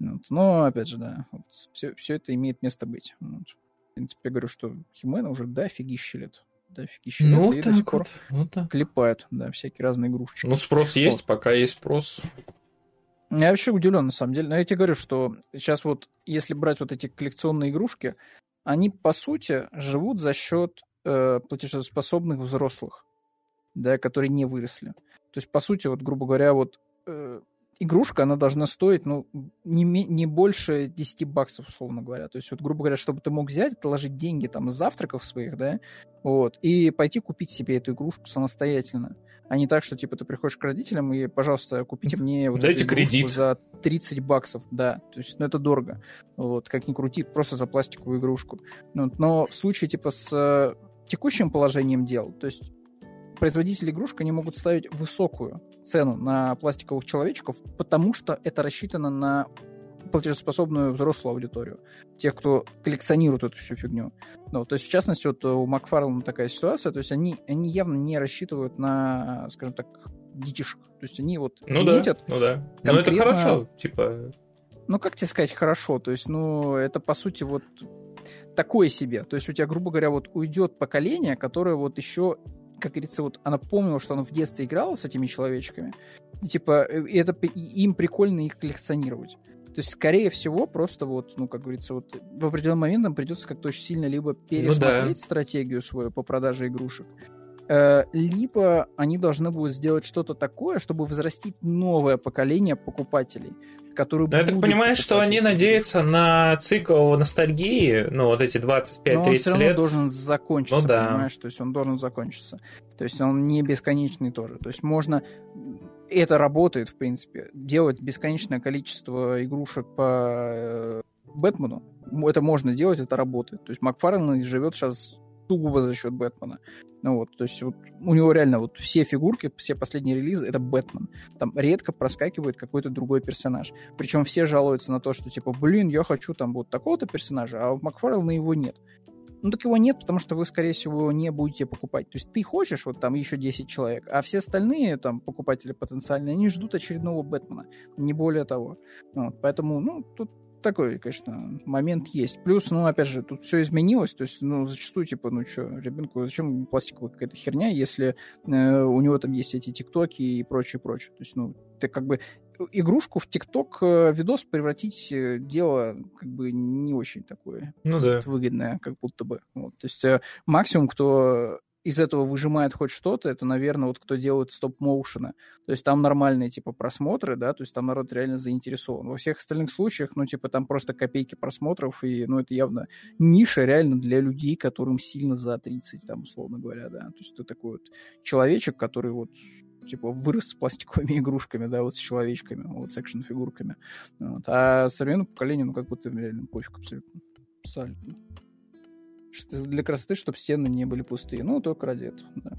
Вот. Но, опять же, да, вот, все, все это имеет место быть. Вот. В принципе, я говорю, что Химена уже дофигища лет дофигища ну, лет, и до сих пор вот, вот так. клепают, да, всякие разные игрушечки. Ну, спрос есть, вот. пока есть спрос. Я вообще удивлен, на самом деле. Но я тебе говорю, что сейчас вот, если брать вот эти коллекционные игрушки, они, по сути, живут за счет э, платежеспособных взрослых, да, которые не выросли. То есть, по сути, вот, грубо говоря, вот э, игрушка, она должна стоить, ну, не, не больше 10 баксов, условно говоря. То есть, вот, грубо говоря, чтобы ты мог взять, отложить деньги там с завтраков своих, да, вот, и пойти купить себе эту игрушку самостоятельно. А не так, что, типа, ты приходишь к родителям и, пожалуйста, купите мне вот Дайте эту кредит. за 30 баксов, да. То есть, ну, это дорого. Вот, как ни крути, просто за пластиковую игрушку. Ну, но в случае, типа, с э, текущим положением дел, то есть производители игрушек, они могут ставить высокую цену на пластиковых человечков, потому что это рассчитано на платежеспособную взрослую аудиторию, тех, кто коллекционирует эту всю фигню. Ну, то есть, в частности, вот у Макфарлана такая ситуация, то есть они, они явно не рассчитывают на, скажем так, детишек. То есть они вот ну метят. Да, ну да. Ну это хорошо, типа... Ну, как тебе сказать, хорошо. То есть, ну, это, по сути, вот такое себе. То есть у тебя, грубо говоря, вот уйдет поколение, которое вот еще как говорится, вот она помнила, что она в детстве играла с этими человечками, и, типа, э, это им прикольно их коллекционировать. То есть, скорее всего, просто вот, ну, как говорится, вот в определенный момент нам придется как-то очень сильно либо пересмотреть ну, да. стратегию свою по продаже игрушек, либо они должны будут сделать что-то такое, чтобы взрастить новое поколение покупателей которые Но я так понимаю, что они надеются на цикл ностальгии, ну, вот эти 25-30 лет. он лет. должен закончиться, ну, да. понимаешь? То есть он должен закончиться. То есть он не бесконечный тоже. То есть можно... Это работает, в принципе. Делать бесконечное количество игрушек по э, Бэтмену, это можно делать, это работает. То есть Макфарлен живет сейчас сугубо за счет Бэтмена. Ну вот, то есть вот у него реально вот все фигурки, все последние релизы — это Бэтмен. Там редко проскакивает какой-то другой персонаж. Причем все жалуются на то, что типа, блин, я хочу там вот такого-то персонажа, а у Макфарлена его нет. Ну так его нет, потому что вы, скорее всего, не будете покупать. То есть ты хочешь, вот там еще 10 человек, а все остальные там покупатели потенциальные, они ждут очередного Бэтмена, не более того. Вот, поэтому, ну, тут такой, конечно, момент есть. Плюс, ну, опять же, тут все изменилось, то есть, ну, зачастую, типа, ну, что, ребенку, зачем пластиковая какая-то херня, если э, у него там есть эти тиктоки и прочее, прочее. То есть, ну, ты как бы игрушку в ТикТок э, видос превратить э, дело как бы не очень такое ну, да. выгодное, как будто бы. Вот. То есть э, максимум, кто из этого выжимает хоть что-то, это, наверное, вот кто делает стоп-моушена. То есть там нормальные, типа, просмотры, да, то есть там народ реально заинтересован. Во всех остальных случаях, ну, типа, там просто копейки просмотров, и, ну, это явно ниша реально для людей, которым сильно за 30, там, условно говоря, да. То есть это такой вот человечек, который вот типа вырос с пластиковыми *laughs* игрушками, да, вот с человечками, вот с экшн-фигурками. Вот. А современному поколению, ну, как будто реально пофиг абсолютно. Абсолютно для красоты, чтобы стены не были пустые. Ну, только ради этого, да.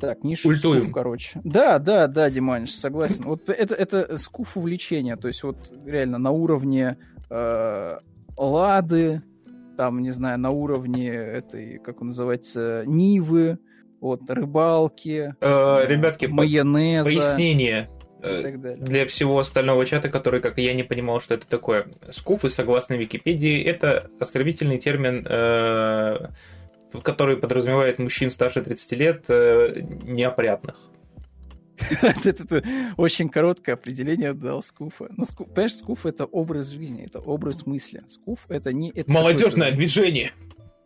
Так, не скуф, короче. Да, да, да, Диманиш, согласен. Вот это, это скуф увлечения, то есть вот реально на уровне э, Лады, там, не знаю, на уровне этой, как он называется, Нивы, вот, рыбалки, э, ребятки, майонеза. Пояснение. Э, для всего остального чата, который, как и я, не понимал, что это такое. Скуфы, согласно Википедии, это оскорбительный термин, э, который подразумевает мужчин старше 30 лет э, неопрятных. *laughs* Это очень короткое определение дал скуфа. Но, ну, понимаешь, скуф — это образ жизни, это образ мысли. Скуф — это не... Молодежное движение.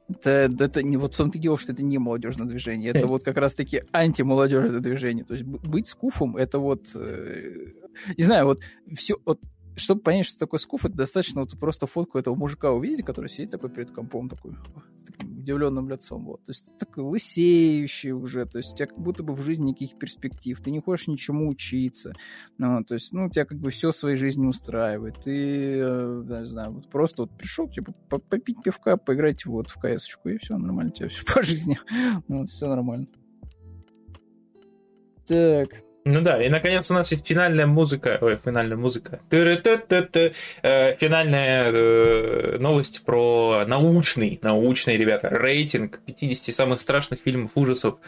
Это, это не вот в том-то дело, что это не молодежное движение, это вот как раз-таки антимолодежное движение. То есть быть скуфом, это вот, э, не знаю, вот все, вот чтобы понять, что такое скуф, это достаточно вот просто фотку этого мужика увидеть, который сидит такой перед компом, такой, с таким удивленным лицом. Вот. То есть такой лысеющий уже, то есть у тебя как будто бы в жизни никаких перспектив, ты не хочешь ничему учиться. Ну, то есть, ну, тебя как бы все в своей жизни устраивает. Ты, э, не знаю, вот просто вот пришел, типа, попить пивка, поиграть вот в кс и все нормально, у тебя все *laughs* по жизни. Вот, все нормально. Так, ну да, и наконец у нас есть финальная музыка, ой, финальная музыка, э, финальная э, новость про научный, научный, ребята, рейтинг 50 самых страшных фильмов ужасов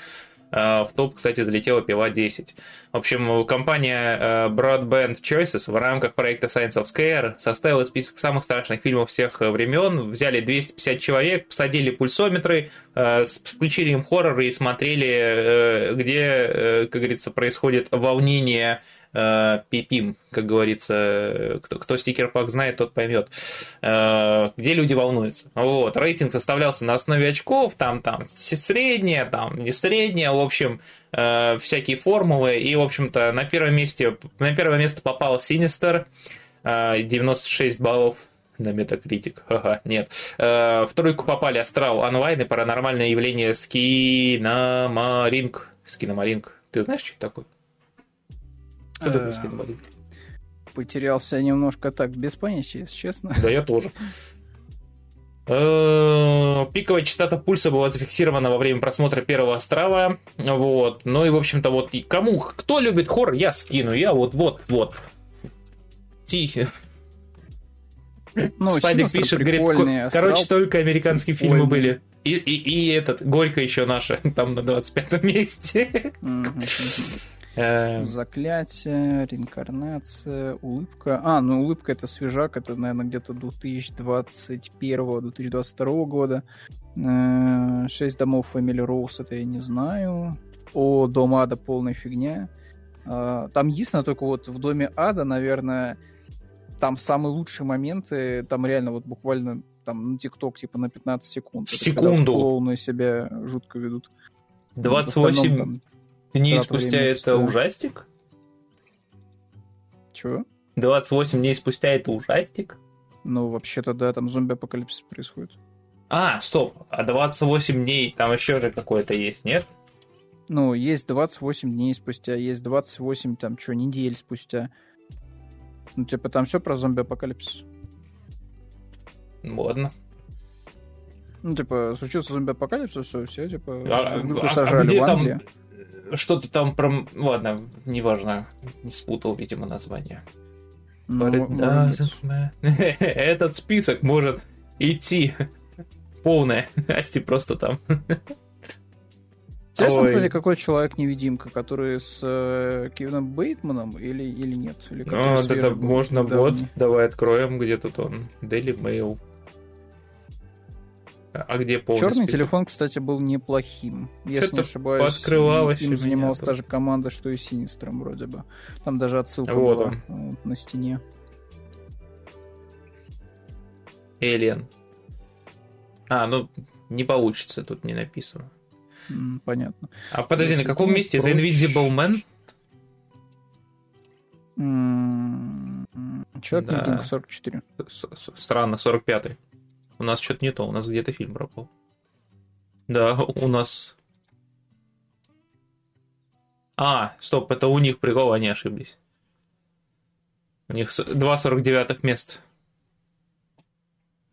в топ, кстати, залетела пила 10. В общем, компания э, Broadband Choices в рамках проекта Science of Scare составила список самых страшных фильмов всех времен. Взяли 250 человек, посадили пульсометры, э, включили им хорроры и смотрели, где, как говорится, происходит волнение э, пипим, как говорится, кто, кто стикер-пак знает, тот поймет, э, где люди волнуются. Вот, рейтинг составлялся на основе очков, там, там, средняя, там, не средняя, в общем, э, всякие формулы, и, в общем-то, на первом месте, на первое место попал э, 96 баллов, на Metacritic. Ага, нет. Э, в тройку попали Астрал онлайн и паранормальное явление Skinamarink. Skinamarink. Ты знаешь, что это такое? Что такое скейтбординг? Потерялся немножко так, без понятия, если честно. Да, я тоже. Э, пиковая частота пульса была зафиксирована во время просмотра первого Астрала. Вот. Ну и, в общем-то, вот и кому, кто любит хоррор, я скину. Я вот, вот, вот. Тихо. Ну, Спайдик пишет, говорит, короче, только американские фильмы были. И, и, и этот, Горько еще наша, *laughs* там на 25 месте. Эм. Заклятие, реинкарнация, улыбка. А, ну улыбка это свежак, это, наверное, где-то 2021-2022 года. Э, шесть домов Фамили Роуз, это я не знаю. О, Дом Ада полная фигня. Э, там единственное, только вот в Доме Ада, наверное, там самые лучшие моменты, там реально вот буквально там на ТикТок типа на 15 секунд. Секунду. Клоуны себя жутко ведут. 28, там, Дней спустя это ужастик? Чего? 28 дней спустя это ужастик? Ну, вообще-то, да, там зомби-апокалипсис происходит. А, стоп, а 28 дней, там еще же какое-то есть, нет? Ну, есть 28 дней спустя, есть 28, там, что, недель спустя. Ну, типа, там все про зомби-апокалипсис. Ладно. Ну, типа, случился зомби-апокалипсис, все, все, типа, а, а, сажали а в Англии. Там что-то там про... Ладно, неважно, не спутал, видимо, название. Ну, *laughs* Этот список может идти полное. *laughs* Асти просто там. Интересно, кстати, какой человек-невидимка, который с э, Кевином Бейтманом или, или нет? Или а, это можно вот, давай откроем, где тут он. Daily Mail. А где полный Черный список? телефон, кстати, был неплохим. Если не ошибаюсь, открывалось им занималась та же команда, что и Синистром вроде бы. Там даже отсылка вот была он. на стене. Alien. А, ну, не получится, тут не написано. Понятно. А подожди, Если на каком месте? Прочь... The Invisible Man? Mm, Человек да. 44. Странно, 45-й. У нас что-то не то, у нас где-то фильм пропал. Да, у нас... А, стоп, это у них прикол, они ошиблись. У них 2,49 мест.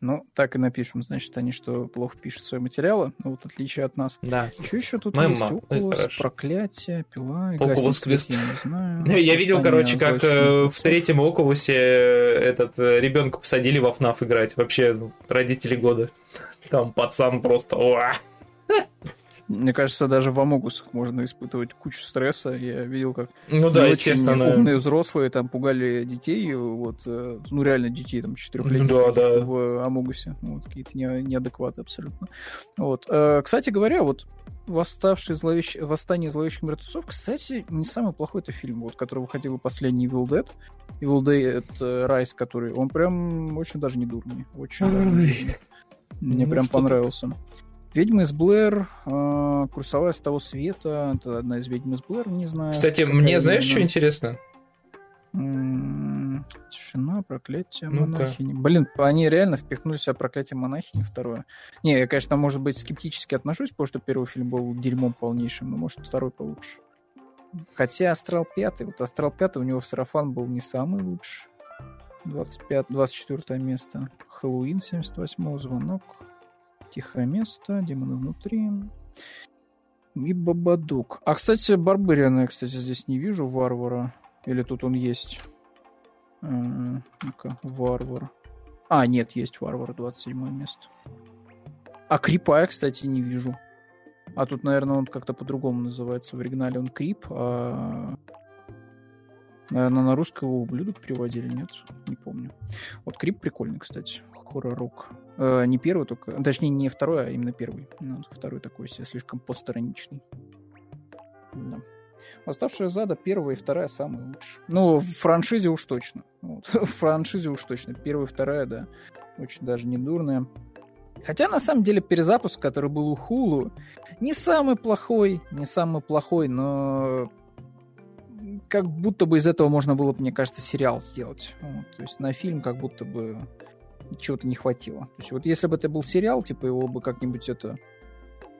Ну, так и напишем, значит, они что, плохо пишут свои материалы, ну, вот отличие от нас. Да. Что еще тут Мы есть? Окулус, проклятие, пила, Окулус Квест. *laughs* Я, не знаю. я видел, короче, как э, в третьем Окулусе этот э, ребенка посадили во ФНАФ играть. Вообще, ну, родители года. Там пацан просто... *laughs* Мне кажется, даже в Амогусах можно испытывать кучу стресса. Я видел, как ну, да, очень умные взрослые там пугали детей, вот, э, ну реально детей там четырехлетних да, да. в Амогусе. Вот, какие-то не, неадекваты абсолютно. Вот. Э, кстати говоря, вот Восставший зловещ... Восстание зловещих мертвецов, кстати, не самый плохой это фильм, вот, который выходил последний Evil Dead. Evil Dead Rise, который, он прям очень даже не дурный. Очень даже не дурный. Мне Ну, прям понравился. «Ведьмы из Блэр», э, «Курсовая с того света», это одна из «Ведьм из Блэр», не знаю. Кстати, мне знаешь, что интересно? Тишина, проклятие Ну-ка. монахини. Блин, они реально впихнули себя проклятие монахини второе. Не, я, конечно, может быть, скептически отношусь, потому что первый фильм был дерьмом полнейшим, но может второй получше. Хотя Астрал 5, вот Астрал 5 у него в сарафан был не самый лучший. 25, 24 место. Хэллоуин 78 звонок. Тихое место, демоны внутри. И Бабадук. А, кстати, Барбариана я, кстати, здесь не вижу, Варвара. Или тут он есть? Э, Ну-ка, Варвар. А, нет, есть Варвар, 27 место. А Крипа я, кстати, не вижу. А тут, наверное, он как-то по-другому называется. В оригинале он Крип, а... Наверное, на русский его ублюдок переводили, нет? Не помню. Вот Крип прикольный, кстати. Хоррор-рок. Э, не первый только. Точнее, не второй, а именно первый. Ну, второй такой себе слишком постраничный. Да. Оставшая зада, первая и вторая самые лучшие. Ну, в франшизе уж точно. Вот. *laughs* В франшизе уж точно. Первая и вторая, да. Очень даже не дурная. Хотя, на самом деле, перезапуск, который был у Хулу, не самый плохой, не самый плохой, но как будто бы из этого можно было, мне кажется, сериал сделать. Вот. То есть на фильм как будто бы чего-то не хватило. То есть вот если бы это был сериал, типа его бы как-нибудь это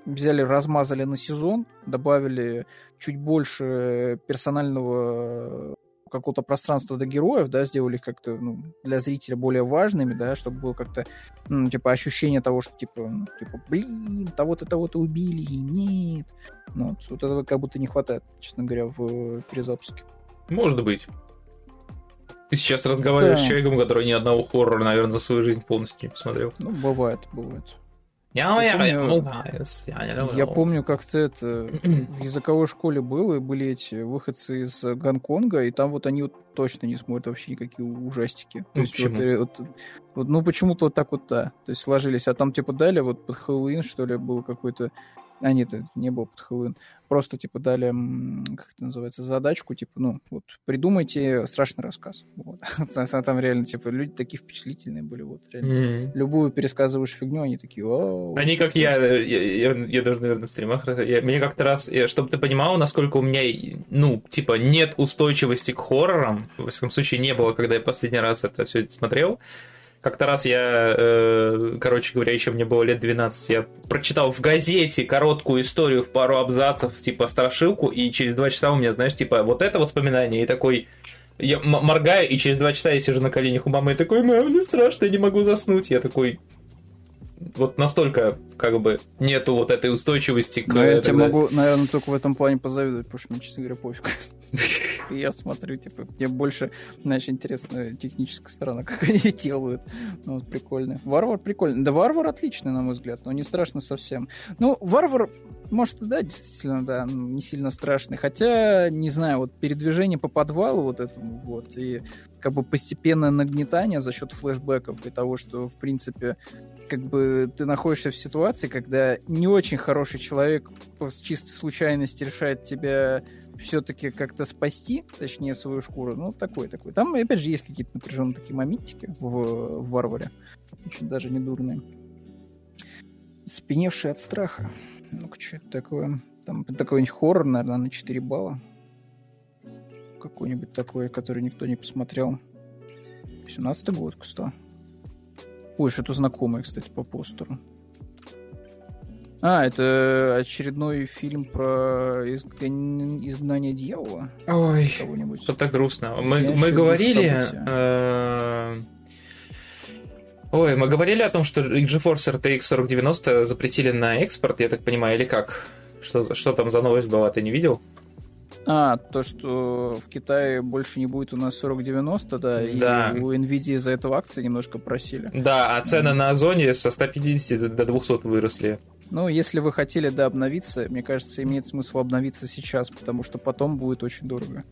взяли, размазали на сезон, добавили чуть больше персонального какого-то пространства до героев, да, сделали их как-то ну, для зрителя более важными, да, чтобы было как-то, ну, типа, ощущение того, что, типа, ну, типа, блин, того-то, того-то убили, нет. Ну, вот, вот этого как будто не хватает, честно говоря, в перезапуске. Может быть. Ты сейчас разговариваешь Да. с человеком, который ни одного хоррора, наверное, за свою жизнь полностью не посмотрел. Ну, бывает, бывает. Я, Я помню- я не люблю. Я помню, как-то это *clears throat* в языковой школе было, и были эти выходцы из Гонконга, и там вот они вот точно не смотрят вообще никакие ужастики. То Ну, есть вот, почему? э, вот- вот, ну почему-то вот так вот да, то есть сложились. А там типа дали вот под Хэллоуин что ли был какой-то, а нет, это не был под Хэллоуин, просто типа дали, как это называется, задачку, типа, ну вот придумайте страшный рассказ. Вот. *laughs* Там реально типа люди такие впечатлительные были, вот реально. М. Любую пересказываешь фигню, они такие, «Вау». Они как я, я, я, я даже, наверное, на стримах, я- мне как-то раз, чтобы ты понимал, насколько у меня, ну, типа, нет устойчивости к хоррорам, во всяком случае, не было, когда я последний раз это все смотрел, как-то раз я, э, короче говоря, еще мне было лет 12, я прочитал в газете короткую историю в пару абзацев, типа, страшилку, и через два часа у меня, знаешь, типа, вот это воспоминание, и такой, я моргаю, и через два часа я сижу на коленях у мамы и такой, мам, мне страшно, я не могу заснуть. Я такой, вот настолько, как бы, нету вот этой устойчивости к... Ну, я тебе могу, наверное, только в этом плане позавидовать, потому что мне, честно говоря, пофиг. *laughs* Я смотрю, типа, мне больше, знаешь, интересная техническая сторона, *laughs* как они делают. Ну, вот прикольно. Варвар прикольный. Да, Варвар отличный, на мой взгляд, но не страшно совсем. Ну, Варвар, может, да, действительно, да, ну, не сильно страшный. Хотя, не знаю, вот передвижение по подвалу вот этому вот, и как бы постепенное нагнетание за счет флешбеков и того, что, в принципе, как бы ты находишься в ситуации, когда не очень хороший человек с чистой случайности решает тебя все-таки как-то спасти, точнее, свою шкуру. Ну, такой такой. Там, опять же, есть какие-то напряженные такие моментики в, в варваре. Очень даже не дурные. Спеневший от страха. Ну-ка, что это такое? Там такой-нибудь хоррор, наверное, на 4 балла. Какой-нибудь такой, который никто не посмотрел. 17 год, кстати. Ой, что-то знакомое, кстати, по постеру. А, это очередной фильм про изгнание дьявола Ой, что-то грустно. Мы, Я мы говорили... э, Ой, мы говорили о том, что GeForce RTX 4090 запретили на экспорт, я так понимаю, или как? Что, что там за новость была, ты не видел? А, то, что в Китае больше не будет у нас 4090, да, Да. и у Nvidia за этого акции немножко просили. Да, а цены на Озоне со 150 до 200 выросли. Ну, если вы хотели, да, обновиться, мне кажется, имеет смысл обновиться сейчас, потому что потом будет очень дорого.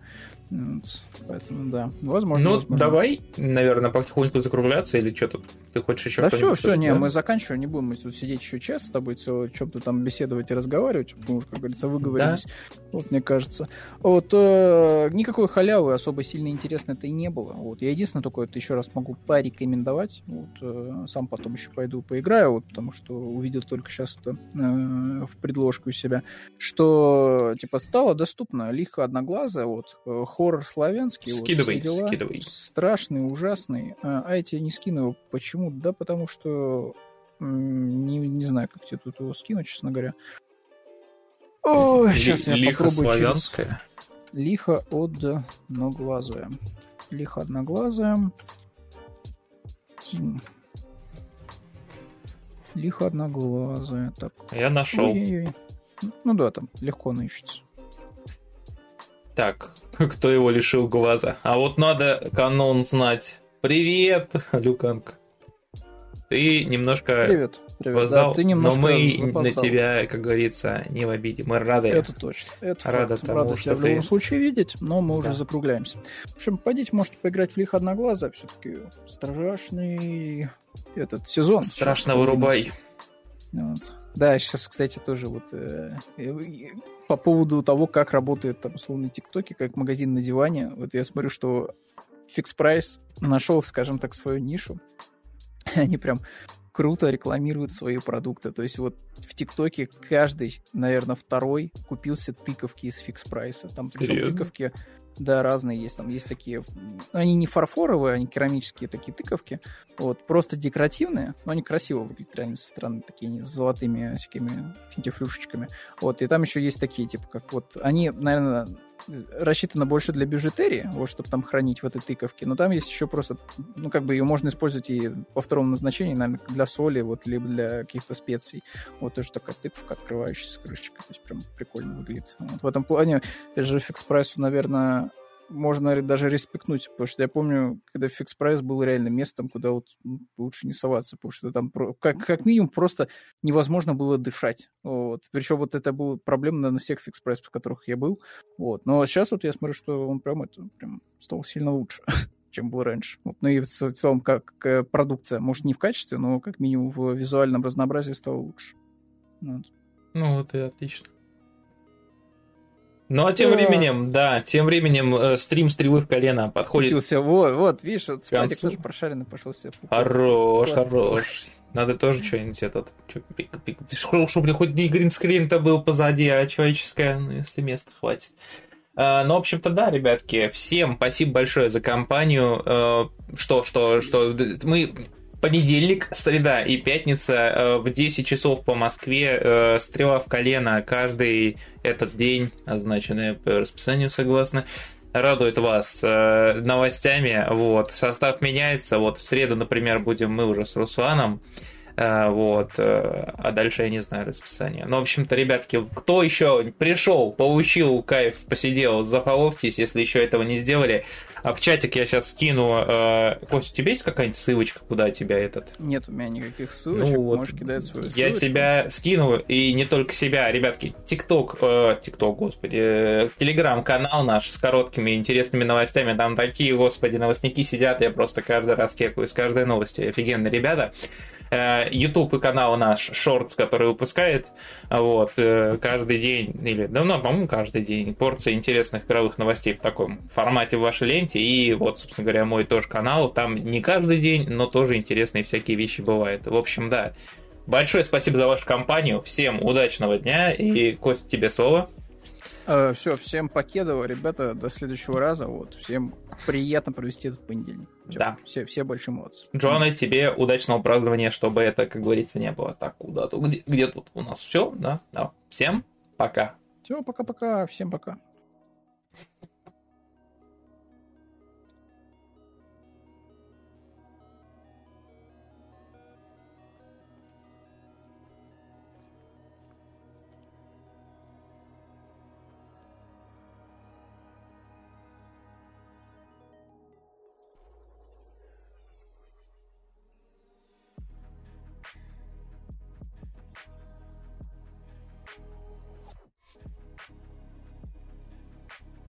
Вот, поэтому, да, возможно. Ну, возможно. давай, наверное, потихоньку закругляться, или что тут? Ты хочешь еще Да все, все, не, да? мы заканчиваем, не будем мы тут сидеть еще час с тобой, цело, о чем-то там беседовать и разговаривать, мы уже, как говорится, выговорились. Вот, мне кажется. Вот, э, никакой халявы особо сильно интересно это и не было. Вот, я единственное только это еще раз могу порекомендовать. Вот, э, сам потом еще пойду поиграю, вот, потому что увидел только сейчас это э, в предложку у себя, что, типа, стало доступно лихо одноглазая, вот, э, хоррор славянский. вот, Скидывай, все дела. скидывай. Страшный, ужасный. А, а я тебе не скину его. Почему? Да потому что не, не знаю, как тебе тут его скинуть, честно говоря. Ли- сейчас я Лихо попробую через... славянское. Лихо одноглазая. Лихо одноглазая. Тим. Лихо одноглазая. Так. Я нашел. Ой-ой-ой. Ну да, там легко она ищется. Так, *laughs* кто его лишил глаза? А вот надо канон знать. Привет, *laughs* Люканг. Ты немножко Привет. Привет. Да, ты немножко но мы на запоздал. тебя, как говорится, не в обиде. Мы рады. Это точно. Это Рада факт. тому, Рада что тебя в ты- любом случае видеть, но мы уже Да. закругляемся. В общем, пойдите, можете поиграть в Лих Одноглаза. Все-таки страшный этот сезон. Страшно вырубай. Вот. Да, сейчас, кстати, тоже вот э, по поводу того, как работает там условно ТикТоки, как магазин на диване. Вот я смотрю, что Fix Price нашел, скажем так, свою нишу. *laughs* Они прям круто рекламируют свои продукты. То есть вот в ТикТоке каждый, наверное, второй купился тыковки из Fix Прайса. Там причем тыковки, да, разные есть. Там есть такие, м, они не фарфоровые, они керамические такие тыковки. Вот, просто декоративные, но они красиво выглядят реально со стороны, такие с золотыми всякими финтифлюшечками. Вот, и там еще есть такие, типа, как вот, они, наверное, рассчитаны больше для бижутерии, вот, чтобы там хранить в этой тыковке, но там есть еще просто, ну, как бы ее можно использовать и по второму назначению, наверное, для соли, вот, либо для каких-то специй. Вот тоже такая тыковка, открывающаяся крышечкой, то есть прям прикольно выглядит. Вот, в этом плане, опять же, Fix Price у, наверное, можно даже респектнуть, потому что я помню, когда Fix Price был реально местом, куда вот ну, лучше не соваться, потому что там как, как минимум просто невозможно было дышать. Вот. Причем вот это была проблема на всех Fix Price ах, в которых я был. Вот. Но сейчас вот я смотрю, что он прям, это, прям стал сильно лучше, *laughs* чем был раньше. Вот. Ну и в целом как продукция, может не в качестве, но как минимум в визуальном разнообразии стало лучше. Вот. Ну вот и отлично. Ну а тем временем, да, тем временем э, стрим стрелы в колено подходит. Купился, вот, вот, видишь, вот концу. тоже прошаренный пошел себе. Хорош, Классно. хорош. Надо тоже что-нибудь этот... Чтобы хоть не гринскрин-то был позади, а человеческое, ну, если места хватит. А, Ну, в общем-то, да, ребятки, всем спасибо большое за компанию. Э, Что, что, что, мы понедельник, среда и пятница э, в 10 часов по Москве э, стрела в колено каждый этот день, означенное по расписанию согласно, радует вас э, новостями. Вот. Состав меняется. Вот в среду, например, будем мы уже с Русланом. Э, вот. э, А дальше я не знаю расписание. Ну, в общем-то, ребятки, кто еще пришел, получил кайф, посидел, зафоловьтесь, если еще этого не сделали. А в чатик я сейчас скину. э, Кость, у тебя есть какая-нибудь ссылочка, куда тебя этот Нет у меня никаких ссылочек, ну вот, можешь кидать свою я ссылочку. себя скину, и не только себя, ребятки, ТикТок, э, ТикТок, господи, э, Телеграм-канал наш с короткими интересными новостями, там такие, господи, новостники сидят, я просто каждый раз кекаю с каждой новости, офигенные ребята. Э, YouTube и канал наш, Шортс, который выпускает, вот, э, каждый день, или, да, ну, по-моему, каждый день, порция интересных игровых новостей в таком формате в вашей ленте, и вот, собственно говоря, мой тоже канал, там не каждый день, но тоже интересные всякие вещи бывают. В общем, да, большое спасибо за вашу компанию, всем удачного дня, и, Кость, тебе слово. Все, всем покедово, ребята, до следующего раза. Вот, всем приятно провести этот понедельник. Всё, Да. Все, все большие молодцы. Джоанна, тебе удачного празднования, чтобы это, как говорится, не было так куда-то. Где, где тут у нас все, да? да. Всем пока. Все, пока-пока, всем пока.